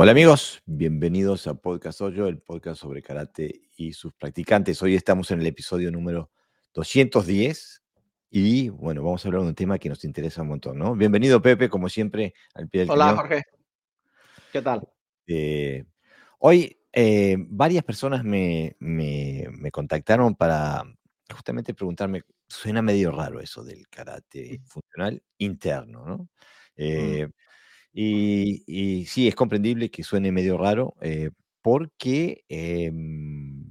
Hola amigos, bienvenidos a Podcast Hoyo, el podcast sobre karate y sus practicantes. Hoy estamos en el episodio número 210 y bueno, vamos a hablar de un tema que nos interesa un montón, ¿no? Bienvenido Pepe, como siempre, al pie del Hola. Jorge, ¿qué tal? Eh, hoy eh, varias personas me, me- me contactaron para justamente preguntarme, suena medio raro eso del karate funcional interno, ¿no? Eh, y, sí, es comprendible que suene medio raro eh, porque em,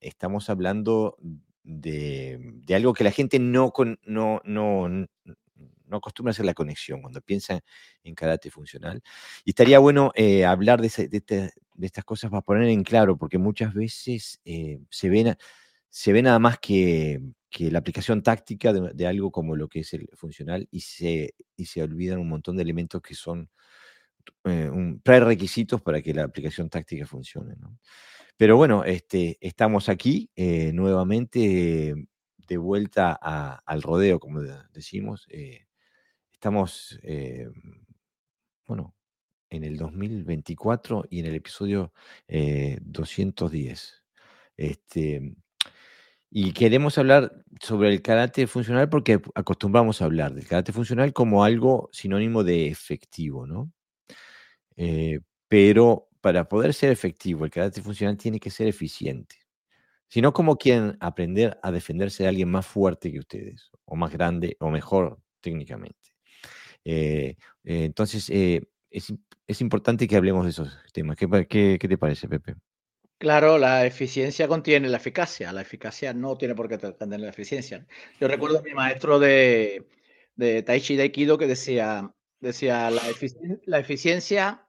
estamos hablando de, de algo que la gente no, con- no, no, no acostumbra hacer la conexión cuando piensa en karate funcional. Y estaría bueno eh, hablar de, este- de estas cosas para poner en claro, porque muchas veces eh, se ven a- se ve nada más que, que la aplicación táctica de, de algo como lo que es el funcional y se, y se olvidan un montón de elementos que son eh, un prerequisitos para que la aplicación táctica funcione. ¿no? Pero bueno, este, estamos aquí eh, nuevamente eh, de vuelta al rodeo, como de- decimos. eh, estamos, eh, bueno, en el 2024 y en el episodio eh, 210. Este, y queremos hablar sobre el karate funcional porque acostumbramos a hablar del karate funcional como algo sinónimo de efectivo, ¿no? Eh, pero para poder ser efectivo, el karate funcional tiene que ser eficiente. Si no, ¿cómo quieren aprender a defenderse de alguien más fuerte que ustedes? O más grande o mejor técnicamente. Eh, eh, entonces, eh, es, es importante que hablemos de esos temas. ¿Qué, qué- qué te parece, Pepe? Claro, la eficiencia contiene la eficacia, la eficacia no tiene por qué tener la eficiencia. Yo recuerdo a mi maestro de, de Tai Chi de Aikido que decía, decía la, la eficiencia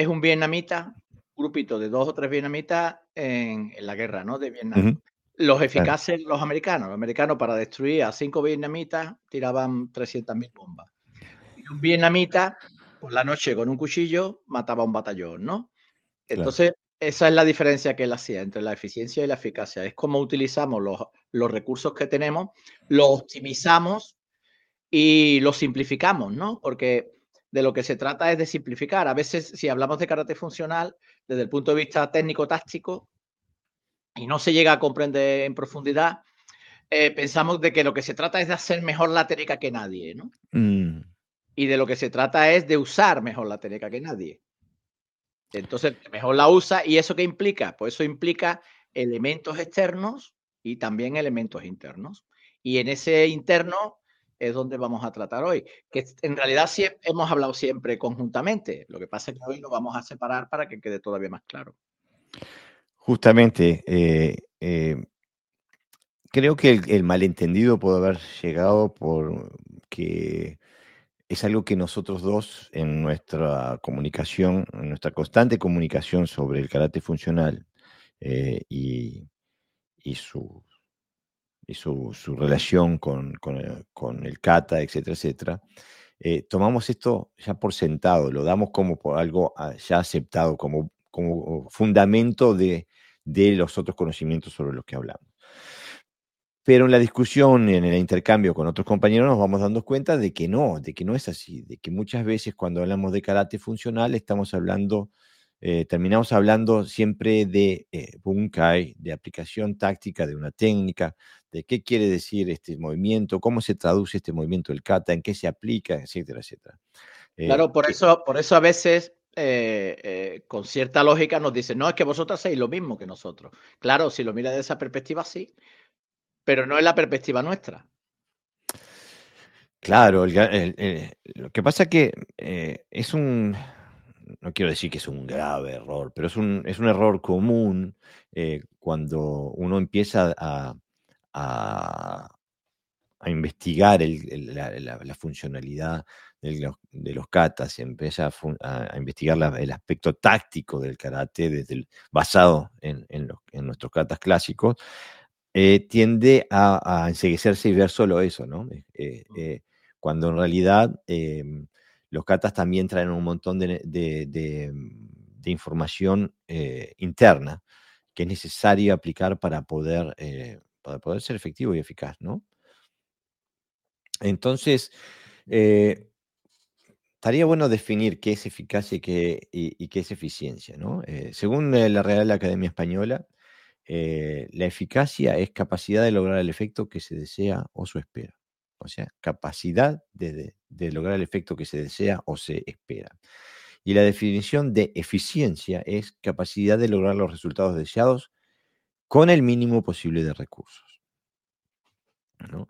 es un vietnamita, un grupito de dos o tres vietnamitas en, en la guerra ¿no? de Vietnam. Los eficaces, los americanos. Los americanos para destruir a cinco vietnamitas tiraban 300.000 bombas. Y un vietnamita por la noche con un cuchillo mataba a un batallón, ¿no? Claro. Entonces, esa es la diferencia que él hacía entre la eficiencia y la eficacia. Es cómo utilizamos los, los recursos que tenemos, los optimizamos y los simplificamos, ¿no? Porque de lo que se trata es de simplificar. A veces, si hablamos de karate funcional, desde el punto de vista técnico-táctico, y no se llega a comprender en profundidad, eh, pensamos de que lo que se trata es de hacer mejor la técnica que nadie, ¿no? Mm, Y de lo que se trata es de usar mejor la técnica que nadie. Entonces, mejor la usa. ¿Y eso qué implica? Pues eso implica elementos externos y también elementos internos. Y en ese interno es donde vamos a tratar hoy, que en realidad sí hemos hablado siempre conjuntamente. Lo que pasa es que hoy lo vamos a separar para que quede todavía más claro. Justamente, eh, eh, creo que el, malentendido puede haber llegado por que es algo que nosotros dos en nuestra comunicación, en nuestra constante comunicación sobre el karate funcional eh, y, y su, y su, su relación con, con el, con el kata, etcétera, etcétera, eh, tomamos esto ya por sentado, lo damos como por algo ah, ya aceptado, como, como fundamento de, de los otros conocimientos sobre los que hablamos. Pero en la discusión, en el intercambio con otros compañeros, nos vamos dando cuenta de que no, de que no es así, de que muchas veces cuando hablamos de karate funcional estamos hablando, eh, terminamos hablando siempre de eh, bunkai, de aplicación táctica de una técnica, de qué quiere decir este movimiento, cómo se traduce este movimiento del kata, en qué se aplica, etcétera, etcétera. Eh, Claro, por que- eso, por eso a veces, eh, eh, con cierta lógica, nos dicen, no, es que vosotros hacéis lo mismo que nosotros. Claro, si lo miras de esa perspectiva, sí, pero no es la perspectiva nuestra. Claro, el ga- el- el- lo que pasa que eh, es un, no quiero decir que es un grave error, pero es un, es un error común eh, cuando uno empieza a, a- a investigar el- el- la, la- la funcionalidad de los, de los katas, y empieza a, investigar la- el aspecto táctico del karate desde el- basado en, en los- en nuestros katas clásicos, eh, tiende a, a enseguecerse y ver solo eso, ¿no? Eh, eh, eh, cuando en realidad los katas también traen un montón de, de- de, mm, de información interna que es necesaria aplicar para poder, para poder ser efectivo y eficaz, ¿no? Entonces, eh, estaría bueno definir qué es eficacia y qué, es eficiencia. ¿no? Eh, según la Real Academia Española, eh, la eficacia es capacidad de lograr el efecto que se desea o se espera. O sea, capacidad de, lograr el efecto que se desea o se espera. Y la definición de eficiencia es capacidad de lograr los resultados deseados con el mínimo posible de recursos. ¿no?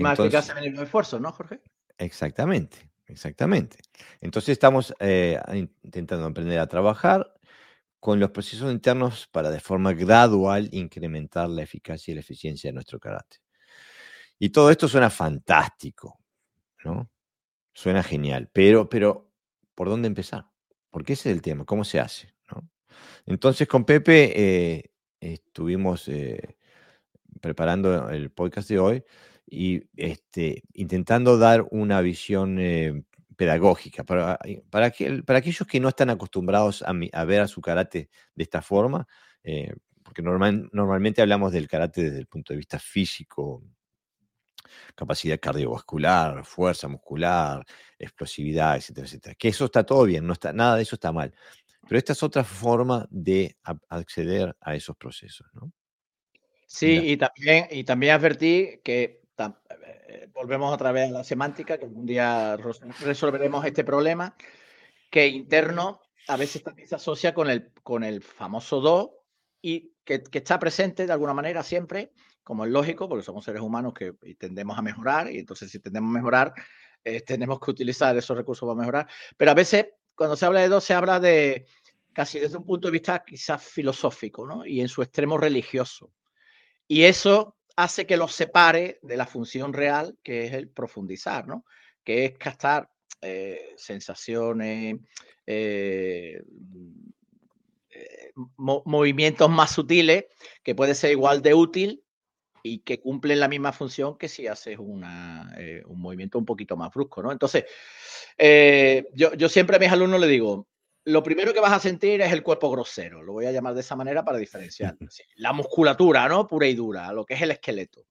más eficacia mínimo esfuerzo, ¿no, Jorge? Exactamente, exactamente. Entonces estamos eh, intentando aprender a trabajar con los procesos internos para de forma gradual incrementar la eficacia y la eficiencia de nuestro carácter. Y todo esto suena fantástico, ¿no? Suena genial, pero, pero ¿por dónde empezar? Porque ese es el tema, ¿cómo se hace? Entonces con Pepe eh, estuvimos eh, preparando el podcast de hoy y este, intentando dar una visión eh, pedagógica para, para, para, aquellos que no están acostumbrados a, ver a su karate de esta forma, porque normalmente hablamos del karate desde el punto de vista físico, capacidad cardiovascular, fuerza muscular, explosividad, etcétera, etcétera. Que eso está todo bien, no está, nada de eso está mal. Pero esta es otra forma de acceder a esos procesos, ¿no? Sí, y también, y también advertí que eh, volvemos otra vez a la semántica, que algún día resolveremos este problema, que interno a veces también se asocia con el, con el famoso do y que, que, está presente de alguna manera siempre, como es lógico, porque somos seres humanos que tendemos a mejorar, y entonces si tendemos a mejorar, eh, tenemos que utilizar esos recursos para mejorar. Pero a veces, cuando se habla de dos, se habla de casi desde un punto de vista quizás filosófico, ¿no? Y en su extremo religioso. Y eso hace que los separe de la función real, que es el profundizar, ¿no? Que es captar eh, sensaciones, eh, movimientos más sutiles, que puede ser igual de útil y que cumplen la misma función que si haces eh, un movimiento un poquito más brusco, ¿no? Entonces, eh, yo, siempre a mis alumnos les digo, lo primero que vas a sentir es el cuerpo grosero, lo voy a llamar de esa manera para diferenciar. La musculatura, ¿no? Pura y dura, lo que es el esqueleto.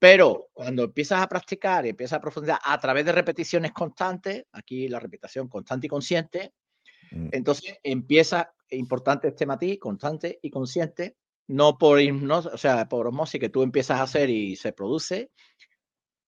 Pero cuando empiezas a practicar y empiezas a profundizar a través de repeticiones constantes, aquí la repetición constante y consciente, mm. entonces empieza, importante este matiz, constante y consciente, no por hipnosis, o sea, por osmosis que tú empiezas a hacer y se produce,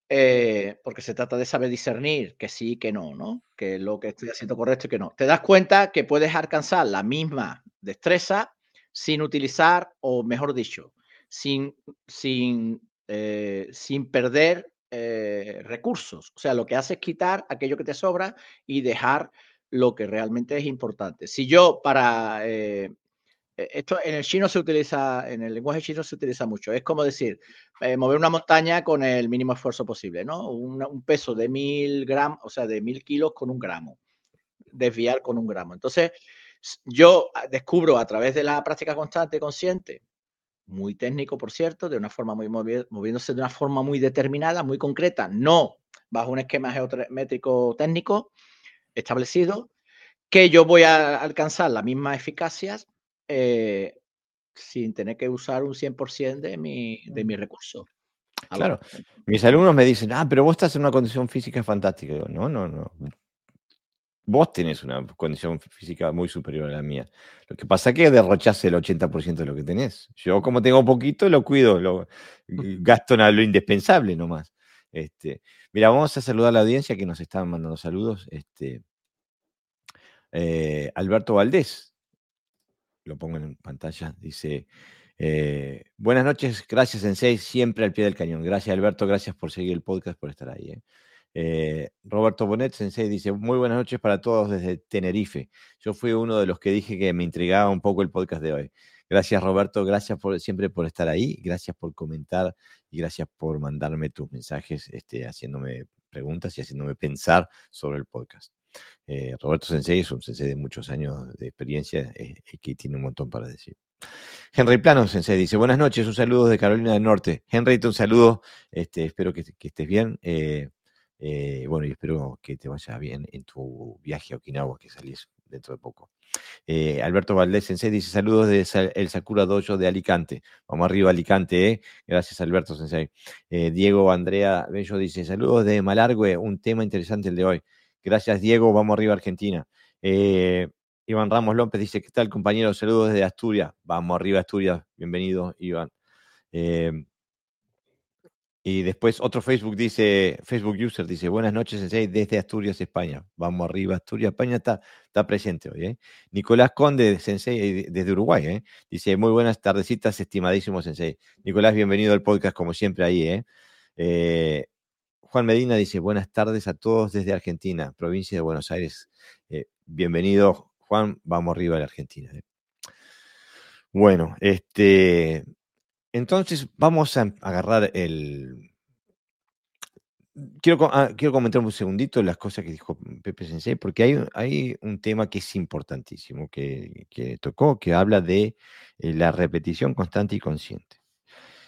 eh, porque se trata de saber discernir que sí, que no, ¿no? Que lo que estoy haciendo correcto y que no. Te das cuenta que puedes alcanzar la misma destreza sin utilizar, o mejor dicho, sin, sin, eh, sin perder eh, recursos. O sea, lo que hace es quitar aquello que te sobra y dejar lo que realmente es importante. Si yo para esto en el chino se utiliza, en el lenguaje chino se utiliza mucho. Es como decir, eh, mover una montaña con el mínimo esfuerzo posible, ¿no? un peso de mil gramos, o sea, de mil kilos con un gramo. Desviar con un gramo. Entonces, yo ah, descubro a través de la práctica constante, consciente, muy técnico, por cierto, de una forma muy moviéndose de una forma muy determinada, muy concreta, no bajo un esquema geométrico técnico establecido, que yo voy a alcanzar la misma eficacia eh, sin tener que usar un 100% de mi, de mi recurso. Claro, mis alumnos me dicen, ah, pero vos estás en una condición física fantástica. no, no, no. Vos tenés una condición física muy superior a la mía. Lo que pasa es que derrochás el 80% de lo que tenés. Yo, como tengo poquito, lo cuido, lo gasto en lo indispensable nomás. Este, mira, vamos a saludar a la audiencia que nos está mandando saludos. Este, eh, Alberto Valdés lo pongo en pantalla, dice, eh, buenas noches, gracias Sensei, siempre al pie del cañón. Gracias Alberto, gracias por seguir el podcast, por estar ahí. Eh. Eh, Roberto Bonet Sensei dice, muy buenas noches para todos desde Tenerife. Yo fui uno de los que dije que me intrigaba un poco el podcast de hoy. Gracias Roberto, gracias por, siempre por estar ahí, gracias por comentar y gracias por mandarme tus mensajes, este, haciéndome preguntas y haciéndome pensar sobre el podcast. Eh, Roberto Sensei es un sensei de muchos años de experiencia eh, que tiene un montón para decir. Henry Plano Sensei dice, buenas noches, un saludo de Carolina del Norte. Henry, un saludo, este, espero que, estés bien. Eh, bueno, y espero que te vaya bien en tu viaje a Okinawa, que salís dentro de poco. Alberto Valdés Sensei dice, saludos de el Sakura Dojo de Alicante. Vamos arriba, Alicante, ¿eh? Gracias, Alberto Sensei. Diego Andrea Bello dice, saludos de Malargüe, un tema interesante el de hoy. Gracias, Diego. Vamos arriba, Argentina. Eh, Iván Ramos López dice, ¿qué tal, compañero? Saludos desde Asturias. Vamos arriba, Asturias. Bienvenido, Iván. Eh, y después otro Facebook dice, Facebook user dice, buenas noches, Sensei, desde Asturias, España. Vamos arriba, Asturias, España está, presente hoy. ¿eh? Nicolás Conde, Sensei, desde Uruguay, dice, muy buenas tardecitas, estimadísimo Sensei. Nicolás, bienvenido al podcast, como siempre, ahí. Eh Juan Medina dice, buenas tardes a todos desde Argentina, provincia de Buenos Aires. Eh, bienvenido, Juan, vamos arriba a la Argentina. Bueno, este, entonces, vamos a agarrar el... Quiero, ah, quiero comentar un segundito las cosas que dijo Pepe Sensei, porque hay, hay un tema que es importantísimo, que, tocó, que habla de eh, la repetición constante y consciente.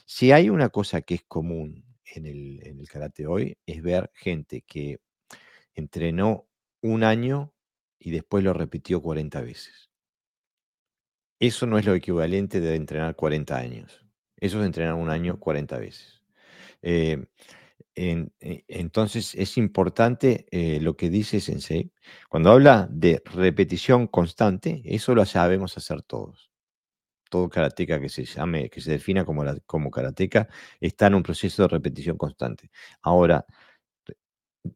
Si hay una cosa que es común en el, karate hoy, es ver gente que entrenó un año y después lo repitió 40 veces. Eso no es lo equivalente de entrenar 40 años. Eso es entrenar un año 40 veces. Eh, eh, entonces es importante eh, lo que dice Sensei. Cuando habla de repetición constante, eso lo sabemos hacer todos. Todo karateca que se llame, que se defina como, como karateca, está en un proceso de repetición constante. Ahora,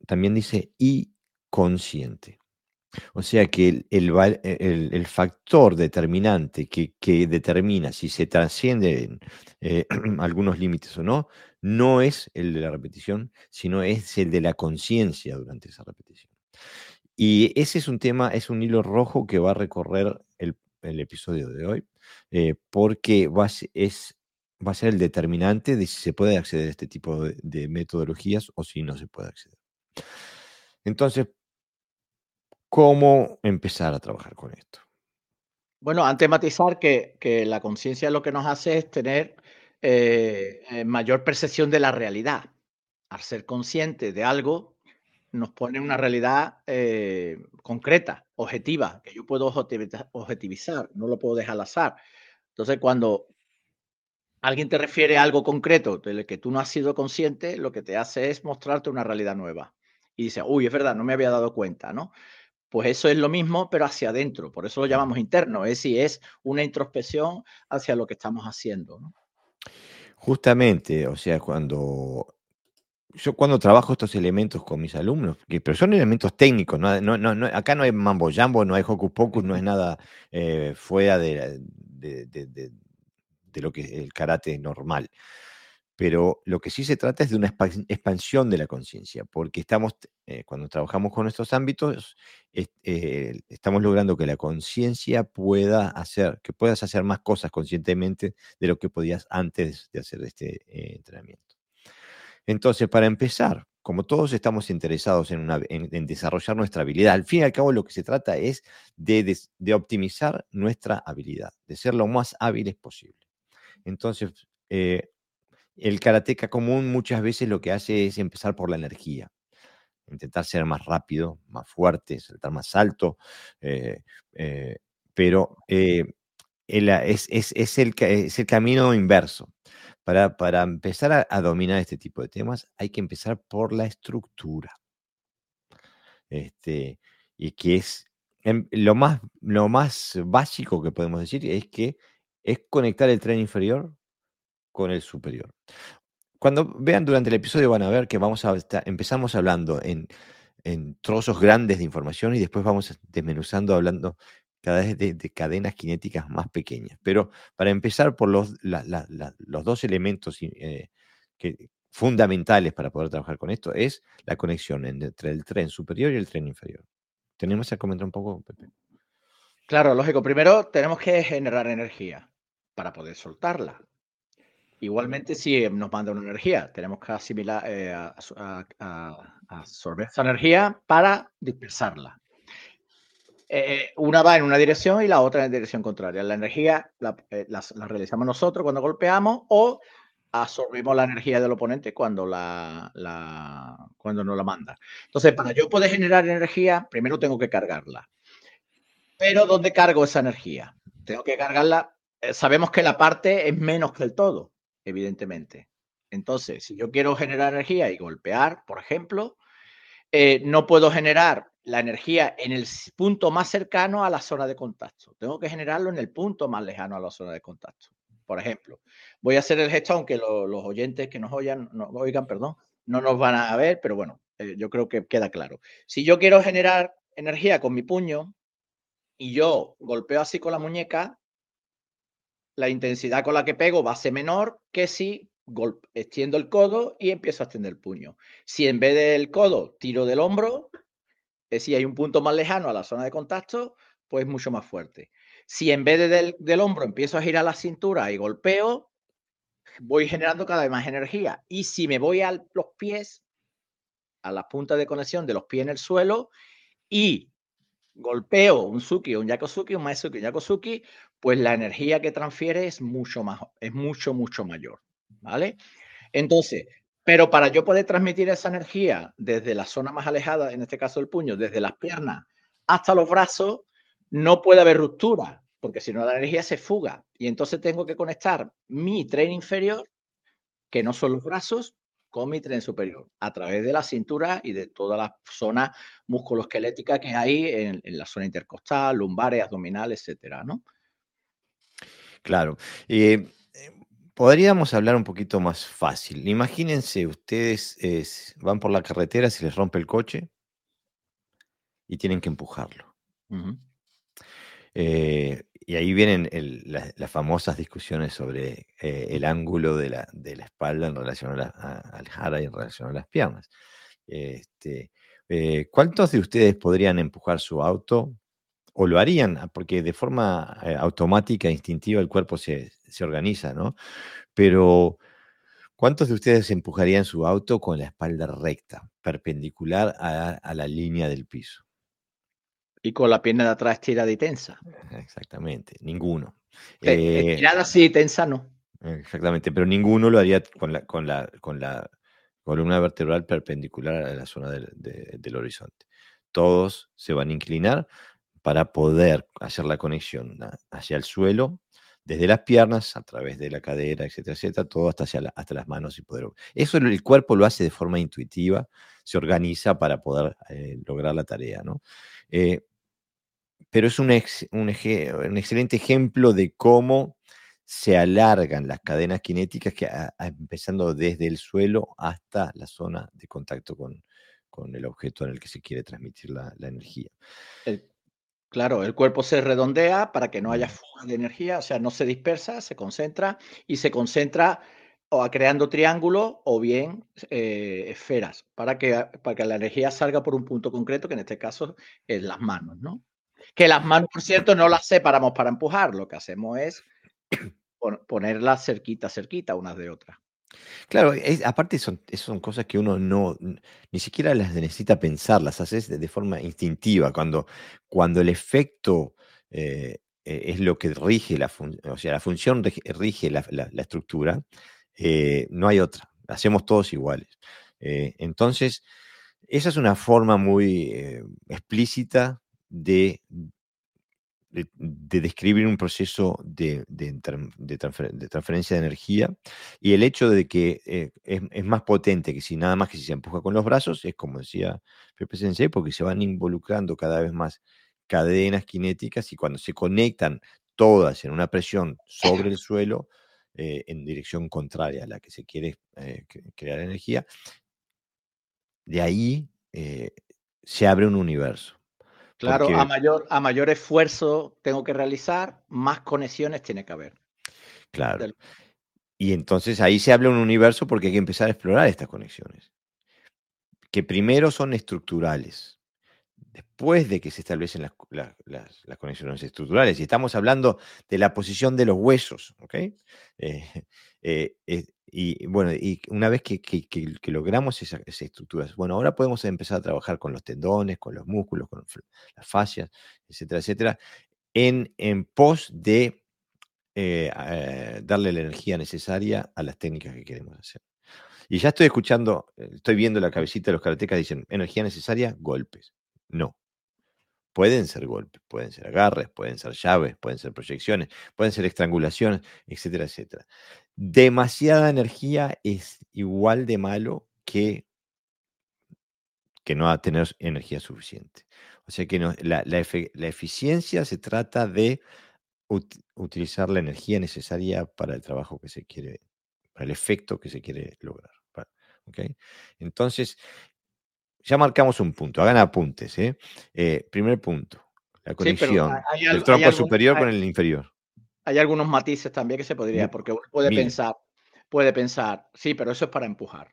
también dice y consciente. O sea que el, factor determinante que, determina si se trascienden eh, algunos límites o no, no es el de la repetición, sino es el de la conciencia durante esa repetición. Y ese es un tema, es un hilo rojo que va a recorrer el, episodio de hoy, eh, porque va a, ser el determinante de si se puede acceder a este tipo de metodologías o si no se puede acceder. Entonces, cómo empezar a trabajar con esto. Bueno, antes de matizar que, la conciencia lo que nos hace es tener eh, eh, mayor percepción de la realidad. Al ser consciente de algo, nos pone una realidad eh, concreta, objetiva, que yo puedo objetivizar, no lo puedo dejar al azar. Entonces, cuando alguien te refiere a algo concreto del que tú no has sido consciente, lo que te hace es mostrarte una realidad nueva. Y dice, uy, es verdad, no me había dado cuenta, ¿no? Pues eso es lo mismo, pero hacia adentro. Por eso lo llamamos interno. Es decir, es una introspección hacia lo que estamos haciendo. Justamente, o sea, cuando yo cuando trabajo estos elementos con mis alumnos, que, pero son elementos técnicos, no, no, acá no hay mambo jambo, no hay hocus pocus, no es nada eh, fuera de, de, lo que es el karate normal pero lo que sí se trata es de una expansión de la conciencia, porque estamos, eh, cuando trabajamos con estos ámbitos, eh, estamos logrando que la conciencia pueda hacer, que puedas hacer más cosas conscientemente de lo que podías antes de hacer este entrenamiento. Entonces, para empezar, como todos estamos interesados en, desarrollar nuestra habilidad, al fin y al cabo lo que se trata es de, optimizar nuestra habilidad, de ser lo más hábiles posible. Entonces, el karateca común muchas veces lo que hace es empezar por la energía, intentar ser más rápido, más fuerte, saltar más alto, eh, eh, pero eh, es, el, camino inverso. Para, para empezar a, dominar este tipo de temas hay que empezar por la estructura. Este, y que es em, lo más, lo más básico que podemos decir es que es conectar el tren inferior con el superior. Cuando vean durante el episodio van a ver que vamos a empezamos hablando en, trozos grandes de información y después vamos desmenuzando hablando cada vez de, cadenas cinéticas más pequeñas. Pero para empezar por los, los dos elementos eh, fundamentales para poder trabajar con esto es la conexión entre el tren superior y el tren inferior. ¿Tenemos que comentar un poco, Pepe? Claro, lógico. Primero tenemos que generar energía para poder soltarla. Igualmente, si nos manda una energía, tenemos que asimilar, eh, absorber esa energía para dispersarla. Eh, una va en una dirección y la otra en dirección contraria. La energía la, eh, realizamos nosotros cuando golpeamos o absorbimos la energía del oponente cuando, la, cuando nos la manda. Entonces, para yo poder generar energía, primero tengo que cargarla. Pero ¿dónde cargo esa energía? Tengo que cargarla. sabemos que la parte es menos que el todo evidentemente. Entonces, si yo quiero generar energía y golpear, por ejemplo, eh, no puedo generar la energía en el punto más cercano a la zona de contacto. Tengo que generarlo en el punto más lejano a la zona de contacto. Por ejemplo, voy a hacer el gesto, aunque los oyentes que nos oigan, no, oigan, perdón, no nos van a ver, pero bueno, eh, yo creo que queda claro. Si yo quiero generar energía con mi puño y yo golpeo así con la muñeca, la intensidad con la que pego va a ser menor que si extiendo el codo y empiezo a extender el puño. Si en vez del codo tiro del hombro, si hay un punto más lejano a la zona de contacto, pues mucho más fuerte. Si en vez del, del hombro empiezo a girar la cintura y golpeo, voy generando cada vez más energía. Y si me voy a los pies, a la punta de conexión de los pies en el suelo y golpeo un Suki, un Yakosuki, un Maesuki, un Yakosuki, pues la energía que transfiere es mucho más, es mucho, mucho mayor. ¿Vale? Entonces, pero para yo poder transmitir esa energía desde la zona más alejada, en este caso el puño, desde las piernas hasta los brazos, no puede haber ruptura, porque si no la energía se fuga. Y entonces tengo que conectar mi tren inferior, que no son los brazos, con mi tren superior, a través de la cintura y de toda la zona musculoesquelética que hay en, la zona intercostal, lumbares, abdominales, etcétera, ¿no? Claro. Eh, podríamos hablar un poquito más fácil. Imagínense, ustedes van por la carretera, se les rompe el coche y tienen que empujarlo. Eh, y ahí vienen las famosas discusiones sobre eh, el ángulo de la, espalda en relación al jara y en relación a las piernas. Este, eh, ¿Cuántos de ustedes podrían empujar su auto o lo harían? Ah, porque de forma automática, instintiva, el cuerpo se, se organiza, ¿no? Pero, ¿cuántos de ustedes empujarían su auto con la espalda recta, perpendicular a, la línea del piso? Y con la pierna de atrás estirada y tensa. Exactamente, ninguno. Eh, estirada sí, tensa no. Exactamente, pero ninguno lo haría con la, con la, con la columna vertebral perpendicular a la zona del, del horizonte. Todos se van a inclinar para poder hacer la conexión hacia el suelo desde las piernas, a través de la cadera, etcétera, etcétera, todo hasta, hacia hasta las manos y poder. Eso el cuerpo lo hace de forma intuitiva, se organiza para poder eh, lograr la tarea, ¿no? Eh, pero es un, un, excelente ejemplo de cómo se alargan las cadenas cinéticas, que, empezando desde el suelo hasta la zona de contacto con, con el objeto en el que se quiere transmitir la, la energía. Claro, el cuerpo se redondea para que no haya fuga de energía, o sea, no se dispersa, se concentra y se concentra o creando triángulos o bien eh, esferas para que, para que la energía salga por un punto concreto, que en este caso es las manos, ¿no? Que las manos, por cierto, no las separamos para empujar, lo que hacemos es ponerlas cerquita, cerquita unas de otras. Claro, aparte son, son cosas que uno no, ni siquiera las necesita pensar, las haces de, forma instintiva. Cuando, cuando el efecto eh, e, es lo que rige la función, o sea, la función rige, la, estructura, eh, no hay otra. Hacemos todos iguales. Eh, entonces, esa es una forma muy explícita de de, describir un proceso de, transferencia de energía y el hecho de que eh, es, más potente que si nada más que si se empuja con los brazos, es como decía Pepe Sensei, porque se van involucrando cada vez más cadenas cinéticas y cuando se conectan todas en una presión sobre el suelo, eh, en dirección contraria a la que se quiere eh, crear energía, de ahí se abre un universo. Claro, a, mayor, a mayor esfuerzo tengo que realizar, más conexiones tiene que haber. Claro. Y entonces ahí se habla un universo porque hay que empezar a explorar estas conexiones. Que primero son estructurales. Después de que se establecen las, conexiones estructurales. Y estamos hablando de la posición de los huesos. ¿ok? Eh, eh, eh, y bueno, y una vez que, logramos esas, estructuras, bueno, ahora podemos empezar a trabajar con los tendones, con los músculos, con las fascias, etcétera, etcétera, en, en pos de eh, darle la energía necesaria a las técnicas que queremos hacer. Y ya estoy escuchando, estoy viendo la cabecita de los karatecas, dicen, energía necesaria, golpes. No. Pueden ser golpes, pueden ser agarres, pueden ser llaves, pueden ser proyecciones, pueden ser estrangulaciones, etcétera, etcétera demasiada energía es igual de malo que que no va a tener energía suficiente. O sea que la, eficiencia se trata de utilizar la energía necesaria para el trabajo que se quiere, para el efecto que se quiere lograr. Entonces, ya marcamos un punto, hagan apuntes. ¿eh? Eh, primer punto, la conexión del tronco superior con el inferior. Hay algunos matices también que se podría, porque uno puede pensar, puede pensar, sí, pero eso es para empujar.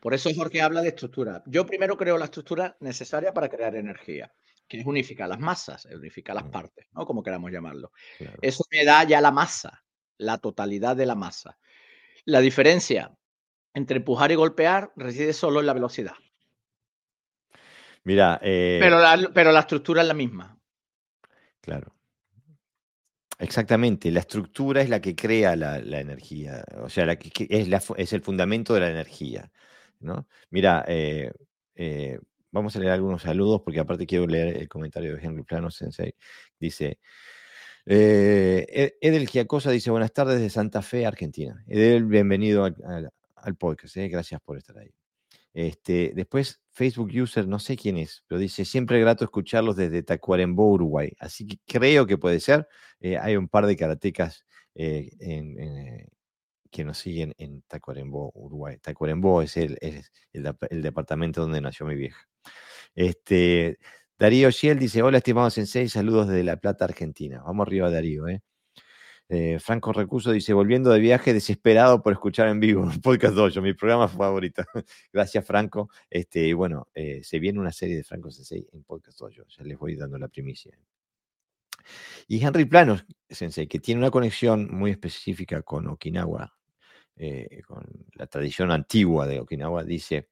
Por eso Jorge habla de estructura. Yo primero creo la estructura necesaria para crear energía, que es unificar las masas, unificar las partes, ¿no? Como queramos llamarlo. Eso me da ya la masa, la totalidad de la masa. La diferencia entre empujar y golpear reside solo en la velocidad. Mira. Eh pero, pero la estructura es la misma. Claro. Exactamente, la estructura es la que crea la, energía, o sea, es, el fundamento de la energía. ¿no? Mira, eh, eh, vamos a leer algunos saludos porque aparte quiero leer el comentario de Henry Plano Sensei. Dice, eh, Edel Giacosa dice, buenas tardes de Santa Fe, Argentina. Edel, bienvenido al, al podcast, gracias por estar ahí. Este, después, Facebook User, no sé quién es, pero dice, siempre grato escucharlos desde Tacuarembó, Uruguay. Así que creo que puede ser. Eh, hay un par de karatecas eh, eh, que nos siguen en Tacuarembó, Uruguay. Tacuarembó es el, departamento donde nació mi vieja. Este, Darío Shiel dice, hola estimado Sensei, saludos desde La Plata, Argentina. Vamos arriba, Darío. ¿eh? Eh, Franco Recuso dice, volviendo de viaje, desesperado por escuchar en vivo Podcast Dojo, mi programa favorito. Gracias, Franco. Este, y bueno, eh, se viene una serie de Franco Sensei en Podcast Dojo, ya les voy dando la primicia. Y Henry Plano Sensei, que tiene una conexión muy específica con Okinawa, eh, con la tradición antigua de Okinawa, dice,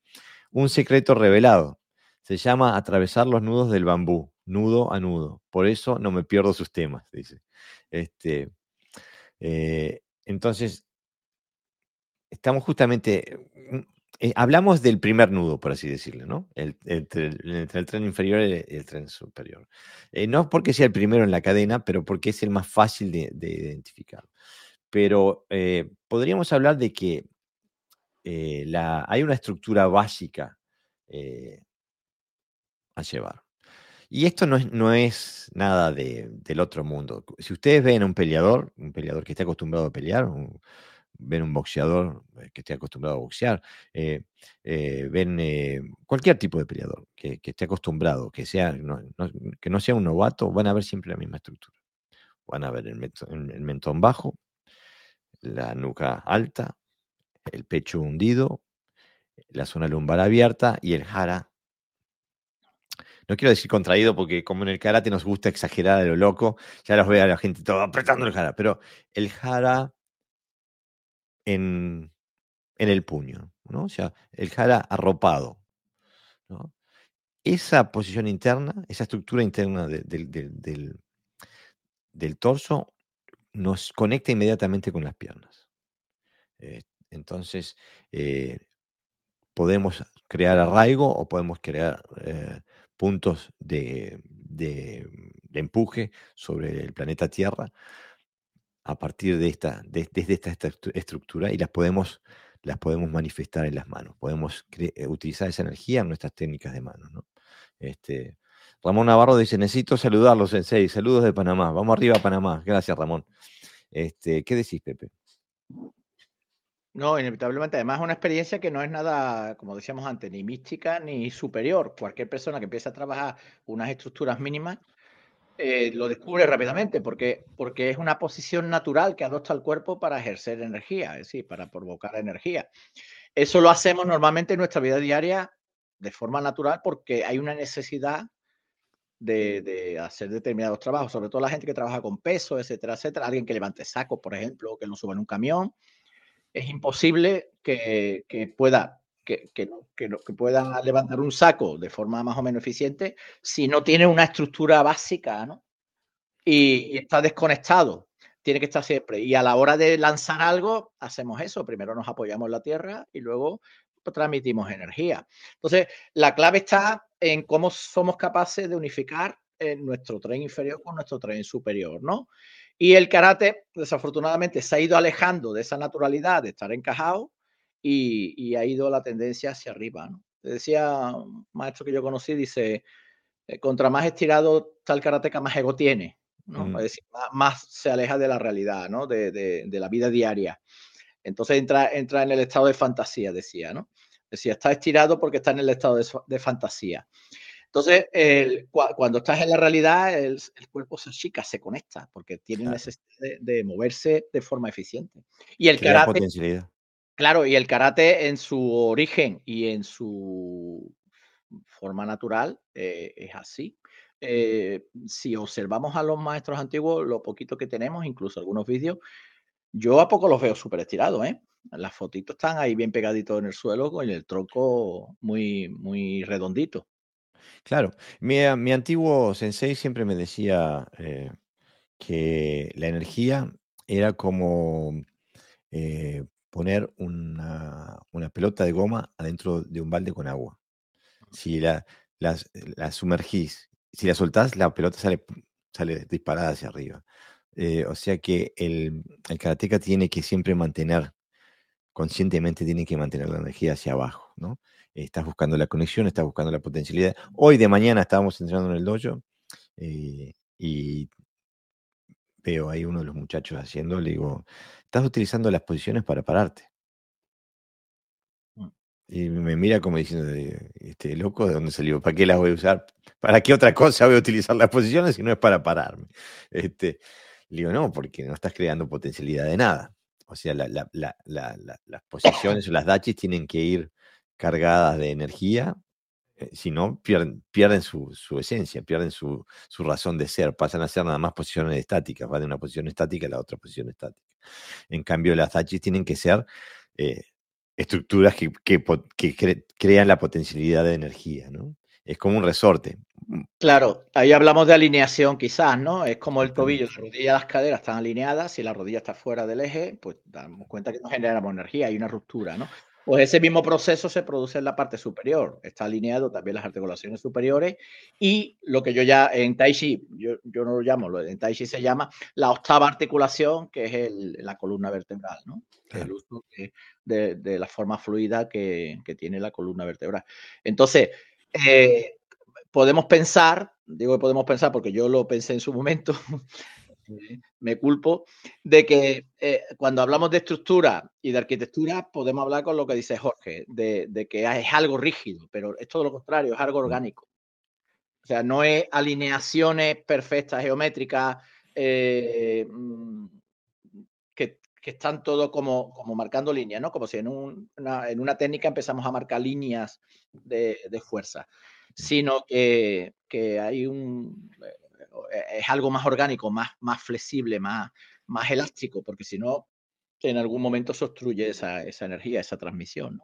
un secreto revelado. Se llama atravesar los nudos del bambú, nudo a nudo. Por eso no me pierdo sus temas, dice. Este, eh, entonces, estamos justamente, mm, eh, hablamos del primer nudo, por así decirlo, ¿no? entre, el, tren inferior y el, tren superior. Eh, no porque sea el primero en la cadena, pero porque es el más fácil de, identificar. Pero podríamos hablar de que la, hay una estructura básica a llevar. Y esto no es, no es nada del otro mundo. Si ustedes ven a un peleador, un peleador que esté acostumbrado a pelear, ven un boxeador eh, que esté acostumbrado a boxear, eh, eh, ven cualquier tipo de peleador que, esté acostumbrado, que, sea, no, que no sea un novato, van a ver siempre la misma estructura. Van a ver el, el mentón bajo, la nuca alta, el pecho hundido, la zona lumbar abierta y el jara no quiero decir contraído porque como en el karate nos gusta exagerar a lo loco, ya los veo a la gente todo apretando el jara, pero el jara en, el puño, ¿no? O sea, el jara arropado, Esa posición interna, esa estructura interna del, torso nos conecta inmediatamente con las piernas. Eh, entonces, eh, podemos crear arraigo o podemos crear eh, puntos de, empuje sobre el planeta Tierra a partir de esta, desde esta, estructura y las podemos, las podemos manifestar en las manos. Podemos eh, utilizar esa energía en nuestras técnicas de manos. Este, Ramón Navarro dice, necesito saludarlos, Sensei. Saludos de Panamá. Vamos arriba a Panamá. Gracias, Ramón. Este, ¿Qué decís, Pepe? No, inevitablemente. Además, es una experiencia que no es nada, como decíamos antes, ni mística ni superior. Cualquier persona que empiece a trabajar unas estructuras mínimas eh, lo descubre rápidamente porque, porque es una posición natural que adopta el cuerpo para ejercer energía, es decir, para provocar energía. Eso lo hacemos normalmente en nuestra vida diaria de forma natural porque hay una necesidad de, de, hacer determinados trabajos, sobre todo la gente que trabaja con peso, etcétera, etcétera. Alguien que levante sacos, por ejemplo, que lo suba en un camión es imposible que, pueda que, levantar un saco de forma más o menos eficiente si no tiene una estructura básica, ¿no? Y, está desconectado. Tiene que estar siempre. Y a la hora de lanzar algo, hacemos eso. Primero nos apoyamos en la tierra y luego transmitimos energía. Entonces, la clave está en cómo somos capaces de unificar eh, nuestro tren inferior con nuestro tren superior, ¿no? Y el karate, desafortunadamente, se ha ido alejando de esa naturalidad de estar encajado y, ha ido la tendencia hacia arriba. decía un maestro que yo conocí, dice, eh, contra más estirado tal karateca, más ego tiene. ¿no? Es decir, más, se aleja de la realidad, ¿no? De, de, la vida diaria. Entonces entra, entra en el estado de fantasía, decía, ¿no? Decía, está estirado porque está en el estado de, de fantasía. Entonces, el, cuando estás en la realidad, el, cuerpo se achica, se conecta, porque tiene necesidad de, moverse de forma eficiente. Y el karate. Claro, y el karate en su origen y en su forma natural eh, es así. Eh, si observamos a los maestros antiguos, lo poquito que tenemos, incluso algunos vídeos, yo a poco los veo súper estirados, ¿eh? Las fotitos están ahí bien pegaditos en el suelo con el tronco muy, muy redondito. Claro, mi, eh, mi antiguo sensei siempre me decía eh, que la energía era como eh, poner una, pelota de goma adentro de un balde con agua. Si la, la sumergís, si la soltás, la pelota sale, sale disparada hacia arriba. o sea que el, el karateca tiene que siempre mantener, conscientemente tiene que mantener la energía hacia abajo, ¿no? estás buscando la conexión, estás buscando la potencialidad. Hoy de mañana estábamos entrando en el dojo eh, y veo ahí uno de los muchachos haciendo, le digo, estás utilizando las posiciones para pararte. Mm. Y me mira como diciendo, este loco, ¿de dónde salió? ¿Para qué las voy a usar? ¿Para qué otra cosa voy a utilizar las posiciones si no es para pararme? Este, le digo, no, porque no estás creando potencialidad de nada. O sea, las posiciones o las dachis tienen que ir cargadas de energía, eh, si no, pierden, pierden su, esencia, pierden su, razón de ser, pasan a ser nada más posiciones estáticas, va de una posición estática a la otra posición estática. En cambio, las Hachis tienen que ser eh, estructuras que, crean la potencialidad de energía, ¿no? Es como un resorte. Mm. Claro, ahí hablamos de alineación quizás, ¿no? Es como el tobillo, la rodilla, las caderas están alineadas, si la rodilla está fuera del eje, pues damos cuenta que no generamos energía, hay una ruptura, ¿no? Pues ese mismo proceso se produce en la parte superior. Está alineado también las articulaciones superiores y lo que yo ya en Tai Chi, yo, no lo llamo, en Tai Chi se llama la octava articulación, que es la columna vertebral, ¿no? El uso de, la forma fluida que, tiene la columna vertebral. Entonces, eh, podemos pensar, digo que podemos pensar porque yo lo pensé en su momento, me culpo de que eh, cuando hablamos de estructura y de arquitectura podemos hablar con lo que dice Jorge, de, que es algo rígido, pero es todo lo contrario, es algo orgánico. O sea, no es alineaciones perfectas, geométricas, eh, mm, que, están todo como, como marcando líneas, ¿no? Como si en, una, en una técnica empezamos a marcar líneas de, fuerza, sino que, que hay un, e, es algo más orgánico, más, más flexible, más, más elástico, porque si no, en algún momento se obstruye esa, esa energía, esa transmisión.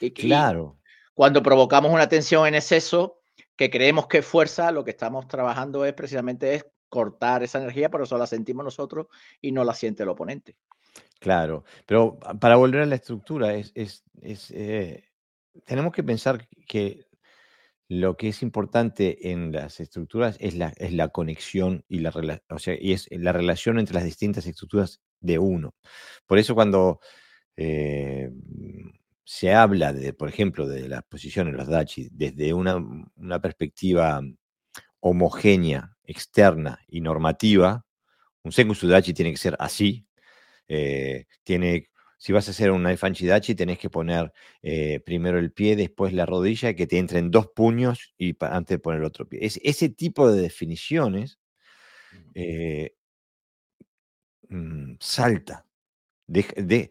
Y, claro. cuando provocamos una tensión en exceso, que creemos que es fuerza, lo que estamos trabajando es precisamente es cortar esa energía, por eso la sentimos nosotros y no la siente el oponente. Claro, pero para volver a la estructura, es, es, eh, tenemos que pensar que lo que es importante en las estructuras es la, es la conexión y la, o sea, y es la relación entre las distintas estructuras de uno. Por eso cuando eh, se habla, de, por ejemplo, de las posiciones, los dachi, desde una, perspectiva homogénea, externa y normativa, un Senku Sudachi tiene que ser así, eh, tiene si vas a hacer un knife dachi, tenés que poner eh, primero el pie, después la rodilla, que te entren dos puños y antes de poner el otro pie. Es, ese tipo de definiciones eh, mm, salta, de,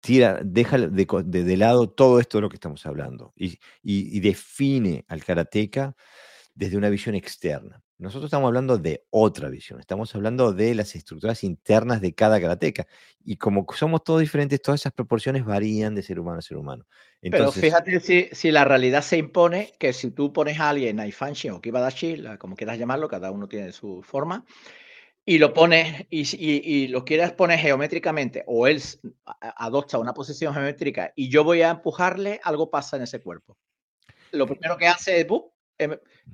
tira, deja de, lado todo esto de lo que estamos hablando y, y define al karateca desde una visión externa. Nosotros estamos hablando de otra visión, estamos hablando de las estructuras internas de cada karateca. Y como somos todos diferentes, todas esas proporciones varían de ser humano a ser humano. Pero fíjate si, la realidad se impone, que si tú pones a alguien Naifanshi o Kibadashi, como quieras llamarlo, cada uno tiene su forma, y lo pones y, y, lo quieres poner geométricamente, o él adopta una posición geométrica y yo voy a empujarle, algo pasa en ese cuerpo. Lo primero que hace es, Em,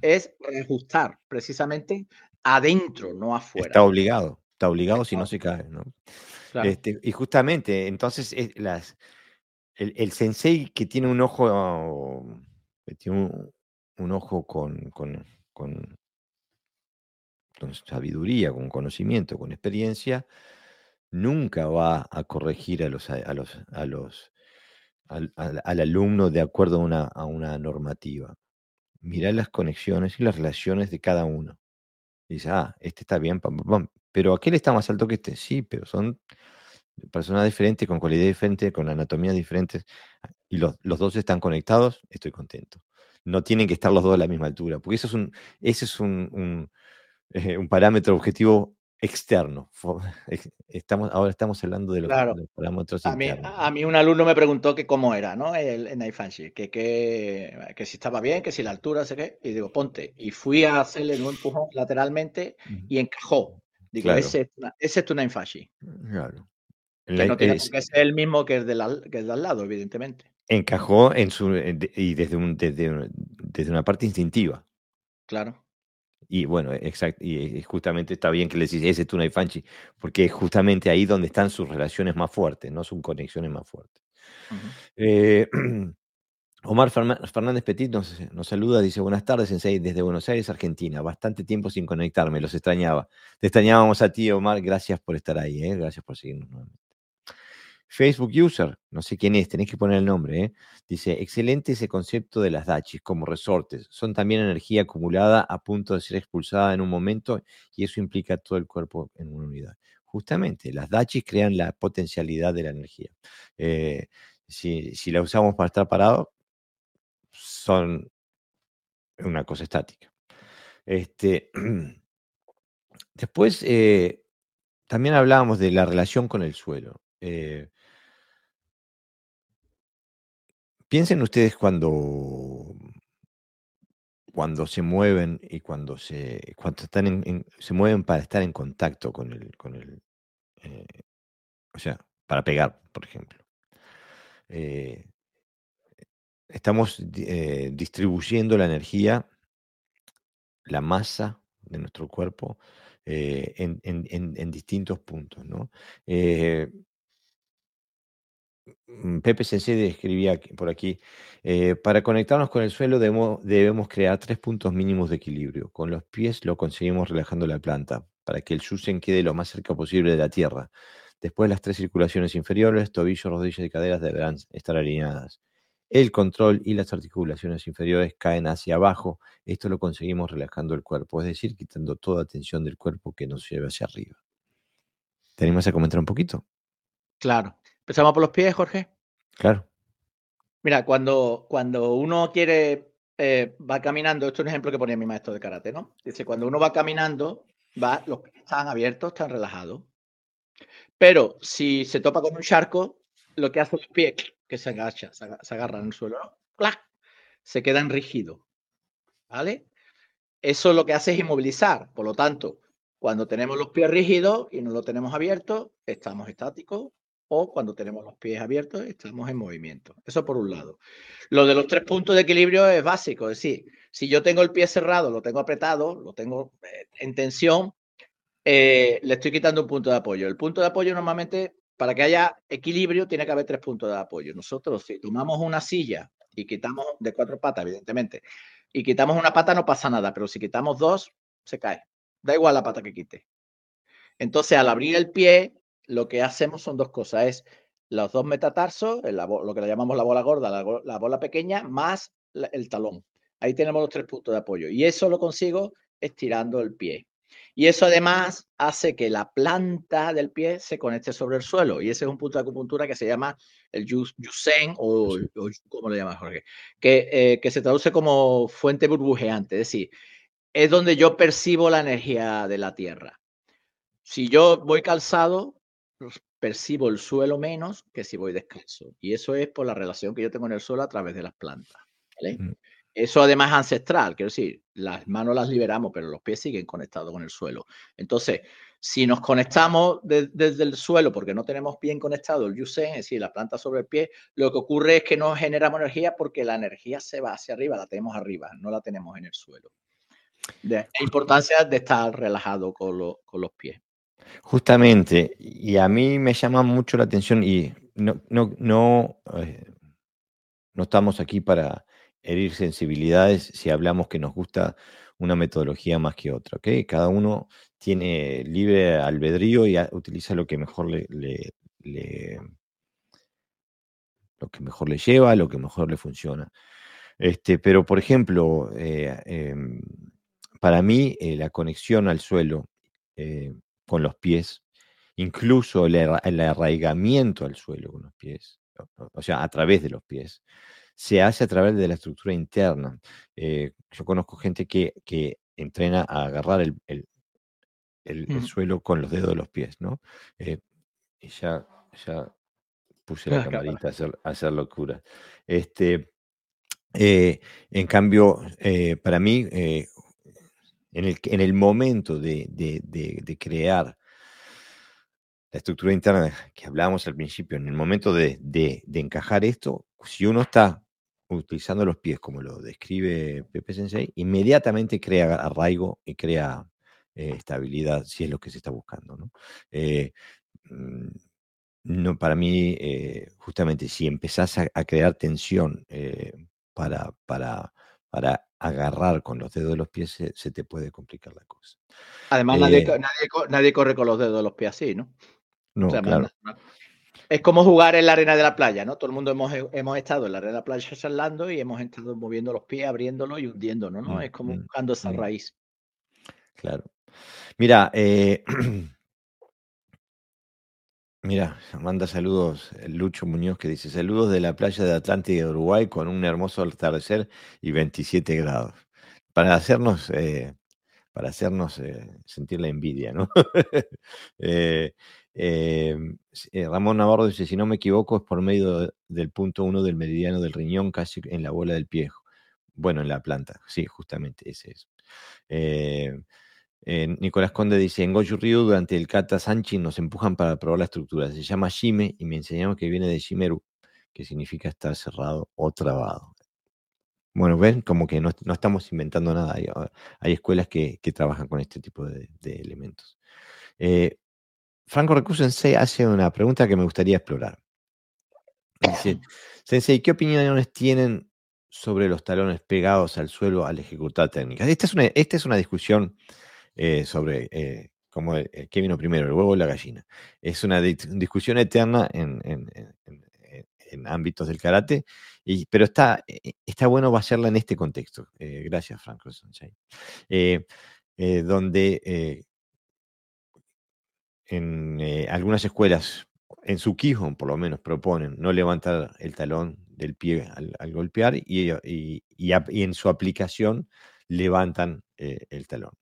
es reajustar precisamente adentro, no afuera. Está obligado, está obligado si no se cae, ¿no? Este, y justamente, entonces, las, el, sensei que tiene un ojo, tiene un, ojo con, con, con, sabiduría, con conocimiento, con experiencia, nunca va a corregir a los, a los, a los al, alumno de acuerdo a una, a una normativa. Mira las conexiones y las relaciones de cada uno. dice, ah, este está bien, pero aquel está más alto que este. Sí, pero son personas diferentes, con cualidades diferentes, con anatomías diferentes, y los, dos están conectados, estoy contento. No tienen que estar los dos a la misma altura, porque eso es un, ese es un, un eh, parámetro objetivo externo. Estamos, ahora estamos hablando de los, parámetros a mí, a mí un alumno me preguntó que cómo era, ¿no? El, el Naifanshi, que, que, que, si estaba bien, que si la altura, sé qué. Y digo, ponte. Y fui a hacerle un empujón lateralmente y encajó. Digo, ese, ese, es tu Naifanshi. Claro. Que no tiene que ser el mismo que el, de que el de al lado, evidentemente. Encajó en su, y desde, un, desde, desde una parte instintiva. Claro. Y bueno, exacto, y justamente está bien que le decís ese es Tuna y Fanchi, porque es justamente ahí donde están sus relaciones más fuertes, no sus conexiones más fuertes. Eh, Omar Fernández Petit nos, nos, saluda, dice buenas tardes, Sensei, desde Buenos Aires, Argentina. Bastante tiempo sin conectarme, los extrañaba. Te extrañábamos a ti, Omar, gracias por estar ahí, ¿eh? gracias por seguirnos nuevamente. Facebook User, no sé quién es, tenéis que poner el nombre, ¿eh? dice, excelente ese concepto de las dachis como resortes. Son también energía acumulada a punto de ser expulsada en un momento y eso implica todo el cuerpo en una unidad. Justamente, las dachis crean la potencialidad de la energía. Eh, si, la usamos para estar parado, son una cosa estática. Este, después, eh, también hablábamos de la relación con el suelo. Piensen ustedes cuando, cuando se mueven y cuando se, cuando están en, se mueven para estar en contacto con el, con el eh, o sea, para pegar, por ejemplo. Eh, estamos eh, distribuyendo la energía, la masa de nuestro cuerpo en, en, distintos puntos, ¿no? Pepe Sensei escribía por aquí, eh, para conectarnos con el suelo debemos, crear tres puntos mínimos de equilibrio. Con los pies lo conseguimos relajando la planta, para que el Shusen quede lo más cerca posible de la tierra. Después las tres circulaciones inferiores, tobillos, rodillas y caderas deberán estar alineadas. El control y las articulaciones inferiores caen hacia abajo. Esto lo conseguimos relajando el cuerpo, es decir, quitando toda tensión del cuerpo que nos lleve hacia arriba. ¿Tenemos a comentar un poquito? Claro. Empezamos por los pies, Jorge. Claro. Mira, cuando, cuando uno quiere, eh, va caminando, esto es un ejemplo que ponía mi maestro de karate, ¿no? Dice, cuando uno va caminando, va, los pies están abiertos, están relajados. Pero si se topa con un charco, lo que hace los pies, que se agacha, se agarran en el suelo, ¿no? se quedan rígidos. ¿Vale? Eso lo que hace es inmovilizar. Por lo tanto, cuando tenemos los pies rígidos y no lo tenemos abiertos, estamos estáticos o cuando tenemos los pies abiertos estamos en movimiento. Eso por un lado. Lo de los tres puntos de equilibrio es básico, es decir, si yo tengo el pie cerrado, lo tengo apretado, lo tengo eh, en tensión, eh, le estoy quitando un punto de apoyo. El punto de apoyo normalmente, para que haya equilibrio, tiene que haber tres puntos de apoyo. Nosotros, si tomamos una silla y quitamos de cuatro patas, evidentemente, y quitamos una pata, no pasa nada, pero si quitamos dos, se cae. Da igual la pata que quite. Entonces, al abrir el pie, lo que hacemos son dos cosas, es los dos metatarsos, lo que le llamamos la bola gorda, la, bola pequeña, más el talón. Ahí tenemos los tres puntos de apoyo. Y eso lo consigo estirando el pie. Y eso además hace que la planta del pie se conecte sobre el suelo. Y ese es un punto de acupuntura que se llama el Yusen, o, o ¿cómo le llamas, Jorge? Que, eh, que se traduce como fuente burbujeante. Es decir, es donde yo percibo la energía de la tierra. Si yo voy calzado, percibo el suelo menos que si voy descalzo. Y eso es por la relación que yo tengo en el suelo a través de las plantas. Mm. Eso además es ancestral, quiero decir, las manos las liberamos, pero los pies siguen conectados con el suelo. Entonces, si nos conectamos desde el suelo porque no tenemos bien conectado el yusen, es decir, la planta sobre el pie, lo que ocurre es que no generamos energía porque la energía se va hacia arriba, la tenemos arriba, no la tenemos en el suelo. la importancia de estar relajado con, con los pies. Justamente, y a mí me llama mucho la atención y no, no, no, eh, no estamos aquí para herir sensibilidades si hablamos que nos gusta una metodología más que otra, ¿ok? Cada uno tiene libre albedrío y utiliza lo que mejor le, lo que mejor le lleva, lo que mejor le funciona. Este, pero, por ejemplo, eh, em, para mí eh, la conexión al suelo con los pies, incluso el, arraigamiento al suelo con los pies, o, sea, a través de los pies, se hace a través de la estructura interna. yo conozco gente que, que, entrena a agarrar el, el, suelo con los dedos de los pies, ¿no? y ya, ya puse la camarita a hacer, a hacer locura. Este, eh, en cambio, eh, para mí, eh, en, el, en, el, momento de, de, crear la estructura interna que hablábamos al principio, en el momento de, encajar esto, si uno está utilizando los pies como lo describe Pepe Sensei, inmediatamente crea arraigo y crea estabilidad, si es lo que se está buscando. ¿no? Mm, no, para mí, eh, justamente, si empezás a, crear tensión eh, para, para, para agarrar con los dedos de los pies, se, te puede complicar la cosa. Además, nadie, eh nadie, corre con los dedos de los pies así, ¿no? No, claro. Es como jugar en la arena de la playa, ¿no? Todo el mundo hemos, hemos estado en la arena de la playa charlando y hemos estado moviendo los pies, abriéndolo y hundiéndonos, ¿no? Mm, es como mm, buscando esa mm. raíz. Claro. Mira, eh, Mira, manda saludos Lucho Muñoz que dice saludos de la playa de Atlántica de Uruguay con un hermoso atardecer y 27 grados. Para hacernos, eh, para hacernos eh, sentir la envidia, ¿no? Eh, Ramón Navarro dice, si no me equivoco, es por medio del punto uno del meridiano del riñón, casi en la bola del pie. Bueno, en la planta, sí, justamente ese es. Eh, Nicolás Conde dice, en Goju Ryu durante el kata Sanchi nos empujan para probar la estructura. Se llama Shime y me enseñaron que viene de Shimeru, que significa estar cerrado o trabado. Bueno, ven, como que no, estamos inventando nada. Hay, escuelas que, trabajan con este tipo de, elementos. Eh, Franco Recu Sensei hace una pregunta que me gustaría explorar. Dice, Sensei, ¿qué opiniones tienen sobre los talones pegados al suelo al ejecutar técnicas? Esta es una, esta es una discusión eh, sobre eh, cómo, eh, qué vino primero, el huevo o la gallina. Es una discusión eterna en, ámbitos del karate, pero está, está bueno hacerla en este contexto. gracias, Franco donde en algunas escuelas, en su Quijón por lo menos, proponen no levantar el talón del pie al, golpear y, en su aplicación levantan el talón.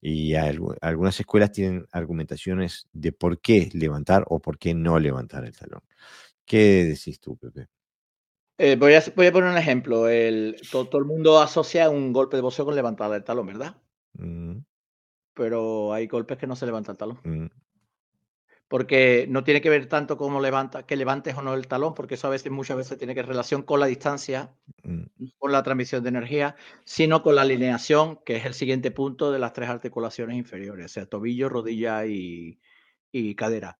Y algunas escuelas tienen argumentaciones de por qué levantar o por qué no levantar el talón. ¿Qué decís tú, Pepe? Eh, voy, a, voy, a, poner un ejemplo. El, todo, el mundo asocia un golpe de boxeo con levantar el talón, ¿verdad? Mm. Pero hay golpes que no se levanta el talón. Mm porque no tiene que ver tanto como levanta, que levantes o no el talón, porque eso a veces, muchas veces tiene que relación con la distancia, mm. con la transmisión de energía, sino con la alineación, que es el siguiente punto de las tres articulaciones inferiores, o sea, tobillo, rodilla y, cadera.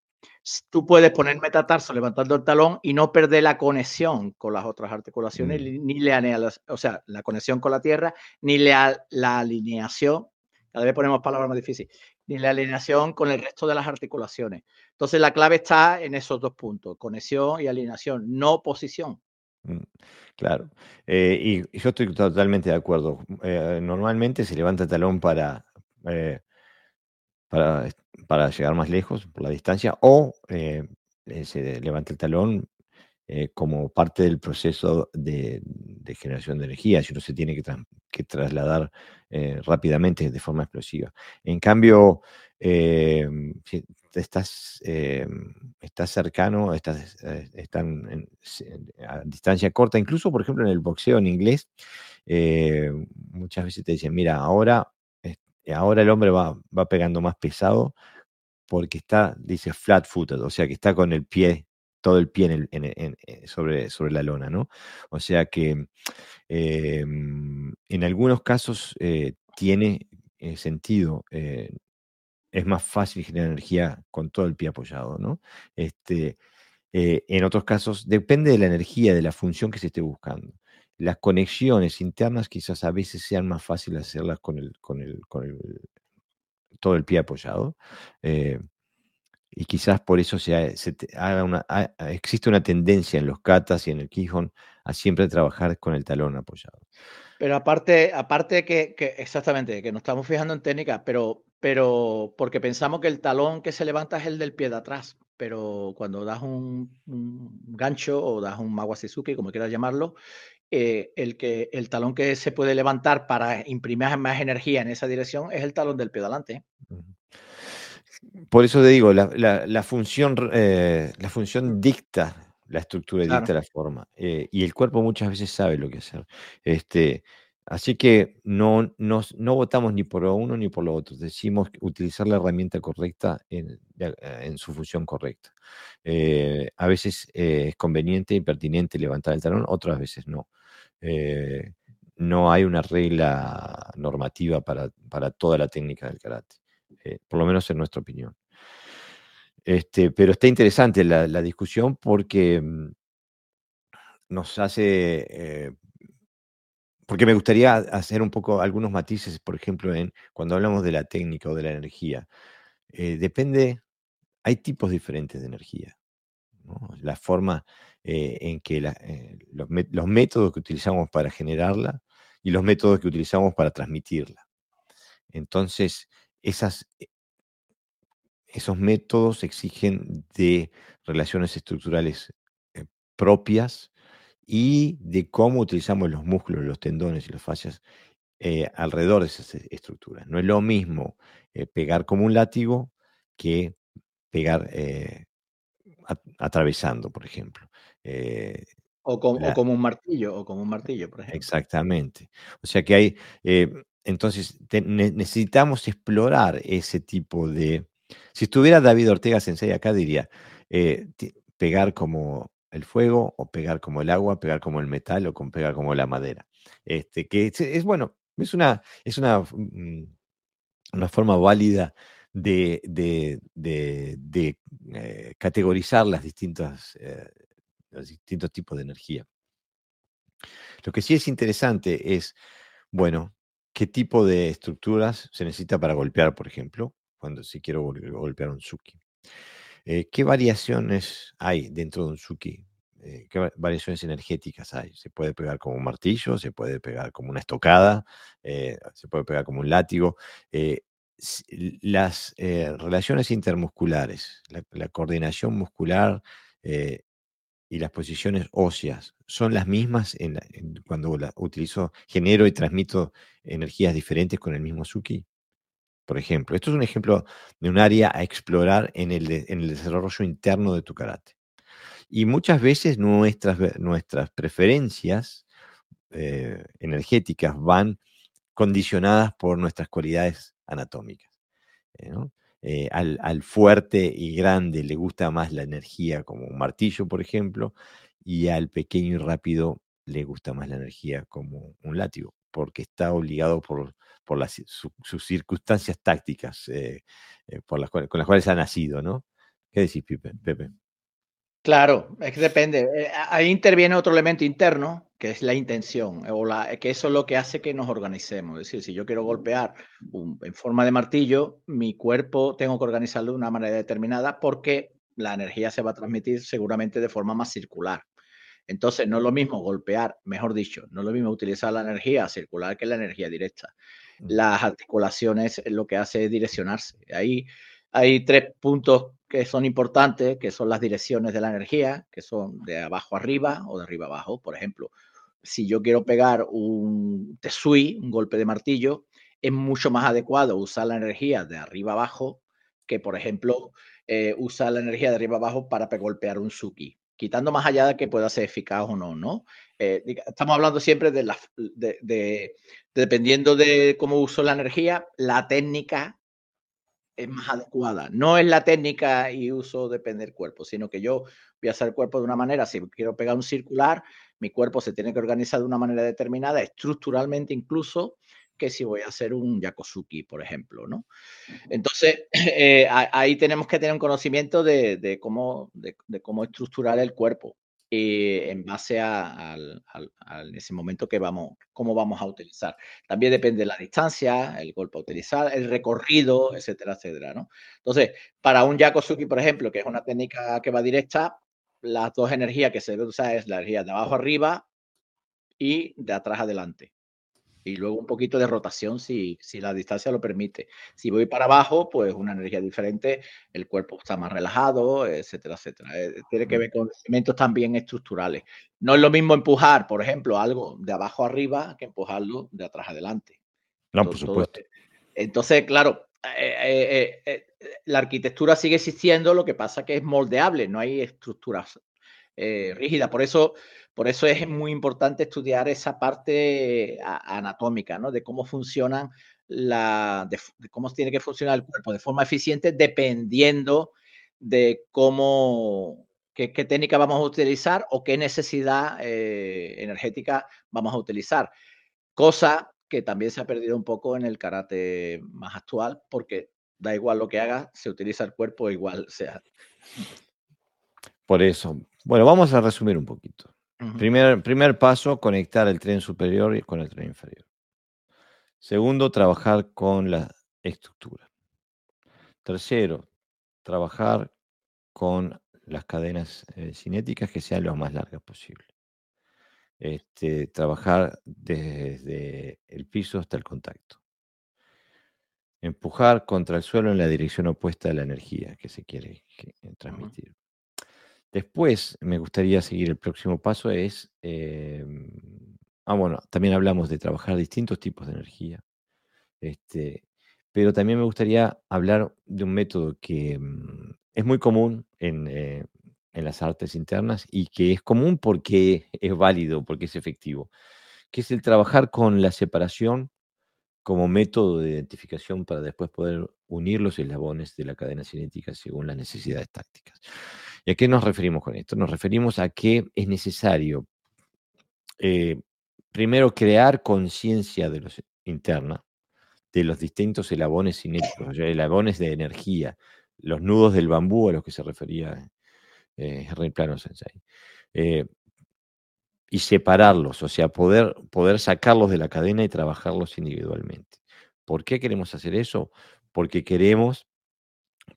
Tú puedes poner metatarso levantando el talón y no perder la conexión con las otras articulaciones, mm. ni le o sea, la conexión con la tierra, ni la, la alineación cada vez ponemos palabras más difíciles, ni la alineación con el resto de las articulaciones. Entonces la clave está en esos dos puntos, conexión y alineación, no posición. Mm, claro, eh, y yo estoy totalmente de acuerdo. Eh, normalmente se levanta el talón eh, para, para, llegar más lejos por la distancia o se levanta el talón como parte del proceso de, generación de energía, si uno se tiene que, trasladar eh, rápidamente, de forma explosiva. En cambio, eh, si estás, eh, estás cercano, estás, están a distancia corta, incluso por ejemplo en el boxeo en inglés, muchas veces te dicen, mira, ahora, ahora el hombre va, va pegando más pesado porque está, dice, flat footed, o sea que está con el pie todo el pie en sobre, sobre la lona, ¿no? O sea que Em, en algunos casos eh, tiene eh, sentido, eh, es más fácil generar energía con todo el pie apoyado, ¿no? Este, Eh, en otros casos, depende de la energía, de la función que se esté buscando. Las conexiones internas quizás a veces sean más fáciles hacerlas con, el, con, el, con el, todo el pie apoyado. Eh, y quizás por eso se, haga una, existe una tendencia en los katas y en el Quijón a siempre trabajar con el talón apoyado. Pero aparte, aparte que, que exactamente, que nos estamos fijando en técnica, pero, pero porque pensamos que el talón que se levanta es el del pie de atrás, pero cuando das un, gancho o das un Suzuki, como quieras llamarlo, eh, el, que, el talón que se puede levantar para imprimir más energía en esa dirección es el talón del pie delante. Por eso te digo, la, función, eh, la función dicta la estructura, dicta la forma. Eh, y el cuerpo muchas veces sabe lo que hacer. Este, así que no, no votamos ni por lo uno ni por lo otro. Decimos utilizar la herramienta correcta en, en su función correcta. a veces es conveniente y pertinente levantar el talón, otras veces no. Eh, no hay una regla normativa para, toda la técnica del karate, eh, por lo menos en nuestra opinión. Este, pero está interesante la, discusión porque mm, nos hace, eh, porque me gustaría hacer un poco algunos matices, por ejemplo, en cuando hablamos de la técnica o de la energía. depende, hay tipos diferentes de energía. La forma eh, en que eh, los, métodos que utilizamos para generarla y los métodos que utilizamos para transmitirla. Entonces, esas, eh, esos métodos exigen de relaciones estructurales propias y de cómo utilizamos los músculos, los tendones y las fascias alrededor de esas estructuras. No es lo mismo pegar como un látigo que pegar atravesando, por ejemplo. Eh, o, como un martillo, o como un martillo, por ejemplo. Exactamente. O sea que hay, eh, entonces necesitamos explorar ese tipo de... Si estuviera David Ortega Sensei acá diría, eh, pegar como el fuego, o pegar como el agua, pegar como el metal, o con pegar como la madera. Este, que es, bueno, es una, es una, mm, una forma válida de, de, categorizar las distintas los distintos tipos de energía. Lo que sí es interesante es, bueno, qué tipo de estructuras se necesita para golpear, por ejemplo, cuando si quiero golpear un suki. Eh, ¿Qué variaciones hay dentro de un suki? Eh, ¿Qué variaciones energéticas hay? Se puede pegar como un martillo, se puede pegar como una estocada, eh, se puede pegar como un látigo. las relaciones intermusculares, la, coordinación muscular y las posiciones óseas son las mismas cuando la utilizo, genero y transmito energías diferentes con el mismo Suki? Por ejemplo, esto es un ejemplo de un área a explorar en el, desarrollo interno de tu karate. Y muchas veces nuestras, nuestras preferencias eh, energéticas van condicionadas por nuestras cualidades anatómicas. Eh, ¿no? Eh, al, fuerte y grande le gusta más la energía como un martillo, por ejemplo, y al pequeño y rápido le gusta más la energía como un látigo, porque está obligado por, por las, sus circunstancias tácticas eh, eh, por las con las cuales ha nacido, ¿no? ¿Qué decís, Pepe? Claro, es que depende. Eh, ahí interviene otro elemento interno, que es la intención, o la, que eso es lo que hace que nos organicemos. Es decir, si yo quiero golpear en forma de martillo, mi cuerpo tengo que organizarlo de una manera determinada porque la energía se va a transmitir seguramente de forma más circular. Entonces, no es lo mismo golpear, mejor dicho, no es lo mismo utilizar la energía circular que la energía directa. Mm. Las articulaciones lo que hace es direccionarse. Ahí hay tres puntos que son importantes, que son las direcciones de la energía, que son de abajo arriba o de arriba abajo. Por ejemplo, si yo quiero pegar un tesui, un golpe de martillo, es mucho más adecuado usar la energía de arriba abajo que, por ejemplo, eh, usar la energía de arriba abajo para golpear un suki, quitando más allá de que pueda ser eficaz o no, ¿no? Eh, estamos hablando siempre de, la, de, dependiendo de cómo uso la energía, la técnica es más adecuada. No es la técnica y uso depende del cuerpo, sino que yo voy a hacer el cuerpo de una manera, si quiero pegar un circular, mi cuerpo se tiene que organizar de una manera determinada, estructuralmente incluso, que si voy a hacer un yakosuki, por ejemplo, ¿no? Entonces, eh, ahí tenemos que tener un conocimiento de, cómo, de, cómo estructurar el cuerpo y en base a, ese momento que vamos, cómo vamos a utilizar. También depende de la distancia, el golpe a utilizar, el recorrido, etcétera, etcétera, ¿no? Entonces, para un yakosuki, por ejemplo, que es una técnica que va directa, las dos energías que se debe usar es la energía de abajo arriba y de atrás adelante. Y luego un poquito de rotación si, si la distancia lo permite. Si voy para abajo, pues una energía diferente, el cuerpo está más relajado, etcétera, etcétera. Eh, tiene que ver con elementos también estructurales. No es lo mismo empujar, por ejemplo, algo de abajo arriba que empujarlo de atrás adelante. No, por supuesto. entonces, claro, eh, eh, la arquitectura sigue existiendo, lo que pasa que es moldeable, no hay estructuras rígidas. Por eso por eso es muy importante estudiar esa parte anatómica, ¿no? De cómo funcionan la, de, cómo tiene que funcionar el cuerpo de forma eficiente dependiendo de cómo, qué, técnica vamos a utilizar o qué necesidad eh, energética vamos a utilizar. Cosa que también se ha perdido un poco en el karate más actual, porque da igual lo que haga, se utiliza el cuerpo igual sea. Por eso. Bueno, vamos a resumir un poquito primer, primer paso, conectar el tren superior con el tren inferior. Segundo, trabajar con la estructura. Tercero, trabajar con las cadenas eh, cinéticas que sean lo más largas posible. Este, trabajar desde el piso hasta el contacto. Empujar contra el suelo en la dirección opuesta de la energía que se quiere transmitir. Después me gustaría seguir el próximo paso es, em, ah, bueno, también hablamos de trabajar distintos tipos de energía, este, pero también me gustaría hablar de un método que mm, es muy común en, eh, en las artes internas y que es común porque es válido, porque es efectivo, que es el trabajar con la separación como método de identificación para después poder unir los eslabones de la cadena cinética según las necesidades tácticas. ¿Y a qué nos referimos con esto? Nos referimos a que es necesario, eh, primero, crear conciencia de los interna, de los distintos eslabones cinéticos, eslabones de energía, los nudos del bambú a los que se refería eh, Rey Plano Sensei. Eh, y separarlos, o sea, poder, poder sacarlos de la cadena y trabajarlos individualmente. ¿Por qué queremos hacer eso? Porque queremos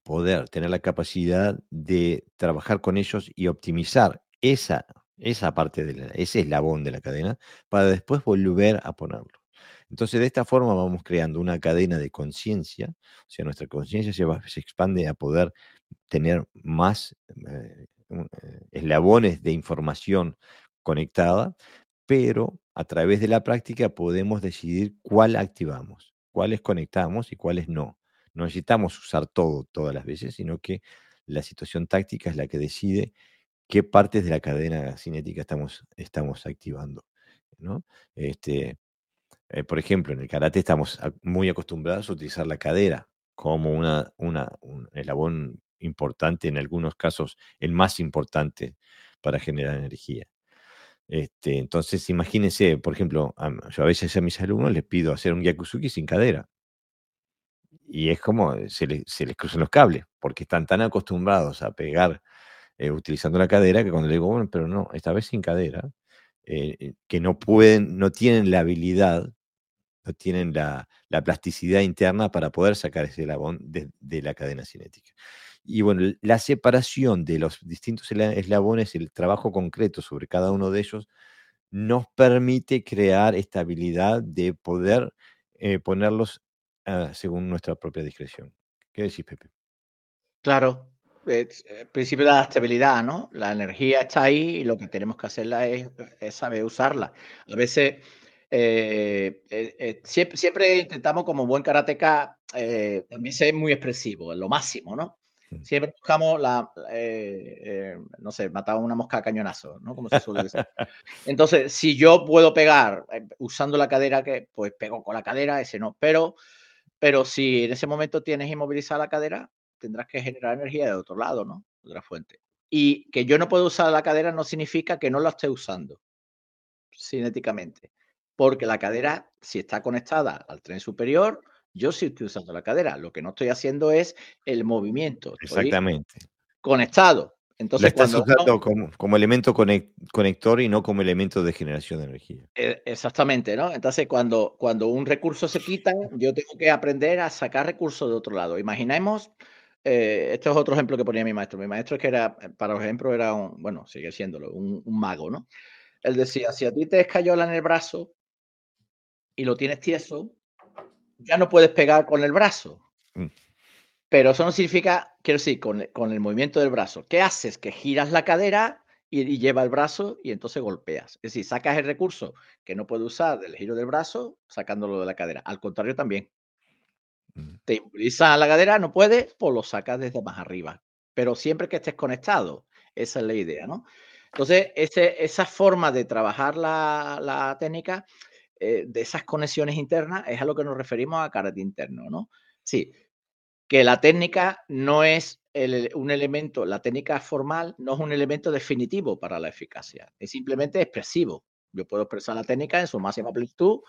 poder tener la capacidad de trabajar con ellos y optimizar esa, esa parte, de ese eslabón de la cadena, para después volver a ponerlo. Entonces, de esta forma vamos creando una cadena de conciencia, o sea, nuestra conciencia se, se, expande a poder tener más eh, eh, eslabones de información conectada, pero a través de la práctica podemos decidir cuál activamos, cuáles conectamos y cuáles no. No necesitamos usar todo todas las veces, sino que la situación táctica es la que decide qué partes de la cadena cinética estamos, estamos activando. ¿no? Este, eh, por ejemplo, en el karate estamos muy acostumbrados a utilizar la cadera como una, una, un eslabón importante, en algunos casos el más importante para generar energía. Este, entonces, imagínense, por ejemplo, yo a veces a mis alumnos les pido hacer un yakuzuki sin cadera y es como eh, se, les cruzan los cables, porque están tan acostumbrados a pegar eh, utilizando la cadera que cuando le digo, bueno, pero no, esta vez sin cadera, eh, que no pueden, no tienen la habilidad, no tienen la, plasticidad interna para poder sacar ese eslabón de, la cadena cinética. Y bueno, la separación de los distintos eslabones, el trabajo concreto sobre cada uno de ellos, nos permite crear esta habilidad de poder ponerlos Ah, según nuestra propia discreción. ¿Qué decís, Pepe? Claro, el principio de la estabilidad, ¿no? La energía está ahí y lo que tenemos que hacerla es, saber usarla. A veces, eh, eh, eh, siempre, intentamos como buen karateca también ser muy expresivo, lo máximo, ¿no? Mm. Siempre buscamos la, no sé, matar una mosca a cañonazo, ¿no? Como se suele decir. Entonces, si yo puedo pegar usando la cadera, que pues pego con la cadera, ese no, pero pero si en ese momento tienes inmovilizada la cadera, tendrás que generar energía de otro lado, ¿no? De otra fuente. Y que yo no puedo usar la cadera no significa que no la esté usando cinéticamente. porque la cadera, si está conectada al tren superior, yo sí estoy usando la cadera. Lo que no estoy haciendo es el movimiento. Exactamente. Conectado. Entonces, estás usando como, elemento conector y no como elemento de generación de energía. E, exactamente, ¿no? Entonces, cuando, cuando un recurso se quita, yo tengo que aprender a sacar recursos de otro lado. Imaginemos, eh, este es otro ejemplo que ponía mi maestro. Mi maestro es que era, para ejemplo, era un, bueno, sigue siéndolo, un, un mago, ¿no? Él decía, si a ti te escayola en el brazo y lo tienes tieso, ya no puedes pegar con el brazo. Pero eso no significa, quiero decir, con, el movimiento del brazo. ¿Qué haces? Que giras la cadera y, lleva el brazo y entonces golpeas. Es decir, sacas el recurso que no puede usar del giro del brazo sacándolo de la cadera. Al contrario también. Mm. Te impulsa la cadera, no puedes, pues lo sacas desde más arriba. Pero siempre que estés conectado. Esa es la idea, ¿no? Entonces, esa forma de trabajar la técnica eh, de esas conexiones internas es a lo que nos referimos a carácter interno, ¿no? Sí, que la técnica no es un elemento, la técnica formal no es un elemento definitivo para la eficacia, es simplemente expresivo. Yo puedo expresar la técnica en su máxima amplitud,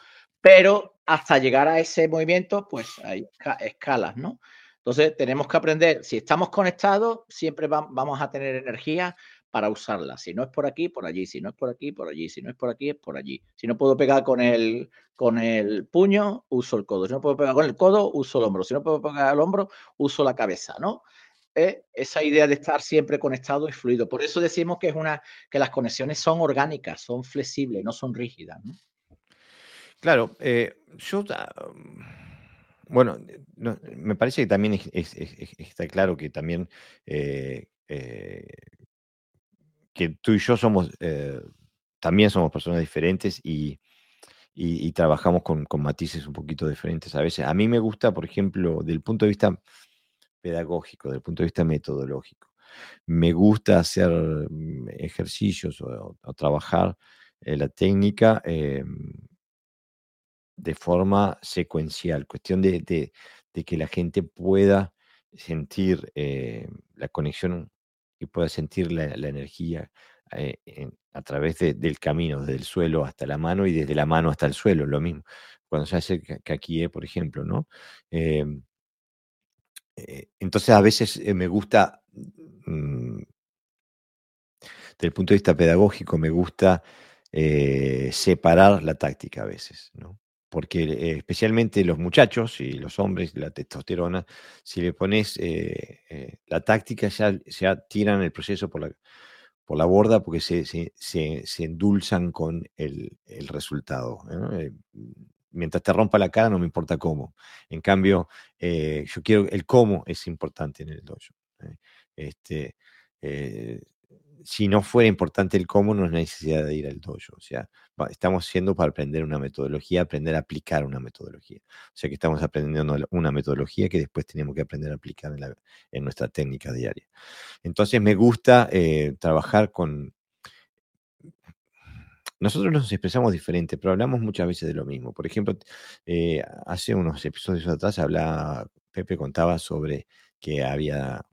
pero hasta llegar a ese movimiento, pues hay escalas, ¿no? Entonces tenemos que aprender, si estamos conectados, siempre vamos a tener energía para usarla. Si no es por aquí, por allí. Si no es por aquí, por allí. Si no es por aquí, es por allí. Si no puedo pegar con el, con el puño, uso el codo. Si no puedo pegar con el codo, uso el hombro. Si no puedo pegar el hombro, uso la cabeza, ¿no? esa idea de estar siempre conectado y fluido. Por eso decimos que es una que las conexiones son orgánicas, son flexibles, no son rígidas. Claro, eh, yo bueno, me parece que también está claro que también eh, eh, que tú y yo somos, eh, también somos personas diferentes y, trabajamos con, matices un poquito diferentes a veces. A mí me gusta, por ejemplo, del punto de vista pedagógico, del punto de vista metodológico. Me gusta hacer mm, ejercicios o, trabajar la técnica em, de forma secuencial, cuestión de, que la gente pueda sentir eh, la conexión y pueda sentir la, energía eh, a través del camino, desde el suelo hasta la mano y desde la mano hasta el suelo, lo mismo. Cuando se hace aquí, por ejemplo, ¿no? Em, eh, entonces a veces eh, me gusta, mm, desde el punto de vista pedagógico, me gusta separar la táctica a veces, ¿no? Porque eh, especialmente los muchachos y los hombres, la testosterona, si le pones eh, eh, la táctica ya, tiran el proceso por la, por la borda porque se, se, endulzan con el, resultado. mientras te rompa la cara no me importa cómo. En cambio, yo quiero, el cómo es importante en el dojo. Este, si no fuera importante el cómo, no es necesidad de ir al dojo. O sea, estamos siendo para aprender una metodología, aprender a aplicar una metodología. O sea que estamos aprendiendo una metodología que después tenemos que aprender a aplicar en, nuestra técnica diaria. Entonces me gusta eh, trabajar con... Nosotros nos expresamos diferente, pero hablamos muchas veces de lo mismo. Por ejemplo, eh, hace unos episodios atrás hablaba, Pepe contaba sobre que había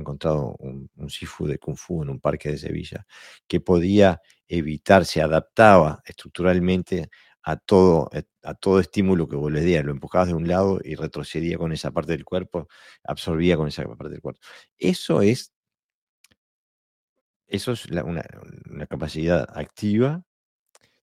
encontrado un, un Sifu de Kung Fu en un parque de Sevilla, que podía evitar, se adaptaba estructuralmente a todo, eh, a todo estímulo que vos le dieras. Lo empujabas de un lado y retrocedía con esa parte del cuerpo, absorbía con esa parte del cuerpo. Eso es, eso es una, una capacidad activa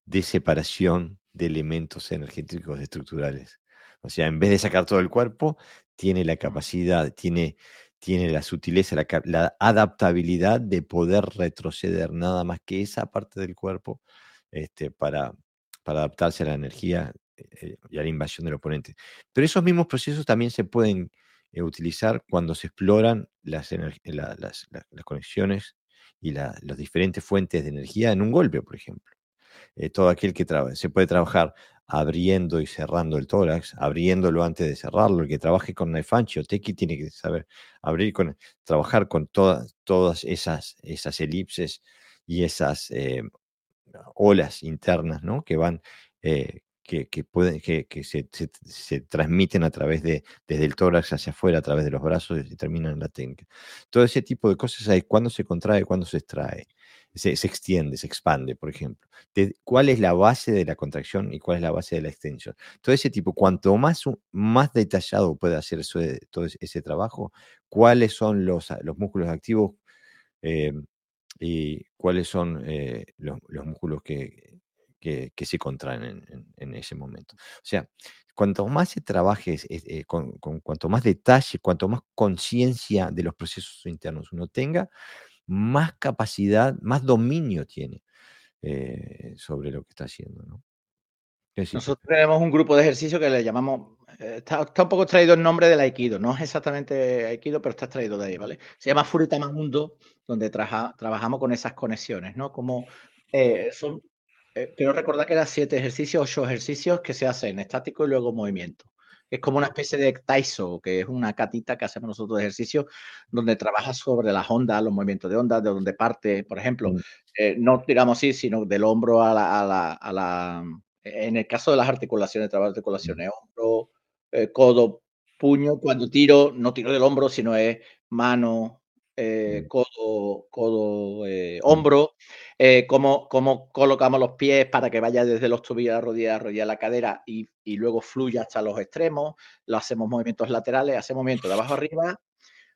de separación de elementos energéticos estructurales. O sea, en vez de sacar todo el cuerpo, tiene la capacidad, tiene, tiene la sutileza, la, adaptabilidad de poder retroceder nada más que esa parte del cuerpo este, para, adaptarse a la energía eh, y a la invasión del oponente. Pero esos mismos procesos también se pueden eh, utilizar cuando se exploran las, las, conexiones y las diferentes fuentes de energía en un golpe, por ejemplo. Eh, todo aquel que se puede trabajar abriendo y cerrando el tórax, abriéndolo antes de cerrarlo. El que trabaje con Naifanchi o Teki tiene que saber abrir con, trabajar con todas, todas esas, esas elipses y esas eh, olas internas, ¿no? Que van, eh, que, se, transmiten a través de, desde el tórax hacia afuera, a través de los brazos y terminan en la técnica. Todo ese tipo de cosas hay cuándo se contrae, cuándo se extrae, se, extiende, se expande, por ejemplo. ¿Cuál es la base de la contracción y cuál es la base de la extensión? Todo ese tipo, cuanto más, más detallado puede hacer todo ese trabajo, cuáles son los, los músculos activos eh, y cuáles son eh, los, músculos que, que, se contraen en, ese momento. O sea, cuanto más se trabaje eh, con, cuanto más detalle, cuanto más conciencia de los procesos internos uno tenga, más capacidad, más dominio tiene eh, sobre lo que está haciendo. ¿no? Nosotros tenemos un grupo de ejercicio que le llamamos, eh, está, un poco traído el nombre del Aikido, no es exactamente Aikido, pero está traído de ahí, ¿vale? Se llama Furitama Mundo, donde trabajamos con esas conexiones, ¿no? Como son eh, quiero recordar que eran siete ejercicios, ocho ejercicios que se hacen estático y luego movimiento. Es como una especie de Taiso, que es una catita que hacemos nosotros de ejercicio, donde trabaja sobre las ondas, los movimientos de ondas, de donde parte, por ejemplo, mm. eh, no digamos así, sino del hombro a la, a la, en el caso de las articulaciones, trabajo de articulaciones, mm. hombro, eh, codo, puño, cuando tiro, no tiro del hombro, sino es mano, eh, mm. codo, codo hombro, eh, cómo, colocamos los pies para que vaya desde los tobillos a la rodilla, a la rodilla la cadera y, luego fluya hasta los extremos. Lo hacemos movimientos laterales, hacemos movimientos de abajo arriba,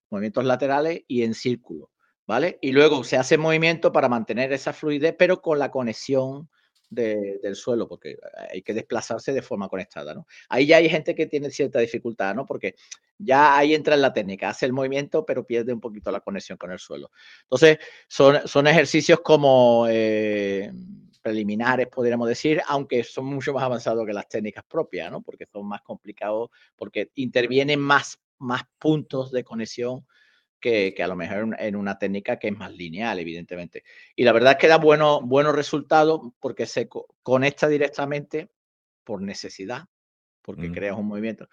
movimientos laterales y en círculo, ¿vale? Y luego se hace movimiento para mantener esa fluidez, pero con la conexión del suelo, porque hay que desplazarse de forma conectada, ¿no? Ahí ya hay gente que tiene cierta dificultad, ¿no? Porque ya ahí entra en la técnica, hace el movimiento, pero pierde un poquito la conexión con el suelo. Entonces, son, son ejercicios como eh, preliminares, podríamos decir, aunque son mucho más avanzados que las técnicas propias, ¿no? Porque son más complicados, porque intervienen más, más puntos de conexión que, a lo mejor en una técnica que es más lineal, evidentemente. Y la verdad es que da buenos resultados porque se conecta directamente por necesidad, porque mm. creas un movimiento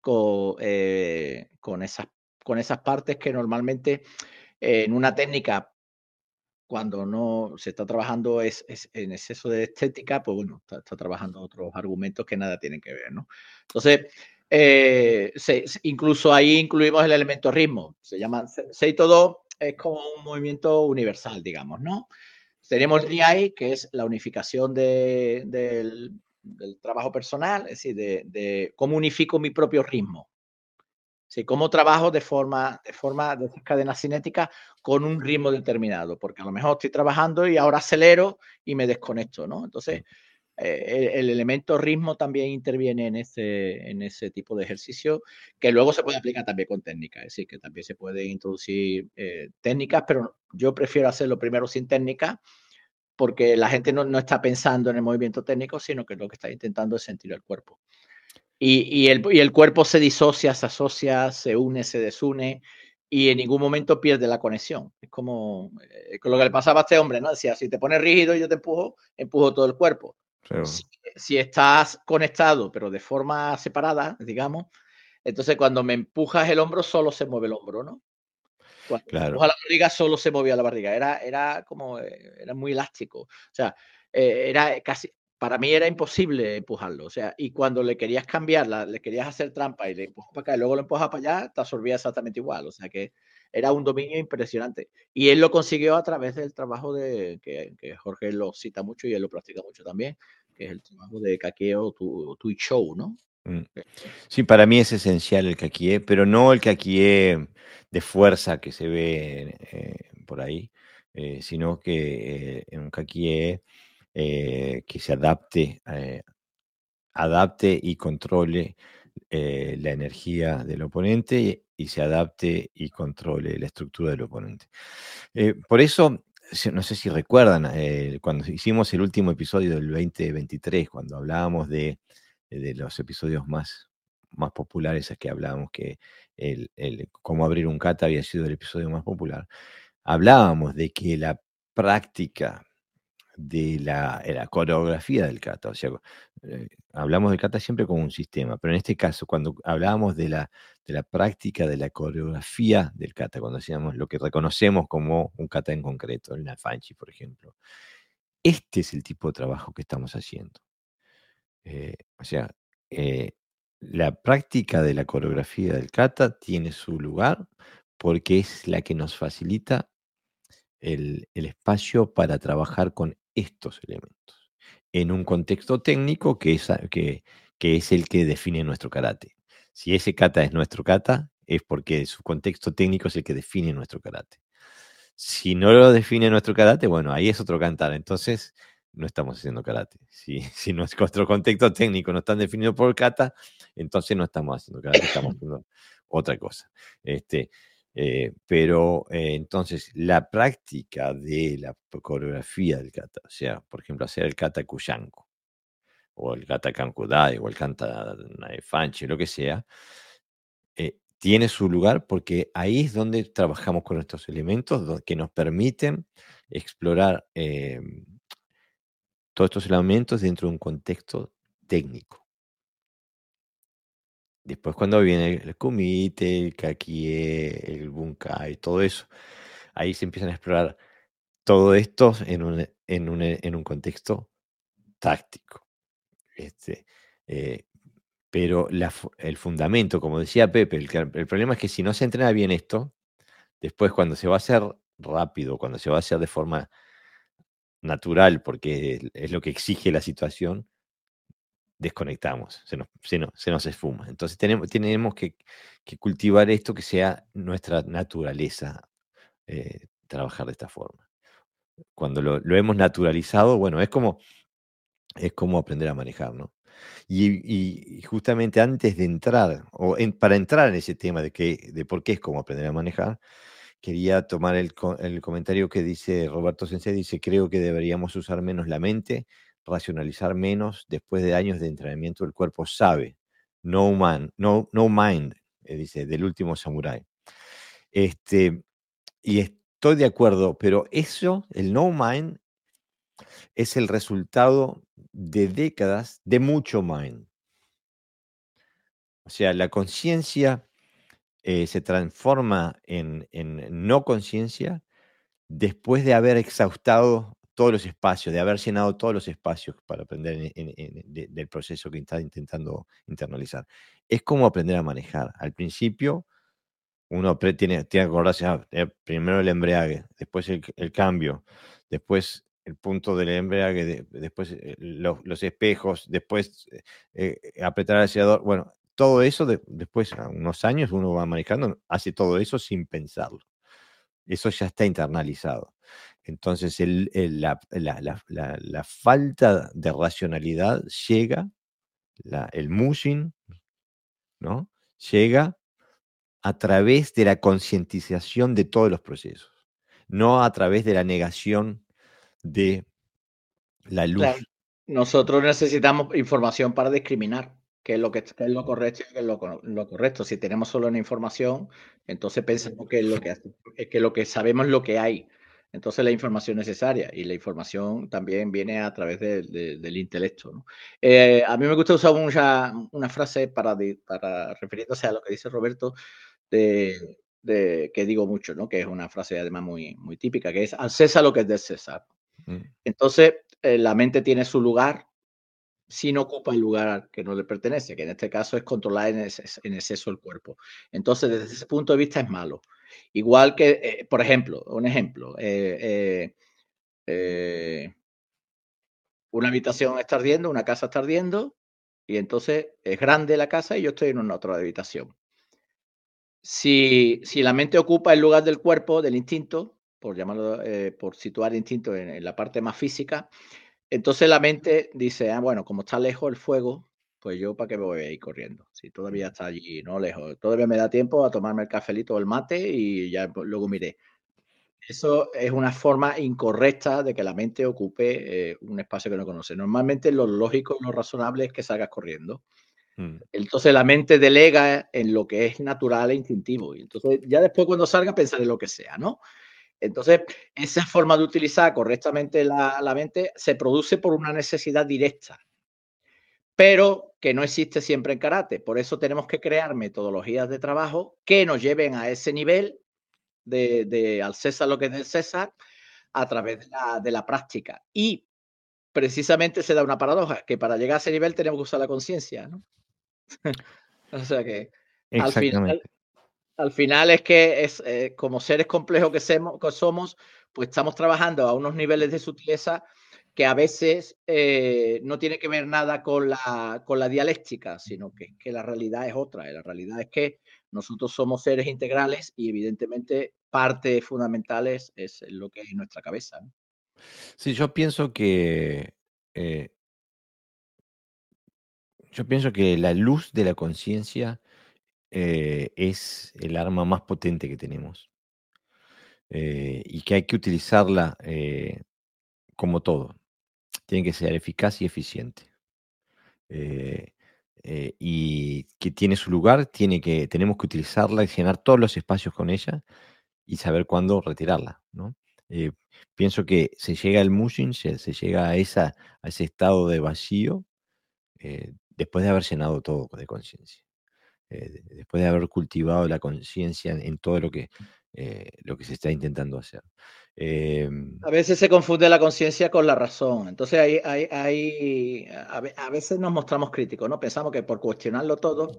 con, eh, con, esas, con esas partes que normalmente en una técnica cuando no se está trabajando es, en exceso de estética, pues bueno, está, está, trabajando otros argumentos que nada tienen que ver, ¿no? Entonces, eh, incluso ahí incluimos el elemento ritmo. Se llama Seito 2, es como un movimiento universal, digamos, ¿no? Tenemos RIAI, que es la unificación del, trabajo personal, es decir, de, cómo unifico mi propio ritmo. Sí, cómo trabajo de forma, de forma de cadena cinética con un ritmo determinado, porque a lo mejor estoy trabajando y ahora acelero y me desconecto, ¿no? Entonces, eh, el, elemento ritmo también interviene en ese, en ese tipo de ejercicio, que luego se puede aplicar también con técnicas, es decir, que también se puede introducir eh, técnicas, pero yo prefiero hacerlo primero sin técnica, porque la gente no, no, está pensando en el movimiento técnico, sino que lo que está intentando es sentir el cuerpo. Y, y, el, y el cuerpo se disocia, se asocia, se une, se desune, y en ningún momento pierde la conexión. Es como eh, lo que le pasaba a este hombre, ¿no? Decía, si te pones rígido y yo te empujo, empujo todo el cuerpo. Si, estás conectado, pero de forma separada, digamos, entonces cuando me empujas el hombro, solo se mueve el hombro, ¿no? Cuando claro. la barriga, solo se movía la barriga. Era, era como, eh, era muy elástico. O sea, eh, era casi, para mí era imposible empujarlo. O sea, y cuando le querías cambiar, le querías hacer trampa y le empujas para acá y luego lo empujas para allá, te absorbía exactamente igual. O sea que era un dominio impresionante. Y él lo consiguió a través del trabajo de, que, Jorge lo cita mucho y él lo practica mucho también, que es el trabajo de Kakeo tu, tu Show, ¿no? Mm. Sí, para mí es esencial el kakie, pero no el kakie de fuerza que se ve eh, por ahí, eh, sino que eh, un kakie que se adapte, adapte y controle la energía del oponente y se adapte y controle la estructura del oponente. Eh, por eso, no sé si recuerdan, eh, cuando hicimos el último episodio del 2023, cuando hablábamos de, los episodios más, más populares, que hablábamos que el, el, cómo abrir un kata había sido el episodio más popular, hablábamos de que la práctica de la, la, coreografía del kata. O sea, eh, hablamos del kata siempre como un sistema, pero en este caso, cuando hablábamos de la, de la práctica de la coreografía del kata, cuando hacíamos lo que reconocemos como un kata en concreto, el Nafanchi, por ejemplo, este es el tipo de trabajo que estamos haciendo. Eh, o sea, eh, la práctica de la coreografía del kata tiene su lugar porque es la que nos facilita el, espacio para trabajar con estos elementos en un contexto técnico que es, que, que es el que define nuestro karate. Si ese kata es nuestro kata, es porque su contexto técnico es el que define nuestro karate. Si no lo define nuestro karate, bueno, ahí es otro cantar. Entonces, no estamos haciendo karate. Si, si nuestro contexto técnico no está definido por kata, entonces no estamos haciendo karate, estamos haciendo otra cosa. Este, eh, pero eh, entonces la práctica de la coreografía del kata, o sea, por ejemplo, hacer el kata kuyanko, o el kata kankudai, o el kata fanchi, lo que sea, eh, tiene su lugar porque ahí es donde trabajamos con estos elementos que nos permiten explorar em, todos estos elementos dentro de un contexto técnico. Después cuando viene el kumite, el kakie, el bunkai, todo eso, ahí se empiezan a explorar todo esto en un, en un, en un contexto táctico. Este, eh, pero el fundamento, como decía Pepe, el, el, problema es que si no se entrena bien esto, después cuando se va a hacer rápido, cuando se va a hacer de forma natural, porque es lo que exige la situación, desconectamos, se nos, se nos, esfuma. Entonces tenemos, tenemos que, cultivar esto que sea nuestra naturaleza, eh, trabajar de esta forma. Cuando lo, lo, hemos naturalizado, bueno, es como, es como aprender a manejar, ¿no? Y, justamente antes de entrar, o para entrar en ese tema de, que, de por qué es como aprender a manejar, quería tomar el, el comentario que dice Roberto Sensei, dice, creo que deberíamos usar menos la mente, racionalizar menos, después de años de entrenamiento el cuerpo sabe, no, no, mind, eh, dice, del último samurái. Este, y estoy de acuerdo, pero eso, el no mind, es el resultado de décadas de mucho mind. O sea, la conciencia eh, se transforma en, no conciencia después de haber exhaustado todos los espacios, de haber llenado todos los espacios para aprender del proceso que está intentando internalizar. Es como aprender a manejar. Al principio, uno tiene, tiene que acordarse, ah, eh, primero el embriague, después el, cambio, después el punto del embriague, después eh, los, espejos, después apretar el acelerador. Bueno, todo eso, después, a unos años, uno va manejando, hace todo eso sin pensarlo. Eso ya está internalizado. Entonces, la, falta de racionalidad llega, el mushing, ¿no? Llega a través de la concientización de todos los procesos, no a través de la negación de la luz. Nosotros necesitamos información para discriminar qué es lo que es lo correcto y qué es lo, correcto. Si tenemos solo una información, entonces pensamos que es lo que es que lo que sabemos lo que hay. Entonces la información necesaria y la información también viene a través del intelecto. Eh, a mí me gusta usar mucha, una frase para, para refiriéndose a lo que dice Roberto, de, que digo mucho, ¿no? que es una frase además muy, muy típica, que es al César lo que es del César. Mm. Entonces eh, la mente tiene su lugar si no ocupa el lugar que no le pertenece, que en este caso es controlar en, exceso el cuerpo. Entonces, desde ese punto de vista es malo. Igual que, eh, por ejemplo, un ejemplo, eh, eh, una habitación está ardiendo, una casa está ardiendo, y entonces es grande la casa y yo estoy en una otra habitación. Si, si la mente ocupa el lugar del cuerpo, del instinto, por llamarlo, por situar el instinto en, la parte más física, entonces la mente dice, ah, bueno, como está lejos el fuego, pues yo para qué me voy a ir corriendo. Si todavía está allí, no lejos. Todavía me da tiempo a tomarme el cafelito o el mate y ya luego miré. Eso es una forma incorrecta de que la mente ocupe eh, un espacio que no conoce. Normalmente lo lógico y lo razonable es que salgas corriendo. Mm. Entonces la mente delega en lo que es natural e instintivo. Y entonces ya después cuando salga pensaré lo que sea, ¿no? Entonces, esa forma de utilizar correctamente la, mente se produce por una necesidad directa, pero que no existe siempre en karate. Por eso tenemos que crear metodologías de trabajo que nos lleven a ese nivel de, al César lo que es del César a través de la, práctica. Y precisamente se da una paradoja, que para llegar a ese nivel tenemos que usar la conciencia, ¿no? o sea que al final, al final es que es eh, como seres complejos que, somos, pues estamos trabajando a unos niveles de sutileza que a veces eh, no tiene que ver nada con la, con la dialéctica, sino que, que la realidad es otra. la realidad es que nosotros somos seres integrales y evidentemente parte fundamental es, lo que hay en nuestra cabeza. Sí, yo pienso que eh, yo pienso que la luz de la conciencia eh, es el arma más potente que tenemos y que hay que utilizarla como todo. Tiene que ser eficaz y eficiente. y que tiene su lugar, tiene que, tenemos que utilizarla y llenar todos los espacios con ella y saber cuándo retirarla. ¿no? Eh, pienso que se llega al mushing, se, llega a, ese estado de vacío eh, después de haber llenado todo de conciencia. Eh, después de haber cultivado la conciencia en, todo lo que, lo que se está intentando hacer. Em a veces se confunde la conciencia con la razón. Entonces, hay, hay, hay, a veces nos mostramos críticos, ¿no? Pensamos que por cuestionarlo todo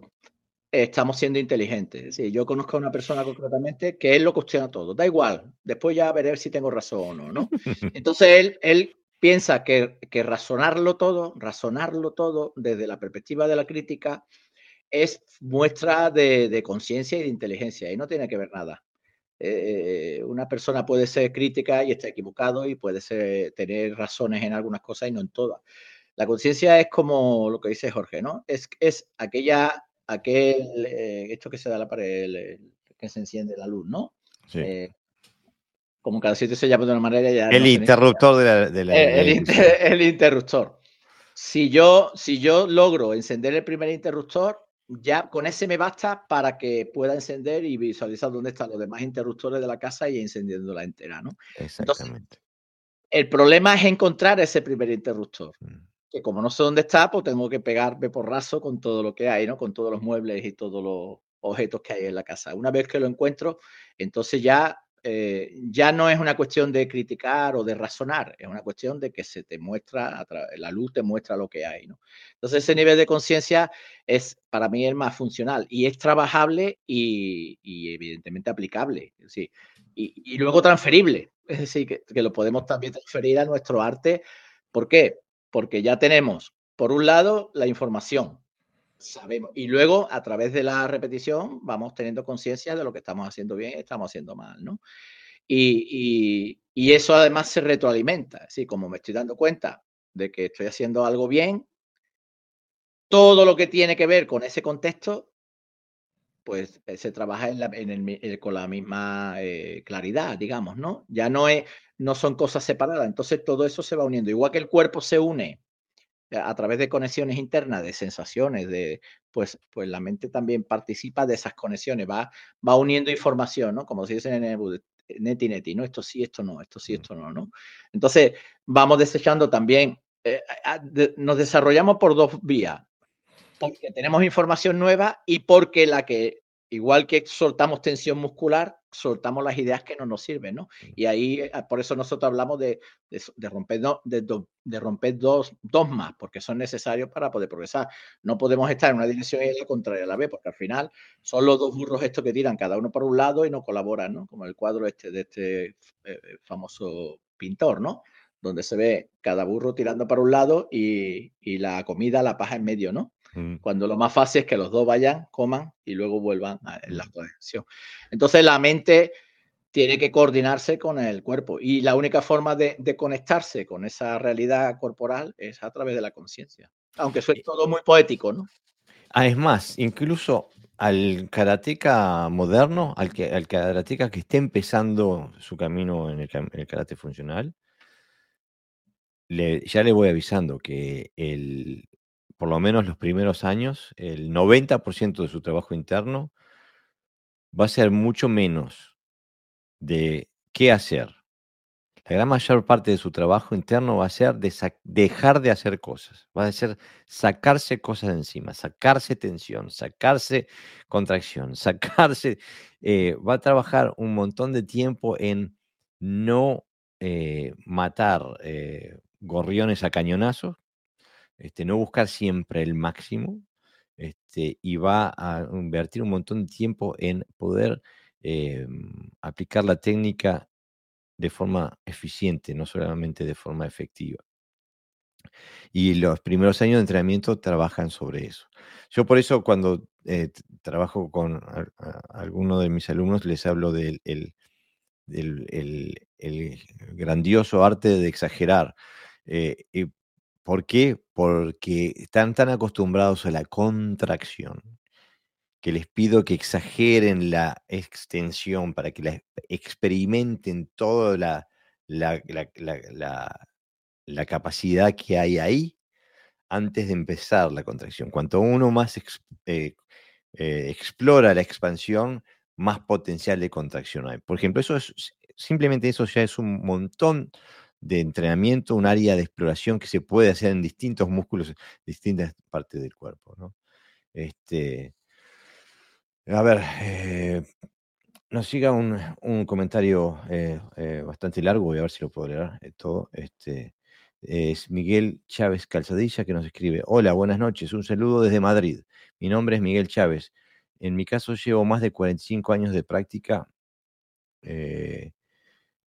estamos siendo inteligentes. Sí, yo conozco a una persona concretamente que él lo cuestiona todo. Da igual, después ya veré si tengo razón o no. Entonces él, él piensa que, que, razonarlo todo, razonarlo todo desde la perspectiva de la crítica es muestra de, de conciencia y de inteligencia y no tiene que ver nada. Eh, una persona puede ser crítica y está equivocado y puede ser, tener razones en algunas cosas y no en todas. La conciencia es como lo que dice Jorge, ¿no? Es, es aquella aquel, eh, esto que se da a la pared, que se enciende la luz, ¿no? Sí. Eh, como cada sitio se llama de una manera ya. El interruptor de la. Eh, el, interruptor. Si yo, si yo logro encender el primer interruptor, ya con ese me basta para que pueda encender y visualizar dónde están los demás interruptores de la casa y encendiéndola entera, ¿no? Exactamente. el problema es encontrar ese primer interruptor. Mm que como no sé dónde está, pues tengo que pegarme por raso con todo lo que hay, ¿no? Con todos los muebles y todos los objetos que hay en la casa. Una vez que lo encuentro, entonces ya, eh, ya no es una cuestión de criticar o de razonar, es una cuestión de que se te muestra, la luz te muestra lo que hay, ¿no? Entonces ese nivel de conciencia es para mí el más funcional y es trabajable y, evidentemente aplicable, ¿sí? y, luego transferible, es decir, que, que lo podemos también transferir a nuestro arte. ¿Por qué? porque ya tenemos, por un lado, la información. Sabemos. Y luego, a través de la repetición, vamos teniendo conciencia de lo que estamos haciendo bien y estamos haciendo mal, ¿no? Y, eso además se retroalimenta. Así como me estoy dando cuenta de que estoy haciendo algo bien, todo lo que tiene que ver con ese contexto, pues eh, se trabaja eh, con la misma eh, claridad, digamos, ¿no? Ya no es, no son cosas separadas. Entonces todo eso se va uniendo. Igual que el cuerpo se une a través de conexiones internas, de sensaciones, de, pues, pues la mente también participa de esas conexiones, va, va uniendo información, ¿no? Como se dice en el neti neti, ¿no? Esto sí, esto no, esto sí, esto no, ¿no? Entonces vamos desechando también, eh, nos desarrollamos por dos vías, porque tenemos información nueva y porque la que igual que soltamos tensión muscular, soltamos las ideas que no nos sirven, ¿no? Y ahí, eh, por eso nosotros hablamos de, romper, de, romper dos más, porque son necesarios para poder progresar. No podemos estar en una dirección y la contraria a la vez, porque al final son los dos burros estos que tiran cada uno por un lado y no colaboran, ¿no? Como el cuadro este de este eh, eh, famoso pintor, ¿no? Donde se ve cada burro tirando para un lado y, y la comida, la paja en medio, ¿no? Mm. Cuando lo más fácil es que los dos vayan, coman y luego vuelvan a la conexión. Entonces la mente tiene que coordinarse con el cuerpo y la única forma de, conectarse con esa realidad corporal es a través de la conciencia. Aunque es todo muy poético, ¿no? Ah, es más, incluso al karateca moderno, al, que, al karateca que esté empezando su camino en el, karate funcional, ya le voy avisando que el, por lo menos los primeros años, el 90% de su trabajo interno va a ser mucho menos de qué hacer. La gran mayor parte de su trabajo interno va a ser dejar de hacer cosas, va a ser sacarse cosas de encima, sacarse tensión, sacarse contracción, sacarse, eh, va a trabajar un montón de tiempo en no eh, matar eh, gorriones a cañonazos, este, no buscar siempre el máximo, este, y va a invertir un montón de tiempo en poder em, aplicar la técnica de forma eficiente, no solamente de forma efectiva. Y los primeros años de entrenamiento trabajan sobre eso. Yo por eso cuando eh, trabajo con algunos de mis alumnos les hablo del el, grandioso arte de exagerar. Eh, ¿Por qué? Porque están tan acostumbrados a la contracción que les pido que exageren la extensión para que la experimenten toda la, capacidad que hay ahí antes de empezar la contracción. Cuanto uno más eh, eh, explora la expansión, más potencial de contracción hay. Por ejemplo, eso es, simplemente eso ya es un montón de entrenamiento, un área de exploración que se puede hacer en distintos músculos, distintas partes del cuerpo. ¿no? Este, a ver, eh, nos siga un, comentario eh, eh, bastante largo, voy a ver si lo puedo leer todo. Este, es Miguel Chávez Calzadilla que nos escribe, hola, buenas noches, un saludo desde Madrid. Mi nombre es Miguel Chávez. En mi caso llevo más de 45 años de práctica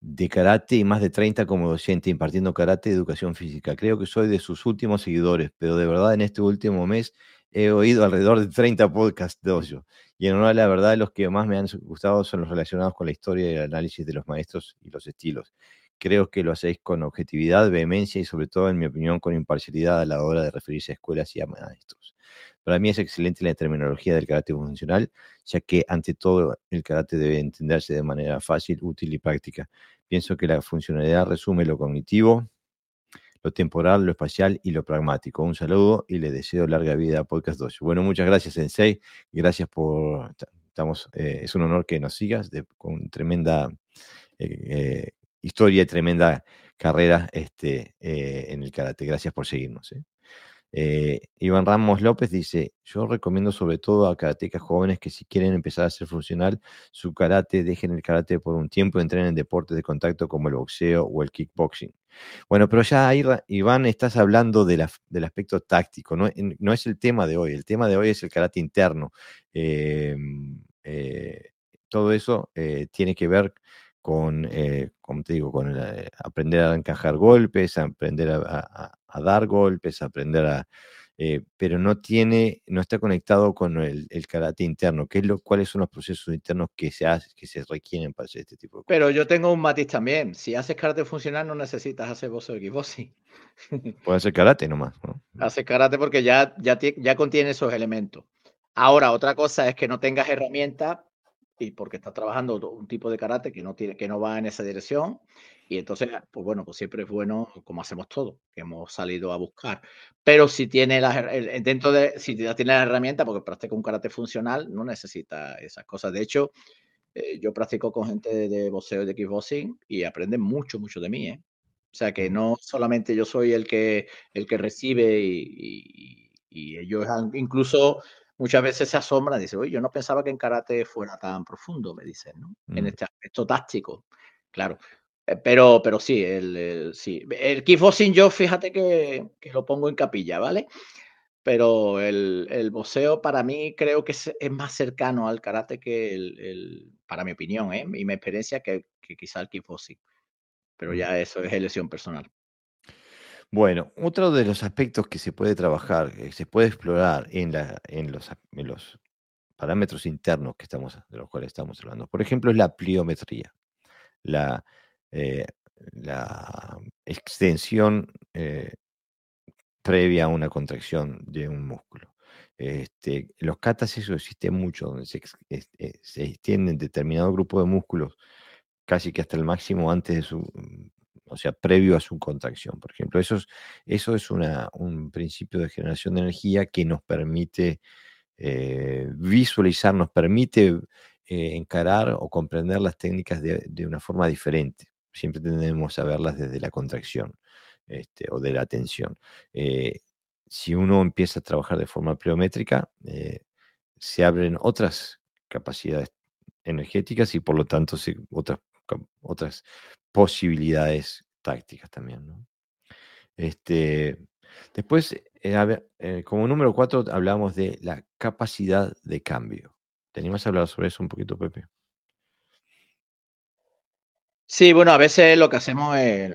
de karate y más de 30 como docente impartiendo karate y educación física. Creo que soy de sus últimos seguidores, pero de verdad en este último mes he oído alrededor de 30 podcasts de Oyo. Y en honor a la verdad, los que más me han gustado son los relacionados con la historia y el análisis de los maestros y los estilos. Creo que lo hacéis con objetividad, vehemencia y sobre todo, en mi opinión, con imparcialidad a la hora de referirse a escuelas y a maestros. Para mí es excelente la terminología del karate funcional, ya que ante todo el karate debe entenderse de manera fácil, útil y práctica. Pienso que la funcionalidad resume lo cognitivo, lo temporal, lo espacial y lo pragmático. Un saludo y le deseo larga vida a Podcast 2. Bueno, muchas gracias, Sensei. Gracias por. Estamos, eh, es un honor que nos sigas con tremenda eh, eh, historia y tremenda carrera este, en el karate. Gracias por seguirnos. Eh, Iván Ramos López dice, yo recomiendo sobre todo a karatecas jóvenes que si quieren empezar a ser funcional su karate, dejen el karate por un tiempo y entrenen en deportes de contacto como el boxeo o el kickboxing. Bueno, pero ya ahí, Iván, estás hablando del aspecto táctico, no, no, es el tema de hoy, el tema de hoy es el karate interno. Em, eh, todo eso eh, tiene que ver con, como te digo, con aprender a encajar golpes, aprender a dar golpes, aprender a... Eh, pero no tiene, no está conectado con el, karate interno. ¿Qué es lo, ¿Cuáles son los procesos internos que se, hace, que se requieren para hacer este tipo de cosas? Pero yo tengo un matiz también. Si haces karate funcional, no necesitas hacer boxeo kickboxing. Puede hacer karate nomás. ¿no? Hace karate porque ya, ya, ya contiene esos elementos. Ahora, otra cosa es que no tengas herramientas y porque estás trabajando un tipo de karate que no, tiene, que no va en esa dirección y entonces, pues bueno, pues siempre es bueno, como hacemos todo, que hemos salido a buscar. Pero si tiene la, dentro de, si ya tiene la herramienta, porque practica un karate funcional, no necesita esas cosas. De hecho, eh, yo practico con gente de, boxeo y de kickboxing y aprenden mucho, mucho de mí, ¿eh? O sea que no solamente yo soy el que, el que recibe y, y, ellos incluso muchas veces se asombran, dicen, oye, yo no pensaba que en karate fuera tan profundo, me dicen, ¿no? En mm. este aspecto táctico. Claro, eh, pero, pero sí, el, el sí. El kickboxing yo fíjate que, que, lo pongo en capilla, ¿vale? Pero el, el boxeo para mí creo que es, es, más cercano al karate que el, el para mi opinión, ¿eh? y mi experiencia, que, que quizá el kickboxing. Pero mm. ya eso es elección personal. Bueno, otro de los aspectos que se puede trabajar, que se puede explorar en, los, parámetros internos que estamos, de los cuales estamos hablando, por ejemplo, es la pliometría. La, eh, extensión eh, previa a una contracción de un músculo. Este, los catas eso existe mucho, donde se, eh, se extienden determinado grupo de músculos casi que hasta el máximo antes de su, mm, o sea, previo a su contracción, por ejemplo. Eso es, eso es un principio de generación de energía que nos permite visualizar, nos permite encarar o comprender las técnicas de una forma diferente siempre tendemos a verlas desde la contracción este, o de la tensión. Eh, si uno empieza a trabajar de forma pleométrica, eh, se abren otras capacidades energéticas y por lo tanto otras, otras posibilidades tácticas también. Este, después, eh, eh, como número cuatro, hablamos de la capacidad de cambio. ¿Tenías a hablar sobre eso un poquito, Pepe? Sí, bueno, a veces lo que hacemos es,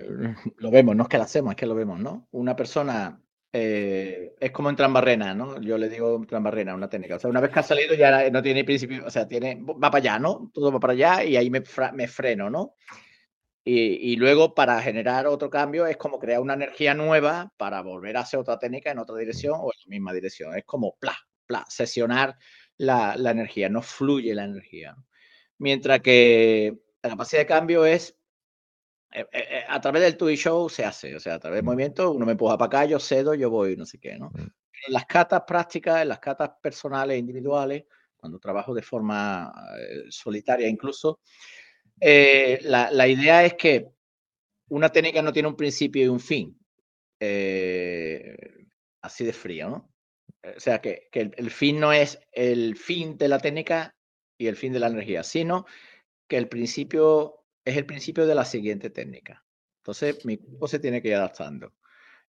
lo vemos, no es que lo hacemos, es que lo vemos, ¿no? Una persona eh, es como en trambarrena, ¿no? Yo le digo trambarrena, una técnica. O sea, una vez que ha salido ya no tiene principio, o sea, tiene, va para allá, ¿no? Todo va para allá y ahí me, freno, ¿no? Y, luego para generar otro cambio es como crear una energía nueva para volver a hacer otra técnica en otra dirección o en la misma dirección. Es como pla, pla, sesionar la energía, no fluye la energía. Mientras que la capacidad de cambio es eh, eh, eh, a través del TUI show se hace, o sea, a través del mm. movimiento uno me empuja para acá, yo cedo, yo voy, no sé qué, ¿no? Mm. en las catas prácticas, en las catas personales, individuales, cuando trabajo de forma solitaria incluso, la, idea es que una técnica no tiene un principio y un fin, así de frío, ¿no? O sea, que, el fin no es el fin de la técnica y el fin de la energía, sino que el principio es el principio de la siguiente técnica. Entonces, mi cuerpo se tiene que ir adaptando.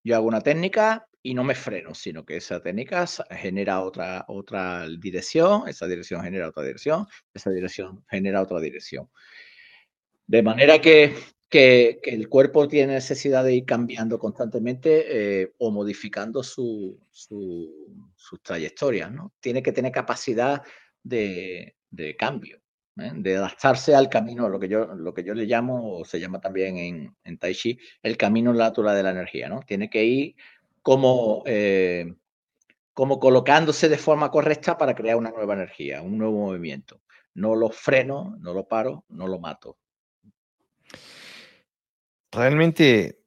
Yo hago una técnica y no me freno, sino que esa técnica genera otra, otra dirección, esa dirección genera otra dirección, esa dirección genera otra dirección. De manera que, que, el cuerpo tiene necesidad de ir cambiando constantemente eh, o modificando su, sus trayectorias, ¿no? Tiene que tener capacidad de, de cambio. ¿Eh? de adaptarse al camino, lo que yo, lo que yo le llamo, o se llama también en, en Tai Chi, el camino natural de la energía, ¿no? Tiene que ir como, eh, como colocándose de forma correcta para crear una nueva energía, un nuevo movimiento. No lo freno, no lo paro, no lo mato. Realmente,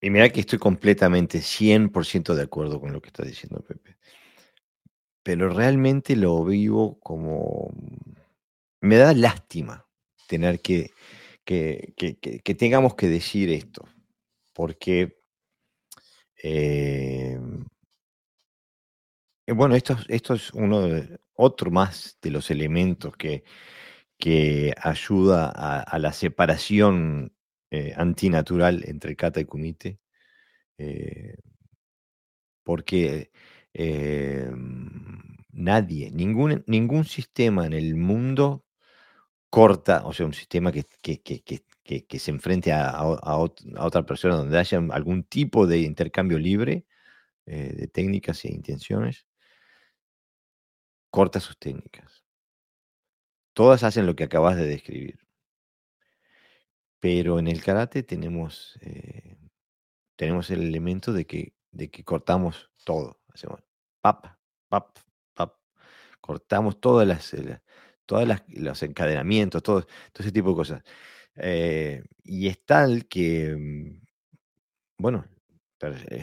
y mira que estoy completamente 100% de acuerdo con lo que está diciendo Pepe, pero realmente lo vivo como me da lástima tener que, que, tengamos que decir esto, porque, eh, bueno, esto, esto es uno de, otro más de los elementos que, que ayuda a, la separación eh, antinatural entre kata y kumite, eh, porque nadie, ningún, ningún sistema en el mundo corta, o sea, un sistema que, que, se enfrente a, otra persona donde haya algún tipo de intercambio libre eh, de técnicas e intenciones, corta sus técnicas. Todas hacen lo que acabas de describir. Pero en el karate tenemos, eh, tenemos el elemento de que, de que cortamos todo. Hacemos pap, pap, pap. Cortamos todas las, eh, todos los encadenamientos, todo, todo, ese tipo de cosas. Eh, y es tal que, mm, bueno,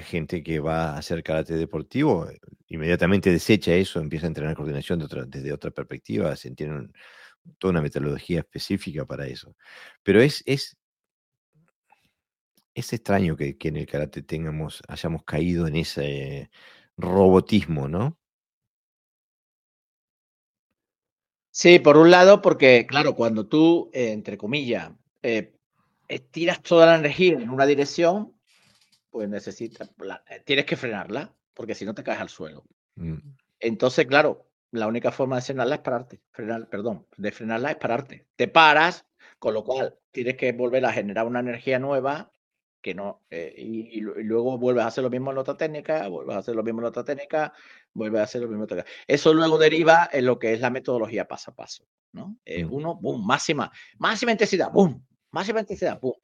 gente que va a hacer karate deportivo, eh, inmediatamente desecha eso, empieza a entrenar coordinación desde otra perspectiva, se tiene toda una metodología específica para eso. Pero es, es, es extraño que, que en el karate tengamos, hayamos caído en ese robotismo, ¿no? Sí, por un lado, porque, claro, cuando tú, eh, entre comillas, eh, estiras toda la energía en una dirección, pues necesitas, eh, tienes que frenarla, porque si no te caes al suelo. Mm. Entonces, claro, la única forma de frenarla es pararte, frenar, perdón, de frenarla es pararte. Te paras, con lo cual tienes que volver a generar una energía nueva que no, eh, y, luego vuelves a hacer lo mismo en otra técnica, vuelves a hacer lo mismo en otra técnica, vuelves a hacer lo mismo en otra Eso luego deriva en lo que es la metodología paso a paso, ¿no? Eh, mm. uno, boom, máxima, máxima intensidad, boom, máxima intensidad, boom.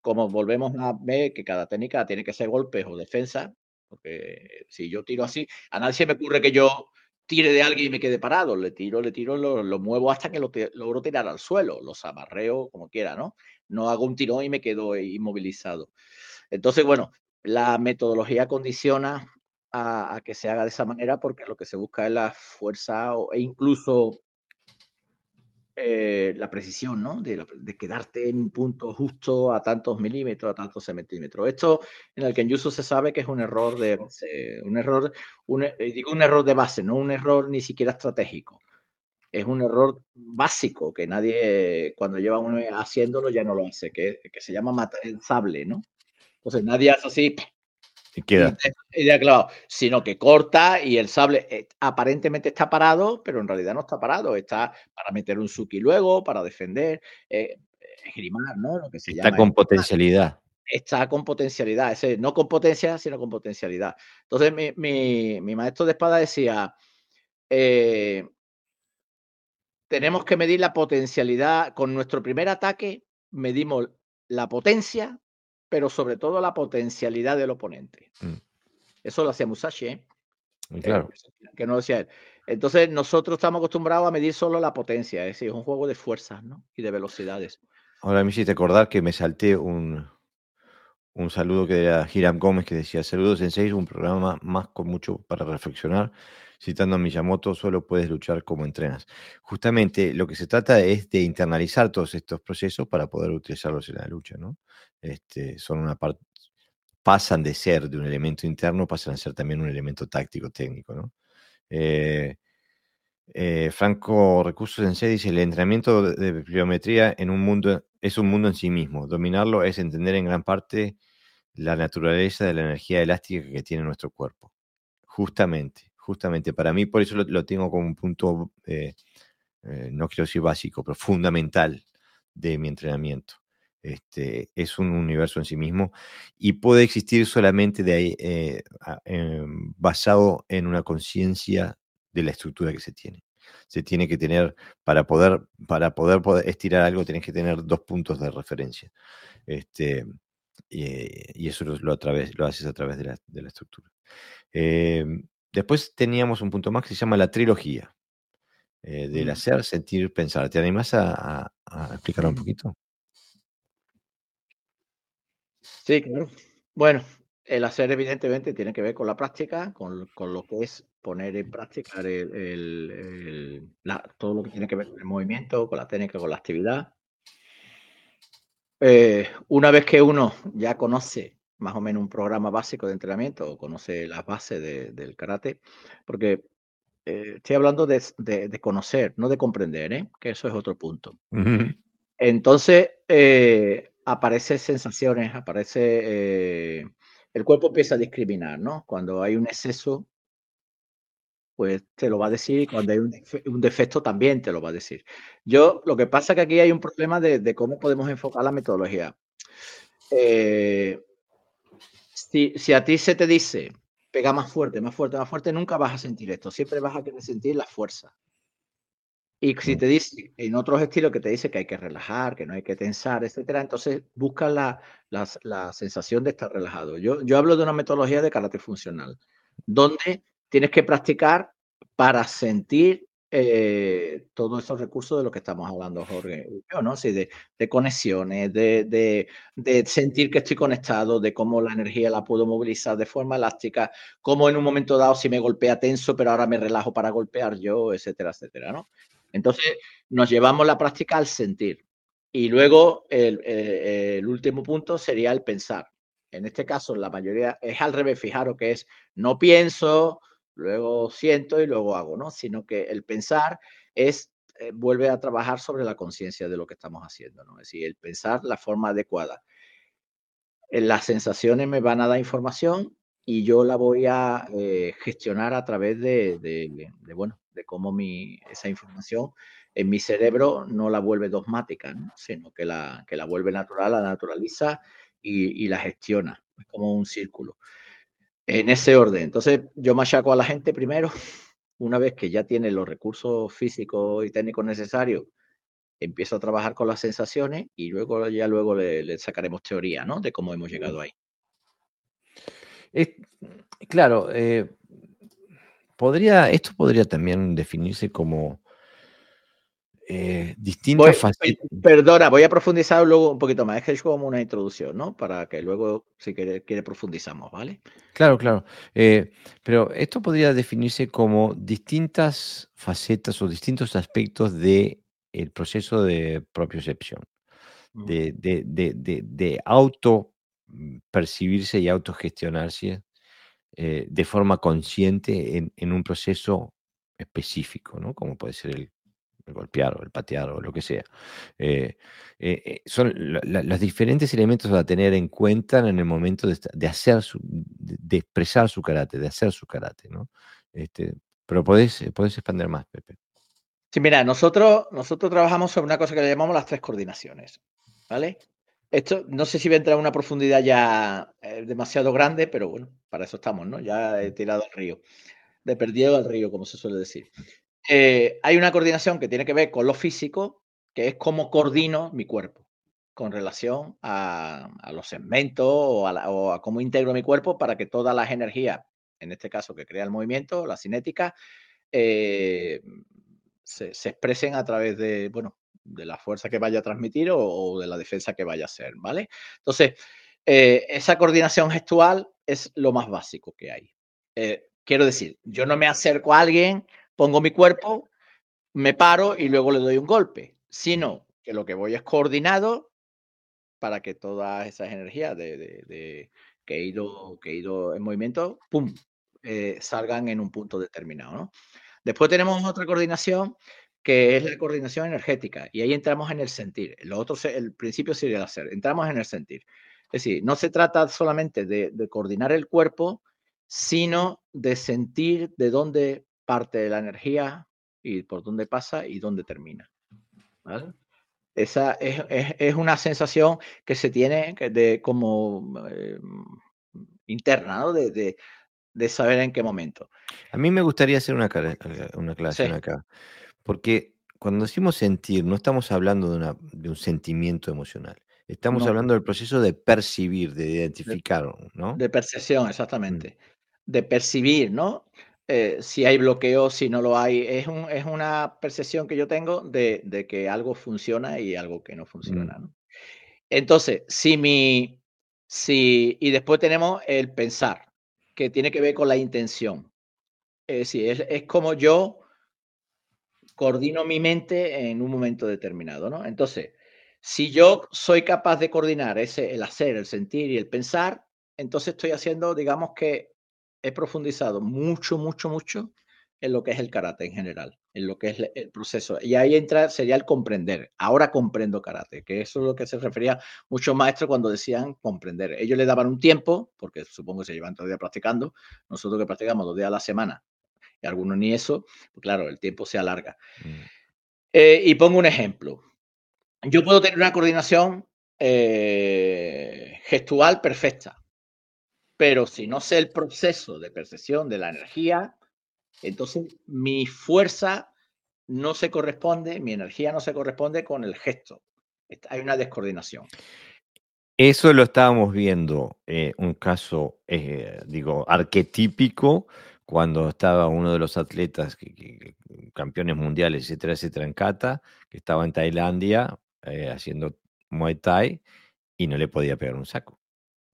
Como volvemos a ver que cada técnica tiene que ser golpes o defensa, porque si yo tiro así, a nadie se me ocurre que yo tire de alguien y me quede parado, le tiro, le tiro, lo, lo muevo hasta que lo logro tirar al suelo, los amarreo como quiera, ¿no? No hago un tirón y me quedo inmovilizado. Entonces, bueno, la metodología condiciona a, que se haga de esa manera porque lo que se busca es la fuerza e incluso eh, la precisión, ¿no? De, quedarte en un punto justo a tantos milímetros, a tantos centímetros. Esto en el que en Yusu se sabe que es un error de un error, eh, digo un error de base, no un error ni siquiera estratégico es un error básico que nadie, cuando lleva uno haciéndolo, ya no lo hace, que, que se llama matar el sable, ¿no? Entonces nadie hace así Y queda. claro, sino que corta y el sable eh, aparentemente está parado, pero en realidad no está parado. Está para meter un suki luego, para defender, eh, esgrimar, ¿no? Lo que se está con potencialidad. Está con potencialidad, ese, no con potencia, sino con potencialidad. Entonces, mi, mi maestro de espada decía, eh, tenemos que medir la potencialidad. Con nuestro primer ataque medimos la potencia, pero sobre todo la potencialidad del oponente. Mm. Eso lo hacía Musashi, ¿eh? Claro. Eh, que no lo decía él. Entonces, nosotros estamos acostumbrados a medir solo la potencia, es decir, es un juego de fuerzas ¿no? y de velocidades. Ahora me hiciste acordar que me salté un, un saludo que era Hiram Gómez que decía: Saludos en seis, un programa más con mucho para reflexionar citando a Miyamoto, solo puedes luchar como entrenas. Justamente lo que se trata es de internalizar todos estos procesos para poder utilizarlos en la lucha, ¿no? Este, son una parte, pasan de ser de un elemento interno, pasan a ser también un elemento táctico técnico, ¿no? Eh, eh, Franco Recursos en dice, el entrenamiento de pliometría en un mundo es un mundo en sí mismo. Dominarlo es entender en gran parte la naturaleza de la energía elástica que tiene nuestro cuerpo. Justamente justamente para mí, por eso lo, tengo como un punto, eh, eh, no quiero decir básico, pero fundamental de mi entrenamiento. Este, es un universo en sí mismo y puede existir solamente de ahí, eh, em, basado en una conciencia de la estructura que se tiene. Se tiene que tener, para poder, para poder, estirar algo, tienes que tener dos puntos de referencia. Este, y, eso lo, a través, lo haces a través de la, de la estructura. Em, Después teníamos un punto más que se llama la trilogía eh, del mm. hacer, sentir, pensar. ¿Te animas a, explicarlo un poquito? Sí, claro. Bueno, el hacer evidentemente tiene que ver con la práctica, con, lo que es poner en práctica todo lo que tiene que ver con el movimiento, con la técnica, con la actividad. Eh, una vez que uno ya conoce más o menos un programa básico de entrenamiento o conoce las bases del karate, porque eh, estoy hablando de, conocer, no de comprender, ¿eh? que eso es otro punto. Entonces, eh, aparecen sensaciones, aparece, el cuerpo empieza a discriminar, ¿no? Cuando hay un exceso, pues te lo va a decir, y cuando hay un, defecto también te lo va a decir. Yo, lo que pasa es que aquí hay un problema de, de cómo podemos enfocar la metodología. Eh, si, a ti se te dice, pega más fuerte, más fuerte, más fuerte, nunca vas a sentir esto. Siempre vas a querer sentir la fuerza. Y si te dice en otros estilos que te dice que hay que relajar, que no hay que tensar, etcétera, entonces busca la, la, sensación de estar relajado. Yo, yo hablo de una metodología de carácter funcional, donde tienes que practicar para sentir eh, todos esos recursos de los que estamos hablando, Jorge. Yo, ¿no? Sí, de, de conexiones, de, de, de, sentir que estoy conectado, de cómo la energía la puedo movilizar de forma elástica, cómo en un momento dado si me golpea tenso, pero ahora me relajo para golpear yo, etcétera, etcétera, ¿no? Entonces, nos llevamos la práctica al sentir. Y luego el, eh, el último punto sería el pensar. En este caso, la mayoría es al revés, fijaros que es no pienso, luego siento y luego hago, ¿no? Sino que el pensar es, eh, vuelve a trabajar sobre la conciencia de lo que estamos haciendo, ¿no? Es decir, el pensar la forma adecuada. Eh, las sensaciones me van a dar información y yo la voy a eh, gestionar a través de, de, bueno, de cómo mi, esa información en mi cerebro no la vuelve dogmática, ¿no? sino que la, que la vuelve natural, la naturaliza y, y la gestiona. Es como un círculo en ese orden. Entonces, yo machaco a la gente primero, una vez que ya tiene los recursos físicos y técnicos necesarios, empiezo a trabajar con las sensaciones y luego ya luego le, sacaremos teoría, ¿no? De cómo hemos llegado ahí. claro, eh, podría, esto podría también definirse como eh, distintas Perdona, voy a profundizar luego un poquito más. Es que es como una introducción, ¿no? Para que luego, si quiere, quiere profundizamos, ¿vale? Claro, claro. Eh, pero esto podría definirse como distintas facetas o distintos aspectos del el proceso de propiocepción, de, de, de, de, auto mm, percibirse y autogestionarse eh, de forma consciente en, en un proceso específico, ¿no? Como puede ser el el golpear o el patear o lo que sea. Eh, eh, eh, son los diferentes elementos a tener en cuenta en el momento de, hacer su, de, expresar su karate, de hacer su karate, ¿no? Este, pero podés, podés expandir más, Pepe. Sí, mira, nosotros, nosotros trabajamos sobre una cosa que le llamamos las tres coordinaciones, ¿vale? Esto no sé si va a entrar a una profundidad ya demasiado grande, pero bueno, para eso estamos, ¿no? Ya he tirado al río, de perdido al río, como se suele decir. Eh, hay una coordinación que tiene que ver con lo físico, que es cómo coordino mi cuerpo con relación a, los segmentos o a, cómo integro mi cuerpo para que todas las energías, en este caso que crea el movimiento, la cinética, eh, se, expresen a través de, bueno, de la fuerza que vaya a transmitir o, de la defensa que vaya a hacer, ¿vale? Entonces, eh, esa coordinación gestual es lo más básico que hay. quiero decir, yo no me acerco a alguien pongo mi cuerpo, me paro y luego le doy un golpe, sino que lo que voy es coordinado para que todas esas energías de, que, he ido, que he ido en movimiento, ¡pum!, eh, salgan en un punto determinado. Después tenemos otra coordinación que es la coordinación energética y ahí entramos en el sentir. Lo otro, el principio sería el hacer, entramos en el sentir. Es decir, no se trata solamente de coordinar el cuerpo, sino de sentir de dónde parte de la energía y por dónde pasa y dónde termina. Esa es, una sensación que se tiene de, como eh, interna, ¿no? De, saber en qué momento. A mí me gustaría hacer una, una aclaración acá, porque cuando decimos sentir, no estamos hablando de, un sentimiento emocional. Estamos hablando del proceso de percibir, de identificar, ¿no? De percepción, mm. exactamente. De percibir, ¿no? Eh, si hay bloqueo, si no lo hay. Es, es una percepción que yo tengo de, que algo funciona y algo que no mm. funciona. Entonces, si mi. Si, y después tenemos el pensar, que tiene que ver con la intención. Es decir, es, como yo coordino mi mente en un momento determinado, ¿no? Entonces, si yo soy capaz de coordinar ese, el hacer, el sentir y el pensar, entonces estoy haciendo, digamos que he profundizado mucho, mucho, mucho en lo que es el karate en general, en lo que es el proceso. Y ahí entra, sería el comprender. Ahora comprendo karate, que eso es lo que se refería muchos maestros cuando decían comprender. Ellos le daban un tiempo, porque supongo que se llevan todo el día practicando. Nosotros que practicamos dos días a la semana, y algunos ni eso, pues claro, el tiempo se alarga. Mm. Eh, y pongo un ejemplo. Yo puedo tener una coordinación eh, gestual perfecta, pero si no sé el proceso de percepción de la energía, entonces mi fuerza no se corresponde, mi energía no se corresponde con el gesto. Hay una descoordinación. Eso lo estábamos viendo, eh, un caso, eh, digo, arquetípico, cuando estaba uno de los atletas, campeones mundiales, etcétera, etcétera, en Kata, que estaba en Tailandia eh, haciendo Muay Thai y no le podía pegar un saco.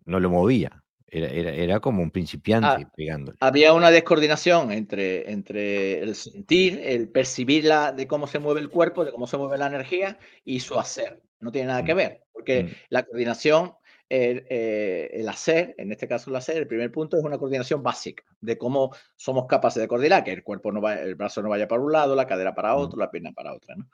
No lo movía. Era, como un principiante ah, pegándole. Había una descoordinación entre, entre el sentir, el percibir la, de cómo se mueve el cuerpo, de cómo se mueve la energía y su hacer. No tiene nada que mm, ver, porque mm. la coordinación, el, eh, el, hacer, en este caso el hacer, el primer punto es una coordinación básica de cómo somos capaces de coordinar, que el cuerpo no va, el brazo no vaya para un lado, la cadera para mm. otro, la pierna para otra. ¿no?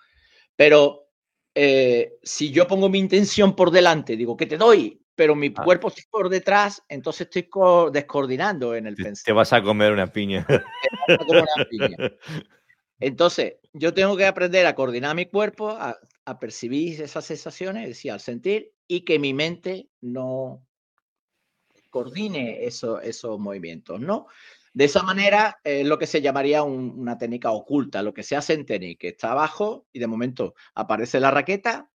Pero eh, si yo pongo mi intención por delante, digo que te doy, pero mi ah. cuerpo está por detrás, entonces estoy descoordinando en el pensamiento. Te vas a comer una piña. Entonces, yo tengo que aprender a coordinar mi cuerpo, a, percibir esas sensaciones, es decir, al sentir, y que mi mente no coordine eso, esos movimientos, ¿no? De esa manera es lo que se llamaría una técnica oculta, lo que se hace en tenis, que está abajo y de momento aparece la raqueta,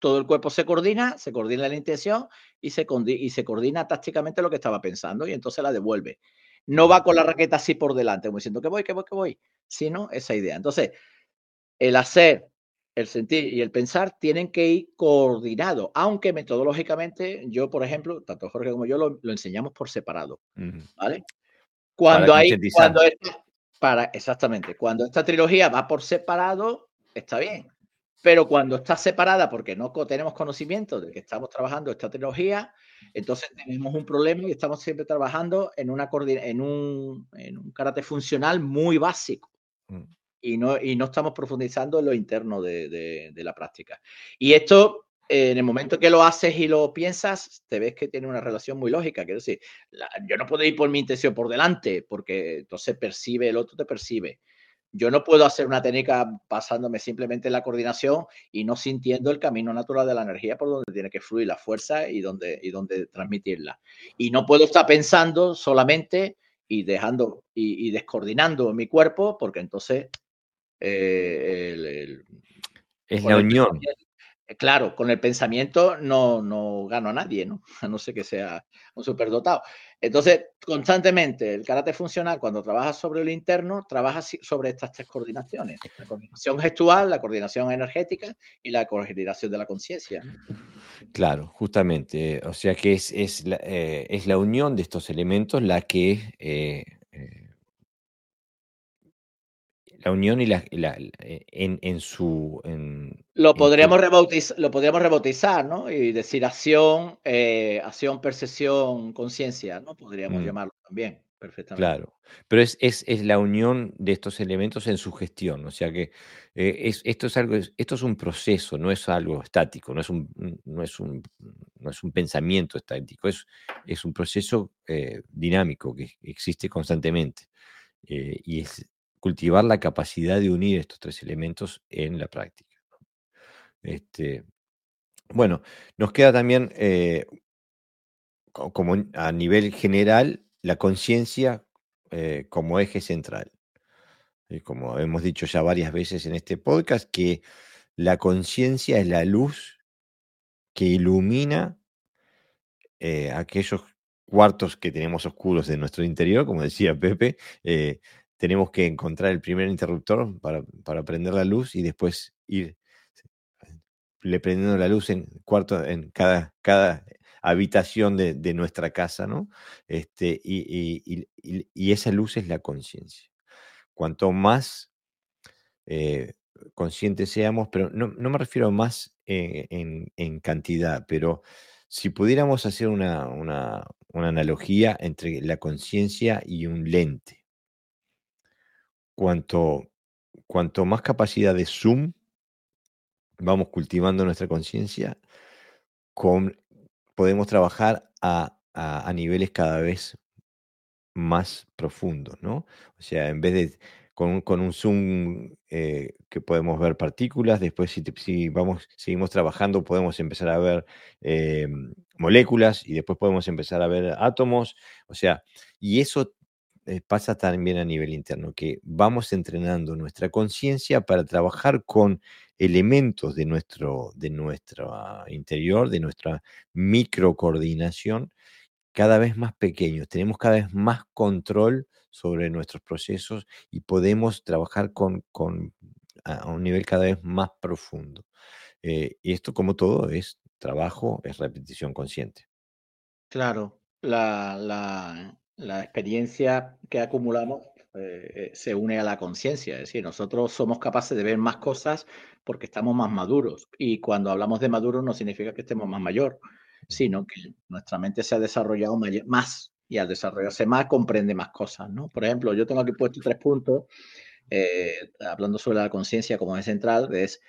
todo el cuerpo se coordina, se coordina la intención y se, y se coordina tácticamente lo que estaba pensando y entonces la devuelve. No va con la raqueta así por delante, como diciendo que voy, que voy, que voy, sino esa idea. Entonces, el hacer, el sentir y el pensar tienen que ir coordinados, aunque metodológicamente yo, por ejemplo, tanto Jorge como yo lo, enseñamos por separado, ¿vale? Cuando hay, cuando para, exactamente, cuando esta trilogía va por separado, está bien. Pero cuando está separada, porque no tenemos conocimiento de que estamos trabajando esta tecnología, entonces tenemos un problema y estamos siempre trabajando en, una en, un, en un carácter funcional muy básico. Mm. y no, y no estamos profundizando en lo interno de, la práctica. Y esto, en el momento que lo haces y lo piensas, te ves que tiene una relación muy lógica. Quiero decir, yo no puedo ir por mi intención por delante, porque entonces percibe, el otro te percibe. Yo no puedo hacer una técnica basándome simplemente en la coordinación y no sintiendo el camino natural de la energía por donde tiene que fluir la fuerza y donde, y donde transmitirla. Y no puedo estar pensando solamente y dejando y, descoordinando mi cuerpo porque entonces eh, es la unión. Claro, con el pensamiento no, no gano a nadie, ¿no? A no ser que sea un superdotado. Entonces, constantemente, el karate funcional, cuando trabajas sobre lo interno, trabajas sobre estas tres coordinaciones. La coordinación gestual, la coordinación energética y la coordinación de la conciencia. Claro, justamente. O sea que es, es, la, eh, es la unión de estos elementos la que eh, la unión y la, eh, en, su... lo, podríamos rebautizar, lo podríamos rebautizar, ¿no? Y decir acción, eh, acción, percepción, conciencia, ¿no? Podríamos mm. llamarlo también, perfectamente. Claro, pero es, es, la unión de estos elementos en su gestión, o sea que eh, es, esto, es algo, esto es un proceso, no es algo estático, no es un, no es un, no es un pensamiento estático, es, es un proceso dinámico que existe constantemente. y es, cultivar la capacidad de unir estos tres elementos en la práctica. Este, bueno, nos queda también, eh, como a nivel general, la conciencia eh, como eje central. Y como hemos dicho ya varias veces en este podcast, que la conciencia es la luz que ilumina eh, aquellos cuartos que tenemos oscuros de nuestro interior, como decía Pepe, tenemos que encontrar el primer interruptor para, para prender la luz y después ir le prendiendo la luz en cuarto, en cada, cada habitación de, nuestra casa, ¿no? Este, y, y, y, esa luz es la conciencia. Cuanto más eh, conscientes seamos, pero no, no, me refiero más en, en, cantidad, pero si pudiéramos hacer una, una, una analogía entre la conciencia y un lente cuanto, cuanto más capacidad de zoom vamos cultivando nuestra conciencia, podemos trabajar a, niveles cada vez más profundos, ¿no? O sea, en vez de con, un zoom eh, que podemos ver partículas, después si, vamos, seguimos trabajando podemos empezar a ver eh, moléculas y después podemos empezar a ver átomos, o sea, y eso eh, pasa también a nivel interno, que vamos entrenando nuestra conciencia para trabajar con elementos de nuestro, de interior, de nuestra microcoordinación, cada vez más pequeños. Tenemos cada vez más control sobre nuestros procesos y podemos trabajar con, con a un nivel cada vez más profundo. Eh, y esto, como todo, es trabajo, es repetición consciente. Claro, la, la, la experiencia que acumulamos eh, eh, se une a la conciencia. Es decir, nosotros somos capaces de ver más cosas porque estamos más maduros. Y cuando hablamos de maduros no significa que estemos más mayor, sino que nuestra mente se ha desarrollado más y al desarrollarse más comprende más cosas. ¿no? Por ejemplo, yo tengo aquí puesto tres puntos, eh, hablando sobre la conciencia como es central, es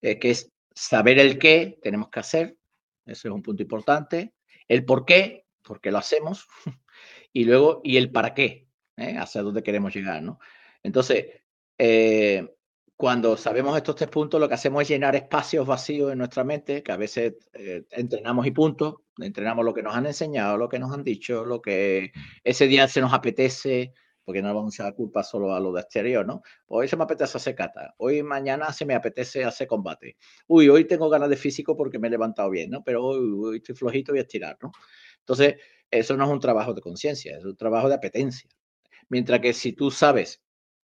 que es saber el qué tenemos que hacer, eso es un punto importante, el por qué, porque lo hacemos, y luego, y el para qué, ¿eh? hacia dónde queremos llegar, ¿no? Entonces, eh, cuando sabemos estos tres puntos, lo que hacemos es llenar espacios vacíos en nuestra mente, que a veces eh, entrenamos y punto, entrenamos lo que nos han enseñado, lo que nos han dicho, lo que ese día se nos apetece, porque no vamos a dar culpa solo a lo de exterior, ¿no? Hoy se me apetece hacer cata, hoy mañana se me apetece hacer combate. Uy, hoy tengo ganas de físico porque me he levantado bien, ¿no? Pero hoy, hoy estoy flojito, voy a estirar, ¿no? Entonces, eso no es un trabajo de conciencia, es un trabajo de apetencia. Mientras que si tú sabes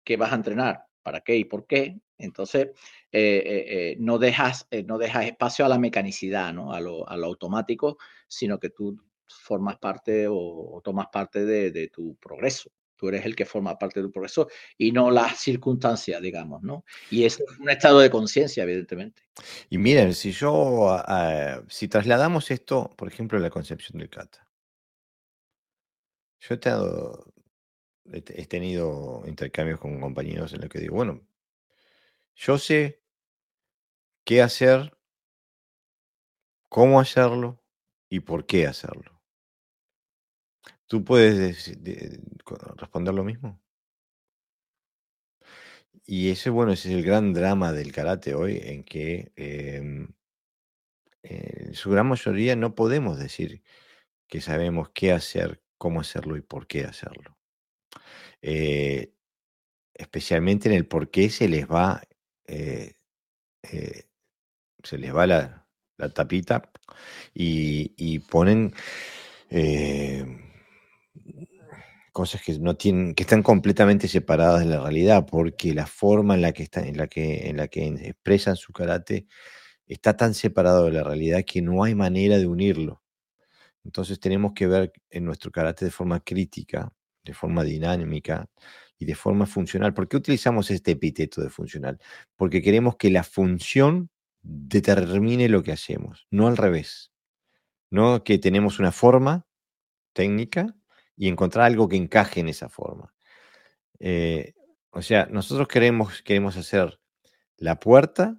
que vas a entrenar, para qué y por qué, entonces eh, eh, eh, no, dejas, no dejas espacio a la mecanicidad, ¿no? a, lo, automático, sino que tú formas parte o, tomas parte de, tu progreso. Tú eres el que forma parte de tu progreso y no las circunstancias, digamos, ¿no? Y es un estado de conciencia, evidentemente. Y miren, si yo, ah, si trasladamos esto, por ejemplo, a la concepción del kata, yo he, tenido intercambios con compañeros en los que digo, bueno, Yo sé qué hacer, cómo hacerlo y por qué hacerlo. ¿Tú puedes responder lo mismo? Y ese, bueno, ese es el gran drama del karate hoy, en que em, en su gran mayoría no podemos decir que sabemos qué hacer, cómo hacerlo y por qué hacerlo. Eh, especialmente en el por qué se les va, eh, eh, se les va la, tapita y, ponen cosas que no tienen, que están completamente separadas de la realidad, porque la forma en la que está, en la que, en la que expresan su karate está tan separado de la realidad que no hay manera de unirlo. Entonces tenemos que ver en nuestro karate de forma crítica, de forma dinámica y de forma funcional. ¿Por qué utilizamos este epíteto de funcional? Porque queremos que la función determine lo que hacemos, no al revés. No que tenemos una forma técnica y encontrar algo que encaje en esa forma. Eh, o sea, nosotros queremos, queremos hacer la puerta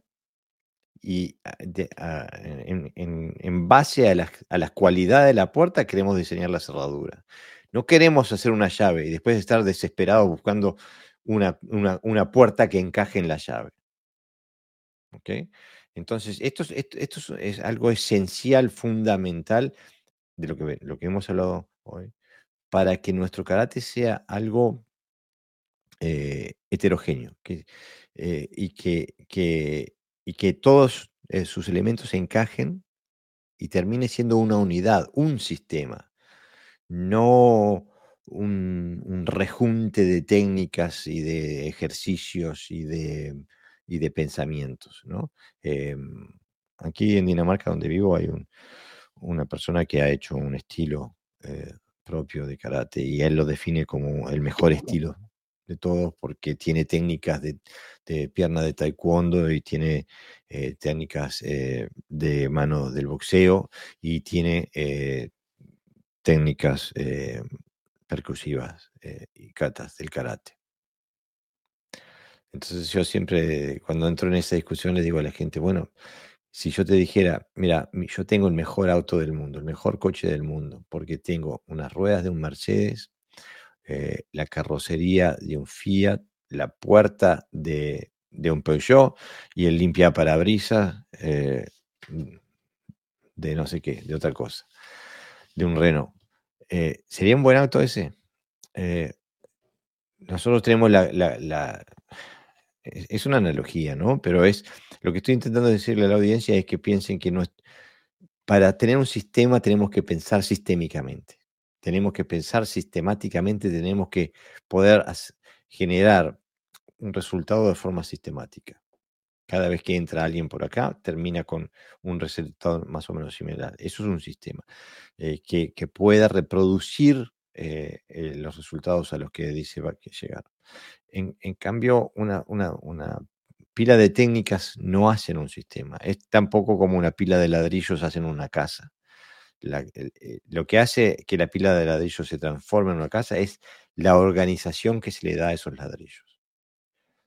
y ah, ah, en, base a las, a cualidades de la puerta queremos diseñar la cerradura. No queremos hacer una llave y después estar desesperados buscando una, puerta que encaje en la llave. ¿Ok? Entonces, esto, esto, es algo esencial, fundamental de lo que, lo que hemos hablado hoy, para que nuestro karate sea algo eh, heterogéneo eh, y que, que y que todos eh, sus elementos se encajen y termine siendo una unidad, un sistema, no un, rejunte de técnicas y de ejercicios y de, y de pensamientos. ¿no? Em, aquí en Dinamarca, donde vivo, hay una persona que ha hecho un estilo eh, propio de karate y él lo define como el mejor estilo de todos porque tiene técnicas de, pierna de taekwondo y tiene eh, técnicas eh, de mano del boxeo y tiene eh, técnicas percusivas y catas del karate. Entonces yo siempre, cuando entro en esa discusión, le digo a la gente, bueno, si yo te dijera, mira, yo tengo el mejor auto del mundo, el mejor coche del mundo, porque tengo unas ruedas de un Mercedes, eh, la carrocería de un Fiat, la puerta de, un Peugeot y el limpia parabrisas eh, de no sé qué, de otra cosa, de un Renault. Eh, ¿Sería un buen auto ese? nosotros tenemos la, es una analogía, ¿no? Pero es lo que estoy intentando decirle a la audiencia es que piensen que no para tener un sistema tenemos que pensar sistémicamente tenemos que pensar sistemáticamente, tenemos que poder generar un resultado de forma sistemática. Cada vez que entra alguien por acá, termina con un resultado más o menos similar. Eso es un sistema eh, que, pueda reproducir eh, eh, los resultados a los que dice va a llegar. En, cambio, una, una, pila de técnicas no hacen un sistema. Es tampoco como una pila de ladrillos hacen una casa. Eh, lo que hace que la pila de ladrillos se transforme en una casa es la organización que se le da a esos ladrillos.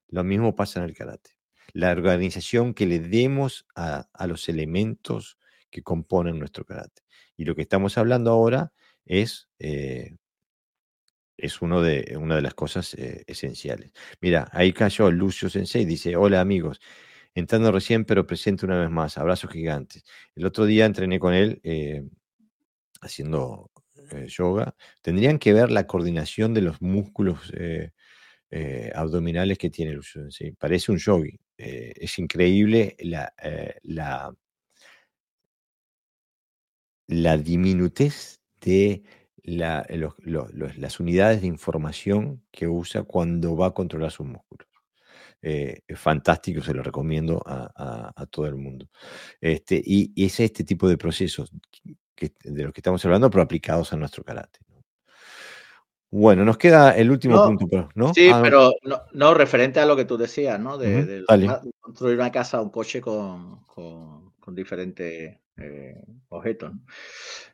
Lo mismo pasa en el karate. La organización que le demos a, los elementos que componen nuestro karate. Y lo que estamos hablando ahora es, eh, es uno de, una de las cosas eh, esenciales. Mira, ahí cayó Lucio Sensei, dice, hola amigos, entrando recién pero presente una vez más, abrazos gigantes. El otro día entrené con él haciendo eh, yoga, tendrían que ver la coordinación de los músculos eh, eh, abdominales que tiene Lucio Parece un yogi. es increíble la, la, la, diminutez de las unidades de información que usa cuando va a controlar sus músculos. es fantástico, se lo recomiendo a, todo el mundo. Este, y, es este tipo de procesos de los que estamos hablando, pero aplicados a nuestro carácter. Bueno, nos queda el último punto, ¿no? Sí, ah, pero no, referente a lo que tú decías, ¿no? De, construir una casa o un coche con, diferentes eh, objetos.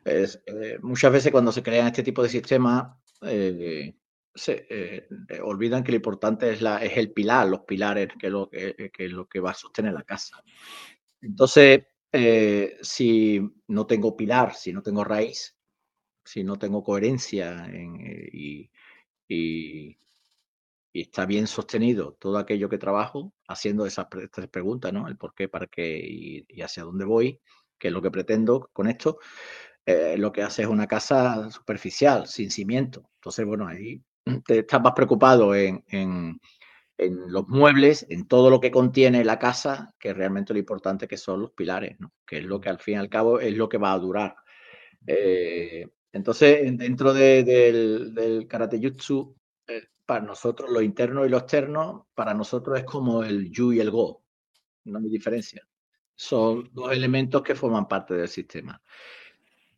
Es, eh, muchas veces cuando se crean este tipo de sistemas, eh, se olvidan que lo importante es, la, es el pilar, los pilares, que es lo que, que, es lo que va a sostener la casa. Entonces, si no tengo pilar, si no tengo raíz, si no tengo coherencia y, y, está bien sostenido todo aquello que trabajo, haciendo esas tres preguntas, ¿no? El por qué, para qué y, hacia dónde voy, qué es lo que pretendo con esto, eh, lo que hace es una casa superficial, sin cimiento. Entonces, bueno, ahí te estás más preocupado en, los muebles, en todo lo que contiene la casa, que realmente lo importante que son los pilares. Que es lo que al fin y al cabo es lo que va a durar. Eh, entonces, dentro del, del karate jutsu, eh, para nosotros lo interno y lo externo, para nosotros es como el yu y el go. No hay diferencia. Son dos elementos que forman parte del sistema.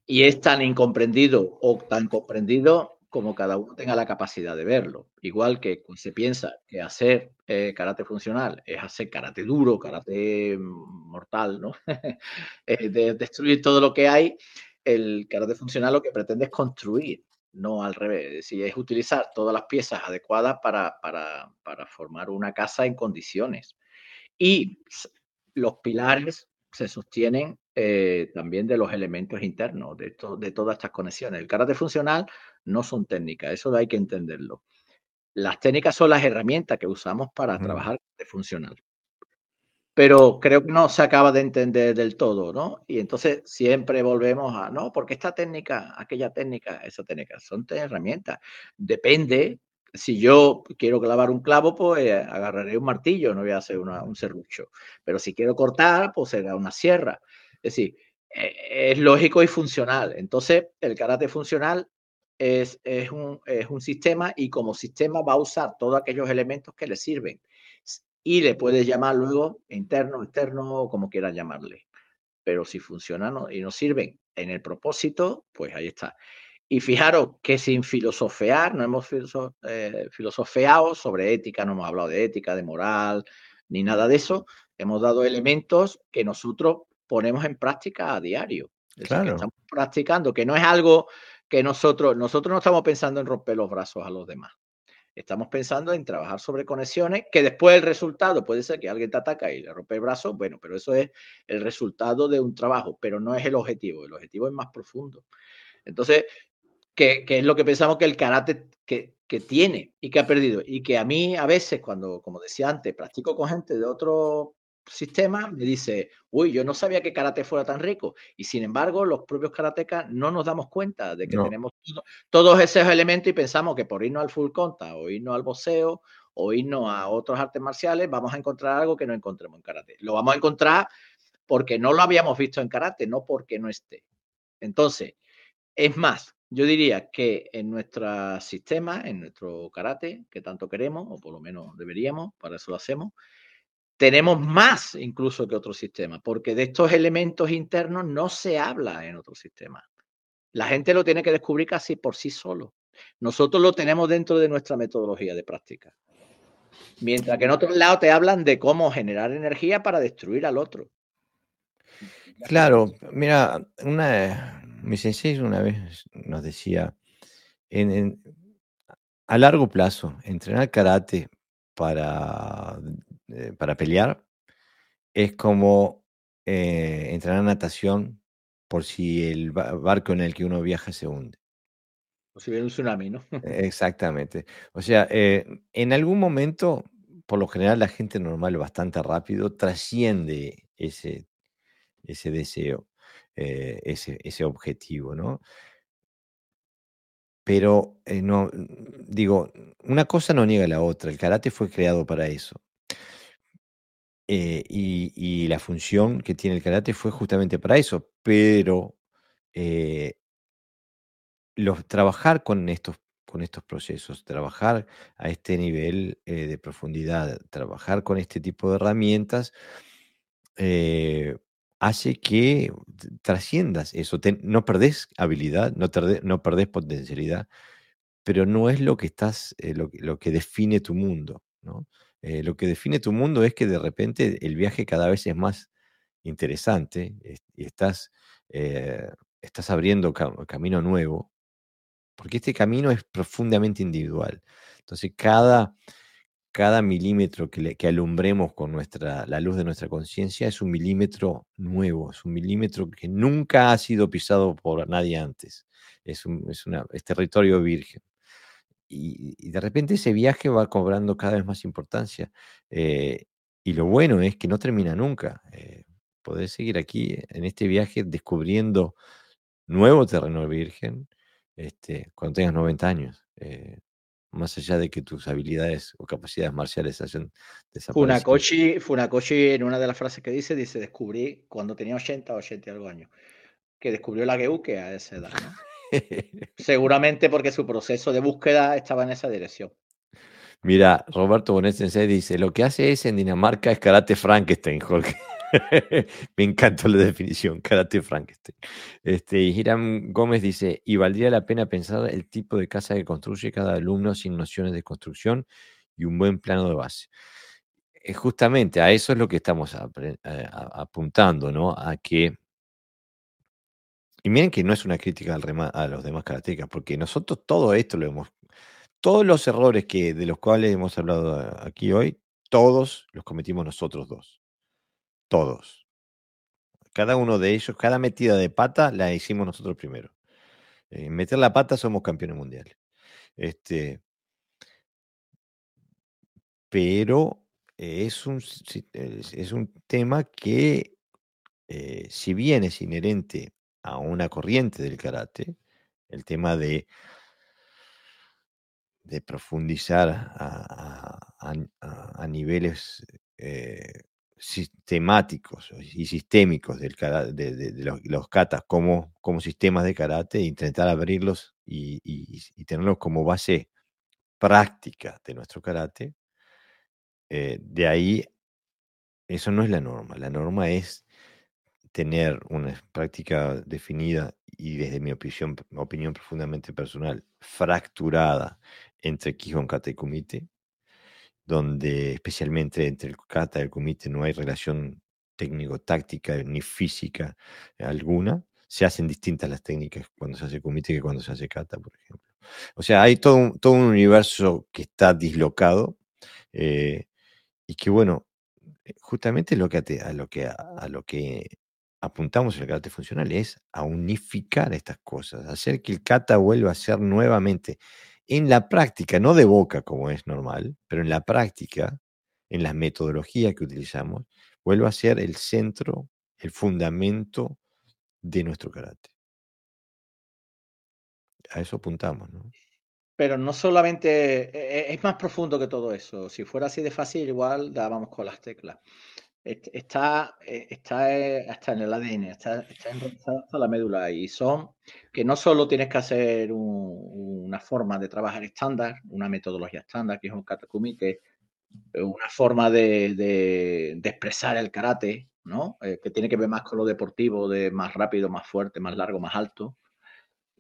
Y es tan incomprendido o tan comprendido como cada uno tenga la capacidad de verlo. Igual que se piensa que hacer eh, karate funcional es hacer karate duro, karate mortal, ¿no? de destruir todo lo que hay, el karate funcional lo que pretende es construir, no al revés. Es es utilizar todas las piezas adecuadas para, para, para formar una casa en condiciones. Y los pilares se sostienen eh, también de los elementos internos, de, de todas estas conexiones. El karate funcional no son técnicas, eso hay que entenderlo. Las técnicas son las herramientas que usamos para trabajar de funcional pero creo que no se acaba de entender del todo, ¿no? Y entonces siempre volvemos a, no, porque esta técnica, aquella técnica, esa técnica, son herramientas. Depende, si yo quiero clavar un clavo, pues agarraré un martillo, no voy a hacer un serrucho. Pero si quiero cortar, pues será una sierra. Es decir, e, es lógico y funcional. Entonces, el karate funcional es, es, un, es un sistema y como sistema va a usar todos aquellos elementos que le sirven y le puedes llamar luego interno, externo o como quieras llamarle. Pero si funciona y nos sirven en el propósito, pues ahí está. Y fijaros que sin filosofear, no hemos eh, filosofeado sobre ética, no hemos hablado de ética, de moral, ni nada de eso. Hemos dado elementos que nosotros ponemos en práctica a diario. claro. que estamos practicando, que no es algo que nosotros, nosotros no estamos pensando en romper los brazos a los demás. Estamos pensando en trabajar sobre conexiones, que después el resultado puede ser que alguien te ataca y le rompe el brazo, bueno, pero eso es el resultado de un trabajo, pero no es el objetivo, el objetivo es más profundo. Entonces, ¿qué, es lo que pensamos que el karate que, que, tiene y que ha perdido? Y que a mí a veces, cuando, como decía antes, practico con gente de otro sistema me dice, uy, yo no sabía que karate fuera tan rico. Y sin embargo, los propios karatecas no nos damos cuenta de que tenemos todos esos elementos y pensamos que por irnos al full conta o irnos al boxeo o irnos a otros artes marciales vamos a encontrar algo que no encontremos en karate. Lo vamos a encontrar porque no lo habíamos visto en karate, no porque no esté. Entonces, es más, yo diría que en nuestro sistema, en nuestro karate, que tanto queremos, o por lo menos deberíamos, para eso lo hacemos, tenemos más incluso que otros sistemas, porque de estos elementos internos no se habla en otros sistemas. La gente lo tiene que descubrir casi por sí solo. Nosotros lo tenemos dentro de nuestra metodología de práctica. Mientras que en otros lados te hablan de cómo generar energía para destruir al otro. Claro, mira, una, mi sensei una vez nos decía, a largo plazo, entrenar karate para eh, para pelear es como eh, entrenar natación por si el barco en el que uno viaja se hunde. O si viene un tsunami, ¿no? Exactamente. O sea, eh, en algún momento, por lo general, la gente normal bastante rápido trasciende ese, ese deseo, ese, ese objetivo, ¿no? Pero no, digo, una cosa no niega la otra. El karate fue creado para eso. Eh, y, la función que tiene el karate fue justamente para eso, pero eh, los, trabajar con estos, con estos procesos, trabajar a este nivel eh, de profundidad, trabajar con este tipo de herramientas, hace que trasciendas eso. no perdés habilidad, no, no perdés potencialidad, pero no es lo que estás, lo, lo que define tu mundo, ¿no? Eh, lo que define tu mundo es que de repente el viaje cada vez es más interesante y estás, eh, estás abriendo camino nuevo, porque este camino es profundamente individual. Entonces, cada, cada milímetro que, que alumbremos con nuestra, la luz de nuestra conciencia es un milímetro nuevo, es un milímetro que nunca ha sido pisado por nadie antes. Es, es, una, es territorio virgen. Y, de repente ese viaje va cobrando cada vez más importancia. Eh, y lo bueno es que no termina nunca. Eh, poder seguir aquí en este viaje descubriendo nuevo terreno virgen este, cuando tengas 90 años. Eh, más allá de que tus habilidades o capacidades marciales hayan desaparecido. Funakoshi, Funakoshi en una de las frases que dice, dice, descubrí cuando tenía 80 o 80 y algo años, que descubrió la Geuke a esa edad. Seguramente porque su proceso de búsqueda estaba en esa dirección. Mira, Roberto Bonet Sensei dice, lo que hace es en Dinamarca es karate Frankenstein, Jorge. Me encantó la definición, karate Frankenstein. Este, Hiram Gómez dice, y valdría la pena pensar el tipo de casa que construye cada alumno sin nociones de construcción y un buen plano de base. Eh, justamente a eso es lo que estamos apuntando, ¿no? A que... Y miren que no es una crítica a los demás karatecas, porque nosotros todo esto lo hemos... Todos los errores que, de los cuales hemos hablado aquí hoy, todos los cometimos nosotros dos todos. Cada uno de ellos, cada metida de pata la hicimos nosotros primero. En meter la pata somos campeones mundiales. Este, pero es un, es un tema que, eh, si bien es inherente a una corriente del karate, el tema de, de profundizar a, niveles eh, sistemáticos y sistémicos del, de, los, katas como, como sistemas de karate, e intentar abrirlos y, tenerlos como base práctica de nuestro karate, eh, de ahí, eso no es la norma. La norma es tener una práctica definida y desde mi opinión, opinión profundamente personal, fracturada entre Kihon Kata y Kumite, donde especialmente entre el kata y el kumite no hay relación técnico-táctica ni física alguna. Se hacen distintas las técnicas cuando se hace kumite que cuando se hace kata, por ejemplo. O sea, hay todo un, todo un universo que está dislocado eh, y que, bueno, justamente lo que a, lo que, a, lo que apuntamos en el karate funcional es a unificar estas cosas, hacer que el kata vuelva a ser nuevamente en la práctica, no de boca como es normal, pero en la práctica, en la metodología que utilizamos, vuelve a ser el centro, el fundamento de nuestro carácter. A eso apuntamos, ¿no? Pero no solamente, e, e, es más profundo que todo eso. Si fuera así de fácil, igual dábamos con las teclas está, eh, está eh, hasta en el ADN, está, está hasta la médula y son que no solo tienes que hacer una forma de trabajar estándar, una metodología estándar, que es un katakumi, que una forma de, de, expresar el karate, ¿no? Eh, que tiene que ver más con lo deportivo, de más rápido, más fuerte, más largo, más alto,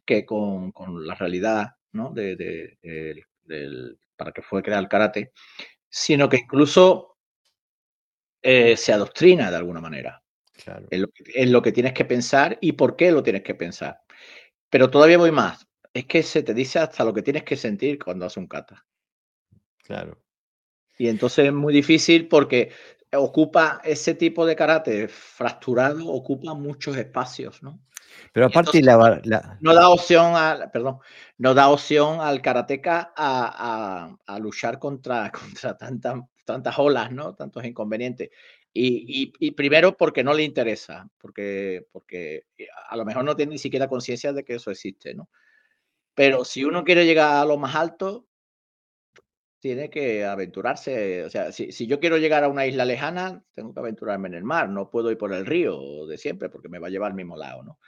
que con, con la realidad, ¿no? De, de, para que fue crear el karate, sino que incluso eh, se adoctrina de alguna manera. Claro. En lo, que, tienes que pensar y por qué lo tienes que pensar. Pero todavía voy más. Es que se te dice hasta lo que tienes que sentir cuando haces un kata. Claro. Y entonces es muy difícil porque ocupa ese tipo de karate fracturado, ocupa muchos espacios, ¿no? Pero aparte la, no da opción a, perdón, no da opción al karateca a, a, luchar contra, contra tanta, tantas olas, ¿no? Tantos inconvenientes. Y, y, primero porque no le interesa, porque, porque a lo mejor no tiene ni siquiera conciencia de que eso existe, ¿no? Pero si uno quiere llegar a lo más alto, tiene que aventurarse. O sea, si, si, yo quiero llegar a una isla lejana, tengo que aventurarme en el mar. No puedo ir por el río de siempre porque me va a llevar al mismo lado, ¿no?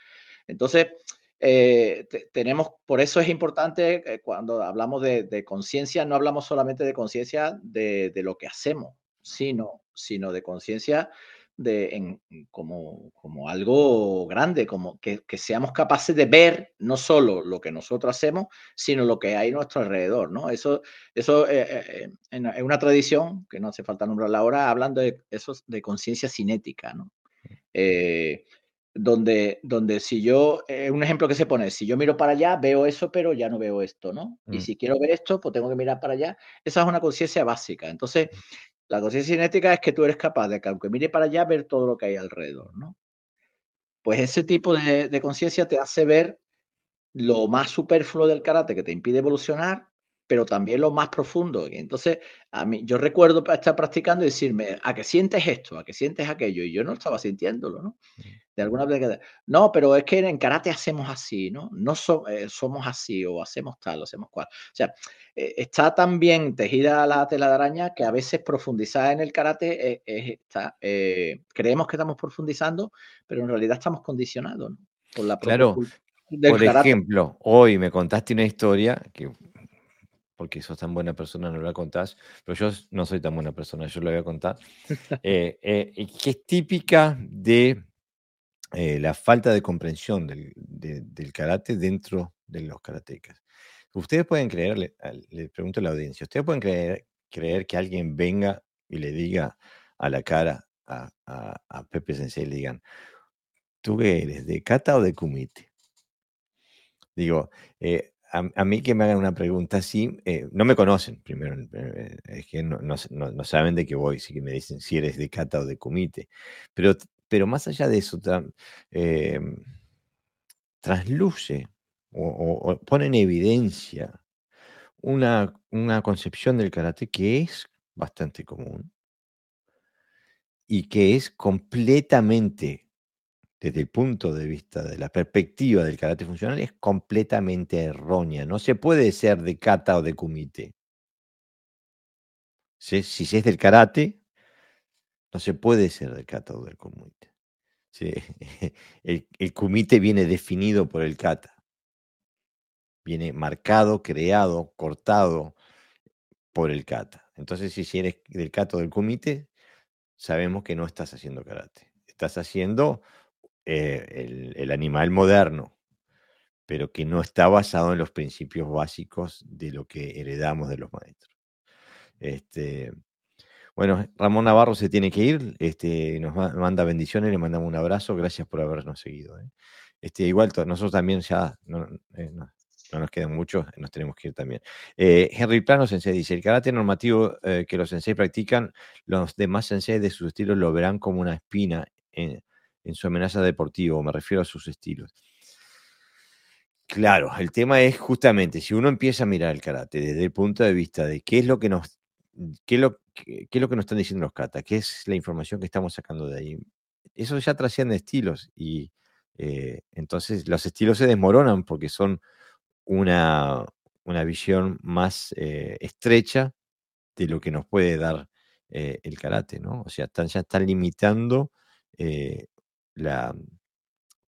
Entonces, eh, tenemos, por eso es importante eh, cuando hablamos de, conciencia, no hablamos solamente de conciencia de, lo que hacemos, sino, sino de conciencia de como, como algo grande, como que, seamos capaces de ver no solo lo que nosotros hacemos, sino lo que hay a nuestro alrededor, ¿no? Eso, eso eh, en, una tradición, que no hace falta nombrarla ahora, hablando de eso de conciencia cinética, ¿no? Donde, donde si yo, eh, un ejemplo que se pone, si yo miro para allá, veo eso, pero ya no veo esto, ¿no? Y Mm. si quiero ver esto, pues tengo que mirar para allá. Esa es una conciencia básica. Entonces, la conciencia cinética es que tú eres capaz de que aunque mire para allá, ver todo lo que hay alrededor, ¿no? Pues ese tipo de, de conciencia te hace ver lo más superfluo del karate que te impide evolucionar, pero también lo más profundo. Y entonces, a mí, yo recuerdo estar practicando y decirme, ¿a que sientes esto? ¿A que sientes aquello? Y yo no estaba sintiéndolo, ¿no? De alguna manera, no, pero es que en karate hacemos así, ¿no? No so- eh, somos así o hacemos tal o hacemos cual. O sea, eh, está tan bien tejida la tela de araña que a veces profundizar en el karate eh, es- está, eh, creemos que estamos profundizando, pero en realidad estamos condicionados, ¿no? Por la Claro, por karate. ejemplo, hoy me contaste una historia que, porque sos tan buena persona, no la contás, pero yo no soy tan buena persona, yo la voy a contar, eh, eh, que es típica de eh, la falta de comprensión del, de- del karate dentro de los karatecas. Ustedes pueden creer, le, le pregunto a la audiencia, ¿ustedes pueden creer, creer que alguien venga y le diga a la cara a, a- a Pepe Sensei, le digan, ¿tú qué eres, de kata o de kumite? Digo, eh, a, mí que me hagan una pregunta así, eh, no me conocen primero, eh, es que no, saben de qué voy, si me dicen si eres de kata o de kumite, pero, pero más allá de eso, tra- em, trasluce o, o- o pone en evidencia una, una concepción del karate que es bastante común y que es completamente desde el punto de vista de la perspectiva del karate funcional, es completamente errónea. No se puede ser de kata o de kumite. Si, si se es del karate, no se puede ser del kata o del kumite. El, el kumite viene definido por el kata. Viene marcado, creado, cortado por el kata. Entonces, si eres del kata o del kumite, sabemos que no estás haciendo karate. Estás haciendo eh, el, animal moderno, pero que no está basado en los principios básicos de lo que heredamos de los maestros. Este, bueno, Ramón Navarro se tiene que ir, este, nos ma- manda bendiciones, le mandamos un abrazo, gracias por habernos seguido. ¿eh? Este, igual nosotros también ya no, eh, no- no nos quedan muchos, nos tenemos que ir también. Eh, Henry Plano Sensei dice, el karate normativo que los sensei practican, los demás sensei de sus estilos lo verán como una espina en su amenaza deportiva, me refiero a sus estilos. Claro, el tema es justamente, si uno empieza a mirar el karate desde el punto de vista de qué es lo que nos, qué lo, qué, es lo que nos están diciendo los katas, qué es la información que estamos sacando de ahí, eso ya trasciende estilos y eh, entonces los estilos se desmoronan porque son una, una visión más eh, estrecha de lo que nos puede dar eh, el karate, ¿no? O sea, están, ya están limitando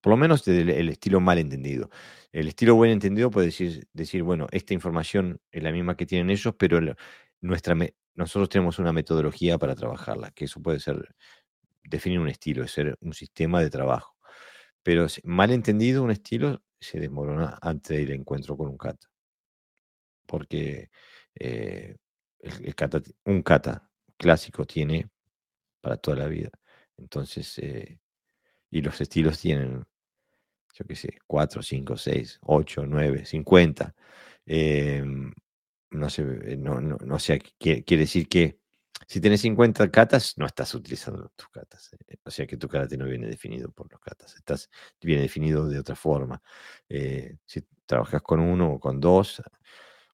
por lo menos el, el estilo mal entendido. El estilo buen entendido puede decir, decir, bueno, esta información es la misma que tienen ellos, pero nuestra, nosotros tenemos una metodología para trabajarla, que eso puede ser definir un estilo, es ser un sistema de trabajo. Pero mal entendido, un estilo se desmorona antes del encuentro con un kata. Porque eh, el, un kata clásico tiene para toda la vida. Entonces, eh, y los estilos tienen yo qué sé, 4, 5, 6, 8, 9, 50. em, no sé, eh, no, no, no sé, quiere, quiere decir que si tienes 50 catas, no estás utilizando tus catas. eh, O sea que tu karate no viene definido por los catas, estás, viene definido de otra forma. Eh, si trabajas con uno o con dos,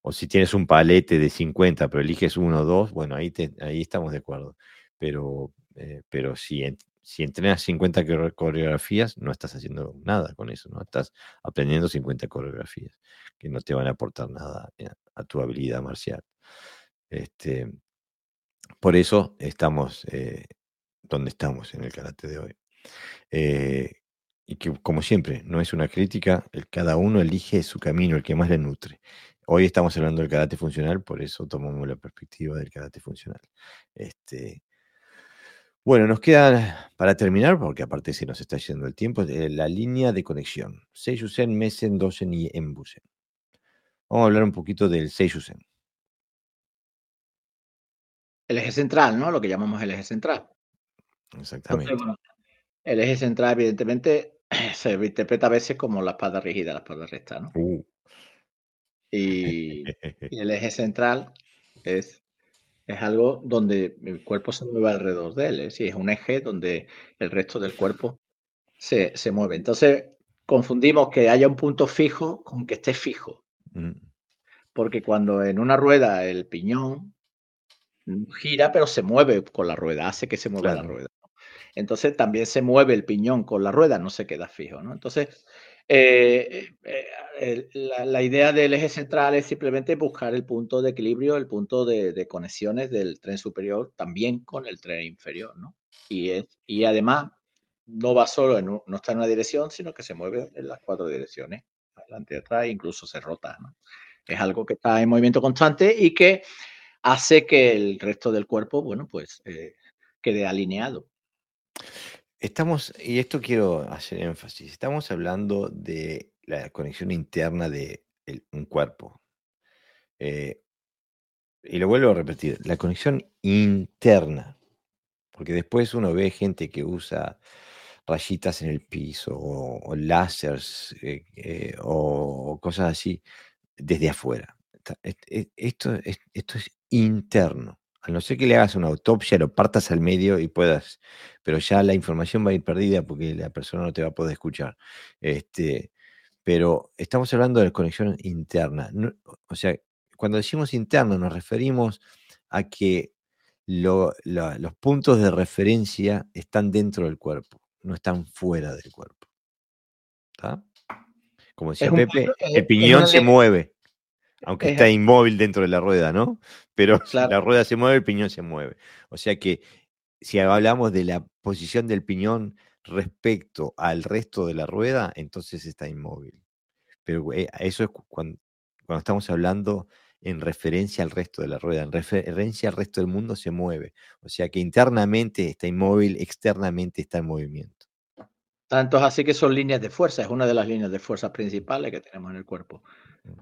o si tienes un palete de 50, pero eliges uno o dos, bueno, ahí, te- ahí estamos de acuerdo. Pero, eh, pero si, en- si entrenas 50 coreo- coreografías, no estás haciendo nada con eso, ¿no? Estás aprendiendo 50 coreografías que no te van a aportar nada eh, a tu habilidad marcial. Este, por eso estamos eh, donde estamos en el karate de hoy. Eh, y que, como siempre, no es una crítica, cada uno elige su camino, el que más le nutre. Hoy estamos hablando del karate funcional, por eso tomamos la perspectiva del karate funcional. Este, bueno, nos queda para terminar, porque aparte se nos está yendo el tiempo, eh, la línea de conexión. Seiyusen, Mesen, Dosen y Embusen. Vamos a hablar un poquito del Seiyusen. El eje central, ¿no? Lo que llamamos el eje central. Exactamente. Bueno, el eje central, evidentemente, se interpreta a veces como la espada rígida, la espada recta, ¿no? Uh. Y, y el eje central es, es algo donde el cuerpo se mueve alrededor de él. Es decir, es un eje donde el resto del cuerpo se, se mueve. Entonces, confundimos que haya un punto fijo con que esté fijo. Mm, Porque cuando en una rueda el piñón gira, pero se mueve con la rueda, hace que se mueva la rueda. Entonces también se mueve el piñón con la rueda, no se queda fijo. ¿no? Entonces, eh, eh, la, idea del eje central es simplemente buscar el punto de equilibrio, el punto de, conexiones del tren superior también con el tren inferior. ¿no? Y, además no va solo en un- no está en una dirección, sino que se mueve en las cuatro direcciones, adelante y atrás, incluso se rota. ¿no? Es algo que está en movimiento constante y que hace que el resto del cuerpo, bueno, pues eh, quede alineado. Estamos, y esto quiero hacer énfasis, estamos hablando de la conexión interna de un cuerpo. Eh, y lo vuelvo a repetir, la conexión interna, porque después uno ve gente que usa rayitas en el piso o, o láseres eh, eh, o, cosas así desde afuera. Est- est- Esto, es- esto es interno. A no ser que le hagas una autopsia, lo partas al medio y puedas, pero ya la información va a ir perdida porque la persona no te va a poder escuchar. Este, pero estamos hablando de la conexión interna. no- o sea, cuando decimos interno nos referimos a que lo- los puntos de referencia están dentro del cuerpo, no están fuera del cuerpo. ¿Tá? Como decía Pepe, punto- el piñón se mueve, aunque es- está inmóvil dentro de la rueda, ¿no? Pero Claro. la rueda se mueve, el piñón se mueve. O sea que si hablamos de la posición del piñón respecto al resto de la rueda, entonces está inmóvil. Pero eh, eso es cu- cuando, cuando estamos hablando en referencia al resto de la rueda, en referencia al resto del mundo se mueve. O sea que internamente está inmóvil, externamente está en movimiento. Tanto es así que son líneas de fuerza, es una de las líneas de fuerza principales que tenemos en el cuerpo.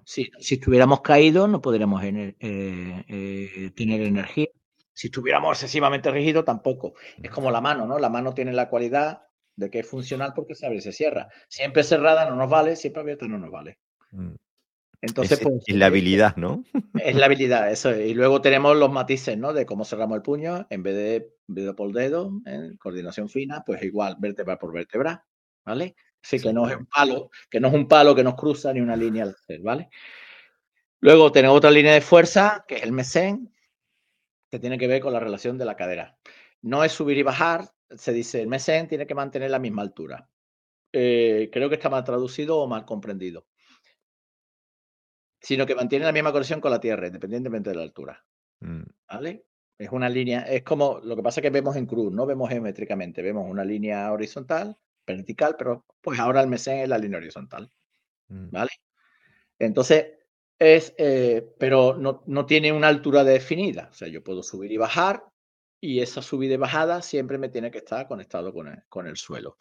Si, si estuviéramos caídos, no podríamos ener- eh, eh, tener energía. Si estuviéramos excesivamente rígidos, tampoco. Es como la mano, ¿no? La mano tiene la cualidad de que es funcional porque se abre y se cierra. Siempre cerrada no nos vale, siempre abierta no nos vale. Mm. Entonces, es, pues, es la eh, habilidad, ¿no? Es la habilidad, eso. es. Y luego tenemos los matices, ¿no? De cómo cerramos el puño, en vez de dedo por dedo, en coordinación fina, pues igual, vértebra por vértebra, ¿vale? Así que no es un palo, que no es un palo que nos cruza ni una línea al hacer, ¿vale? Luego tenemos otra línea de fuerza, que es el mesén, que tiene que ver con la relación de la cadera. No es subir y bajar, se dice el mesén tiene que mantener la misma altura. Eh, creo que está mal traducido o mal comprendido. Sino que mantiene la misma conexión con la tierra, independientemente de la altura. Mm, ¿Vale? Es una línea, es como, lo que pasa es que vemos en cruz, no vemos geométricamente, vemos una línea horizontal, vertical, pero pues ahora el mesén es la línea horizontal, mm. ¿vale? Entonces, es, eh, pero no, no tiene una altura definida, o sea, yo puedo subir y bajar y esa subida y bajada siempre me tiene que estar conectado con el, con el suelo.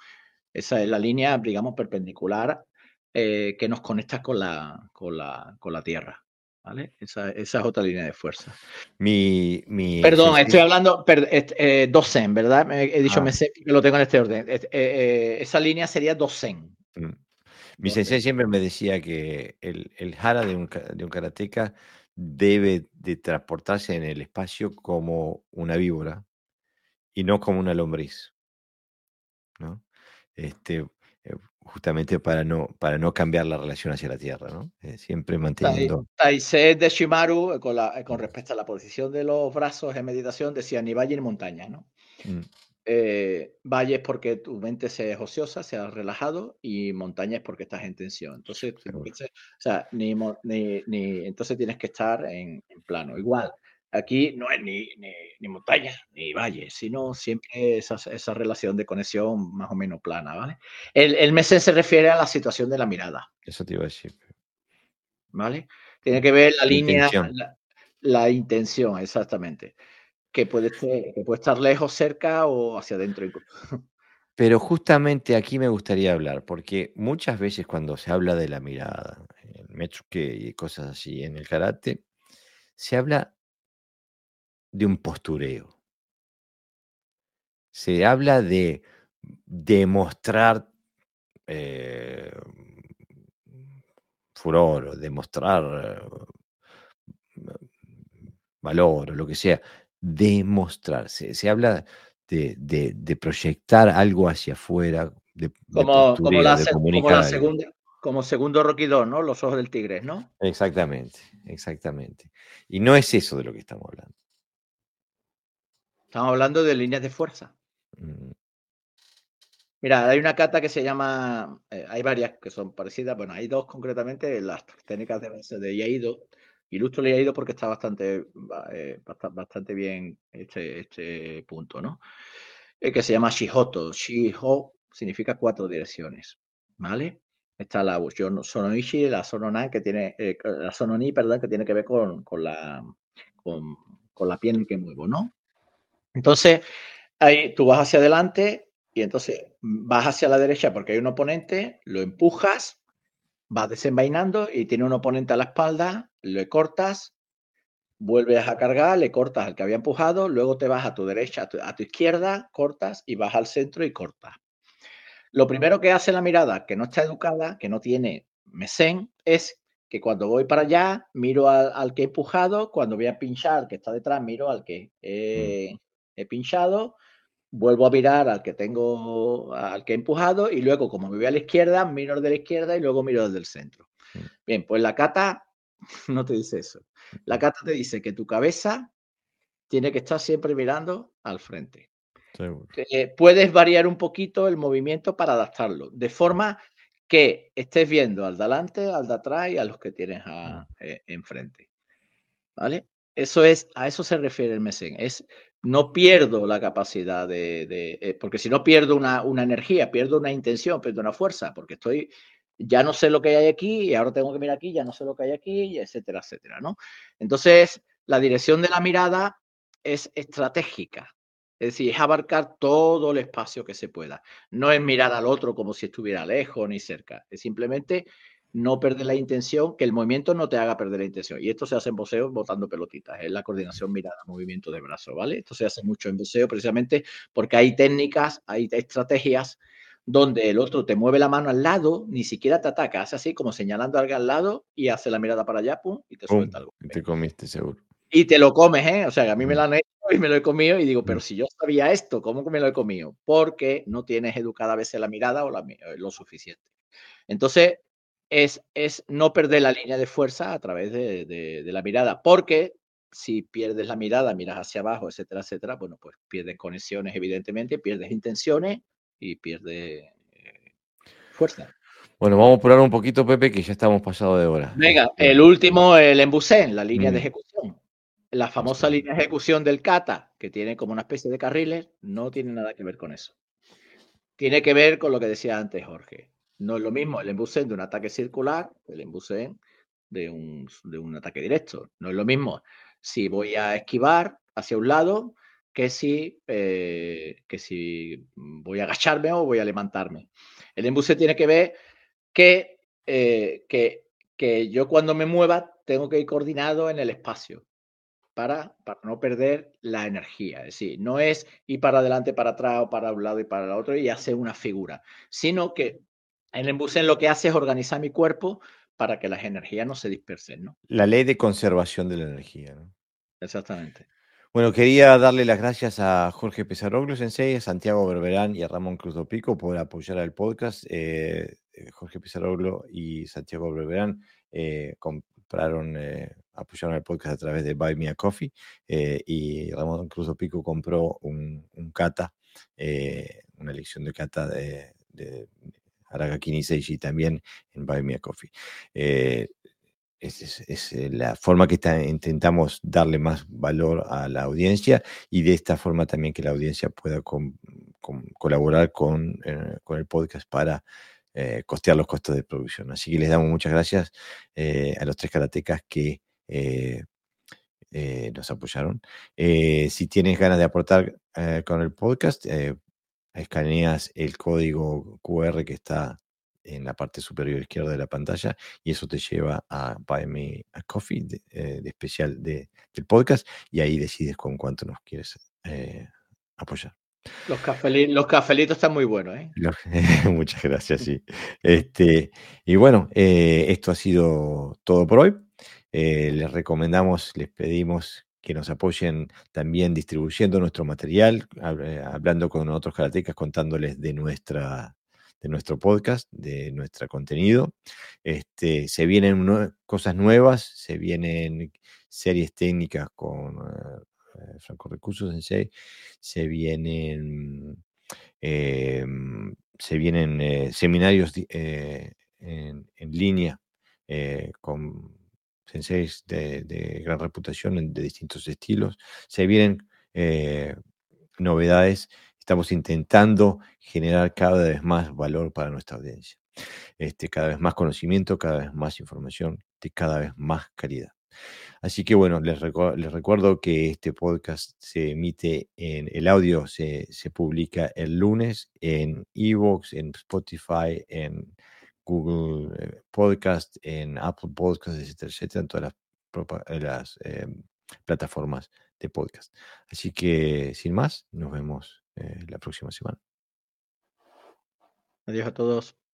Esa es la línea, digamos, perpendicular eh, que nos conecta con la, con la, con la tierra. ¿Vale? Esa, esa es otra línea de fuerza. Mi, mi Perdón, estoy hablando, per, eh, dosen, ¿verdad? Me- He dicho Ah. mesén porque lo tengo en este orden. Et- eh, eh, esa línea sería dosen. Mm. Mi sensei siempre me decía que el, el hara de un, de un karateka debe de transportarse en el espacio como una víbora y no como una lombriz, ¿no? Este, eh, justamente para no, para no cambiar la relación hacia la tierra, ¿no? Eh, siempre manteniendo... Taizé de Shimaru, eh, con, la- eh, con respecto a la posición de los brazos en meditación, decía ni valle ni montaña, ¿no? Mm, Eh, valle es porque tu mente se es ociosa, se ha relajado, y montaña es porque estás en tensión. Entonces, o sea, ni, ni, ni- entonces tienes que estar en, en plano. Igual, aquí no es ni, ni, ni montaña ni valle, sino siempre esa, esa relación de conexión más o menos plana, ¿vale? El, el mesén se refiere a la situación de la mirada, Eso te iba a decir. ¿vale? Tiene que ver la La línea, intención. la, la intención, exactamente. Que puede, ser- que puede estar lejos, cerca o hacia adentro incluso. Pero justamente aquí me gustaría hablar, porque muchas veces cuando se habla de la mirada, en Metsuke y cosas así, en el karate, se habla de un postureo. Se habla de demostrar eh, furor o demostrar valor o lo que sea, demostrarse. Se habla de, proyectar algo hacia afuera, de, como, como, la, segunda, como segundo Rocky 2, ¿no? Los ojos del tigre, ¿no? Exactamente, exactamente. Y no es eso de lo que estamos hablando. Estamos hablando de líneas de fuerza. Mm. Mira, hay una cata que se llama, eh, hay varias que son parecidas, bueno, hay dos concretamente, las técnicas de base de Yaido. Ilustro el Yaido porque está bastante, eh, bastante bien este, este punto, ¿no? Eh, que se llama Shihoto. Shiho significa cuatro direcciones, ¿vale? Está la Sonoishi, la Sononan, que tiene, la Sononi, perdón, que tiene que ver con, la, con, con la piel que muevo, ¿no? Entonces, ahí tú vas hacia adelante y entonces vas hacia la derecha porque hay un oponente, lo empujas, vas desenvainando y tiene un oponente a la espalda, le cortas, vuelves a cargar, le cortas al que había empujado, luego te vas a tu derecha, a tu, izquierda, cortas y vas al centro y cortas. Lo primero que hace la mirada, que no está educada, que no tiene mesén, es que cuando voy para allá, miro al, que he empujado, cuando voy a pinchar, que está detrás, miro al que he, he pinchado, vuelvo a mirar al que tengo, al que he empujado y luego como me voy a la izquierda, miro de la izquierda y luego miro desde el centro. Mm. Bien, pues la cata no te dice eso. La cata te dice que tu cabeza tiene que estar siempre mirando al frente. puedes variar un poquito el movimiento para adaptarlo, de forma que estés viendo al de adelante, al de atrás y a los que tienes a, mm. eh, enfrente. ¿Vale? Eso es, a eso se refiere el mesén. Es no pierdo la capacidad de, eh, porque si no pierdo una, energía, pierdo una intención, pierdo una fuerza, porque estoy, ya no sé lo que hay aquí y ahora tengo que mirar aquí, ya no sé lo que hay aquí, etcétera, etcétera, ¿no? Entonces, la dirección de la mirada es estratégica, es decir, es abarcar todo el espacio que se pueda. No es mirar al otro como si estuviera lejos ni cerca, es simplemente no perder la intención, que el movimiento no te haga perder la intención. Y esto se hace en boxeo botando pelotitas, es la coordinación mirada, movimiento de brazo, ¿vale? Esto se hace mucho en boxeo precisamente porque hay técnicas, hay estrategias donde el otro te mueve la mano al lado, ni siquiera te ataca, hace así como señalando a alguien al lado y hace la mirada para allá, pum, y te suelta algo. Te comiste seguro. Y te lo comes, ¿eh? O sea, que a mí me lo han hecho y me lo he comido y digo, pero si yo sabía esto, ¿cómo que me lo he comido? Porque no tienes educada a veces la mirada o lo suficiente. Entonces, es, no perder la línea de fuerza a través de, la mirada, porque si pierdes la mirada, miras hacia abajo, etcétera, etcétera, bueno, pues pierdes conexiones, evidentemente, pierdes intenciones y pierdes eh, fuerza. Bueno, vamos a probar un poquito, Pepe, que ya estamos pasados de hora. Venga, el último, el embusén, la línea de ejecución. La famosa línea de ejecución del kata, que tiene como una especie de carriles, no tiene nada que ver con eso. Tiene que ver con lo que decía antes Jorge. No es lo mismo el embusén de un ataque circular el embusén de un, de un ataque directo. No es lo mismo si voy a esquivar hacia un lado que si, eh, que si voy a agacharme o voy a levantarme. El embusé tiene que ver que, eh, que, que, yo cuando me mueva tengo que ir coordinado en el espacio para, para, no perder la energía. Es decir, no es ir para adelante, para atrás o para un lado y para el otro y hacer una figura, sino que el embusén lo que hace es organizar mi cuerpo para que las energías no se dispersen, ¿no? La ley de conservación de la energía, ¿no? Exactamente. Bueno, quería darle las gracias a Jorge Pesaroglu, Sensei, a Santiago Berberán y a Ramón Cruz Dopico por apoyar al podcast. Eh, eh, Jorge Pesaroglu y Santiago Berberán eh, compraron, apoyaron el podcast a través de Buy Me a Coffee y Ramón Cruz Dopico compró un, un kata, una lección de kata de, Aragakini Seiji también en Buy Me a Coffee. Eh, es, eh, la forma que intentamos darle más valor a la audiencia y de esta forma también que la audiencia pueda colaborar con, eh, con, el podcast para costear los costos de producción. Así que les damos muchas gracias a los tres karatecas que nos apoyaron. si tienes ganas de aportar con el podcast, escaneas el código QR que está en la parte superior izquierda de la pantalla y eso te lleva a Buy Me a Coffee de, eh, especial del podcast y ahí decides con cuánto nos quieres eh, apoyar. Los, los cafelitos están muy buenos, ¿eh? Muchas gracias, sí. Este, y bueno, eh, esto ha sido todo por hoy. Les recomendamos, les pedimos que nos apoyen también distribuyendo nuestro material, hablando con otros karatecas, contándoles de nuestra de nuestro podcast, de nuestro contenido. Este, se vienen cosas nuevas, se vienen series técnicas con eh, Franco Recursos Sensei, se vienen, em, se vienen eh, seminarios eh, en, línea con de, gran reputación de distintos estilos, se vienen novedades, estamos intentando generar cada vez más valor para nuestra audiencia. Este, cada vez más conocimiento, cada vez más información, de cada vez más calidad. Así que bueno, les, recuerdo que este podcast se emite en el audio, se, publica el lunes en Evox, en Spotify, en Google eh, Podcast, en Apple Podcast, etcétera, etcétera, en todas las, em, plataformas de podcast. Así que sin más, nos vemos eh, la próxima semana. Adiós a todos.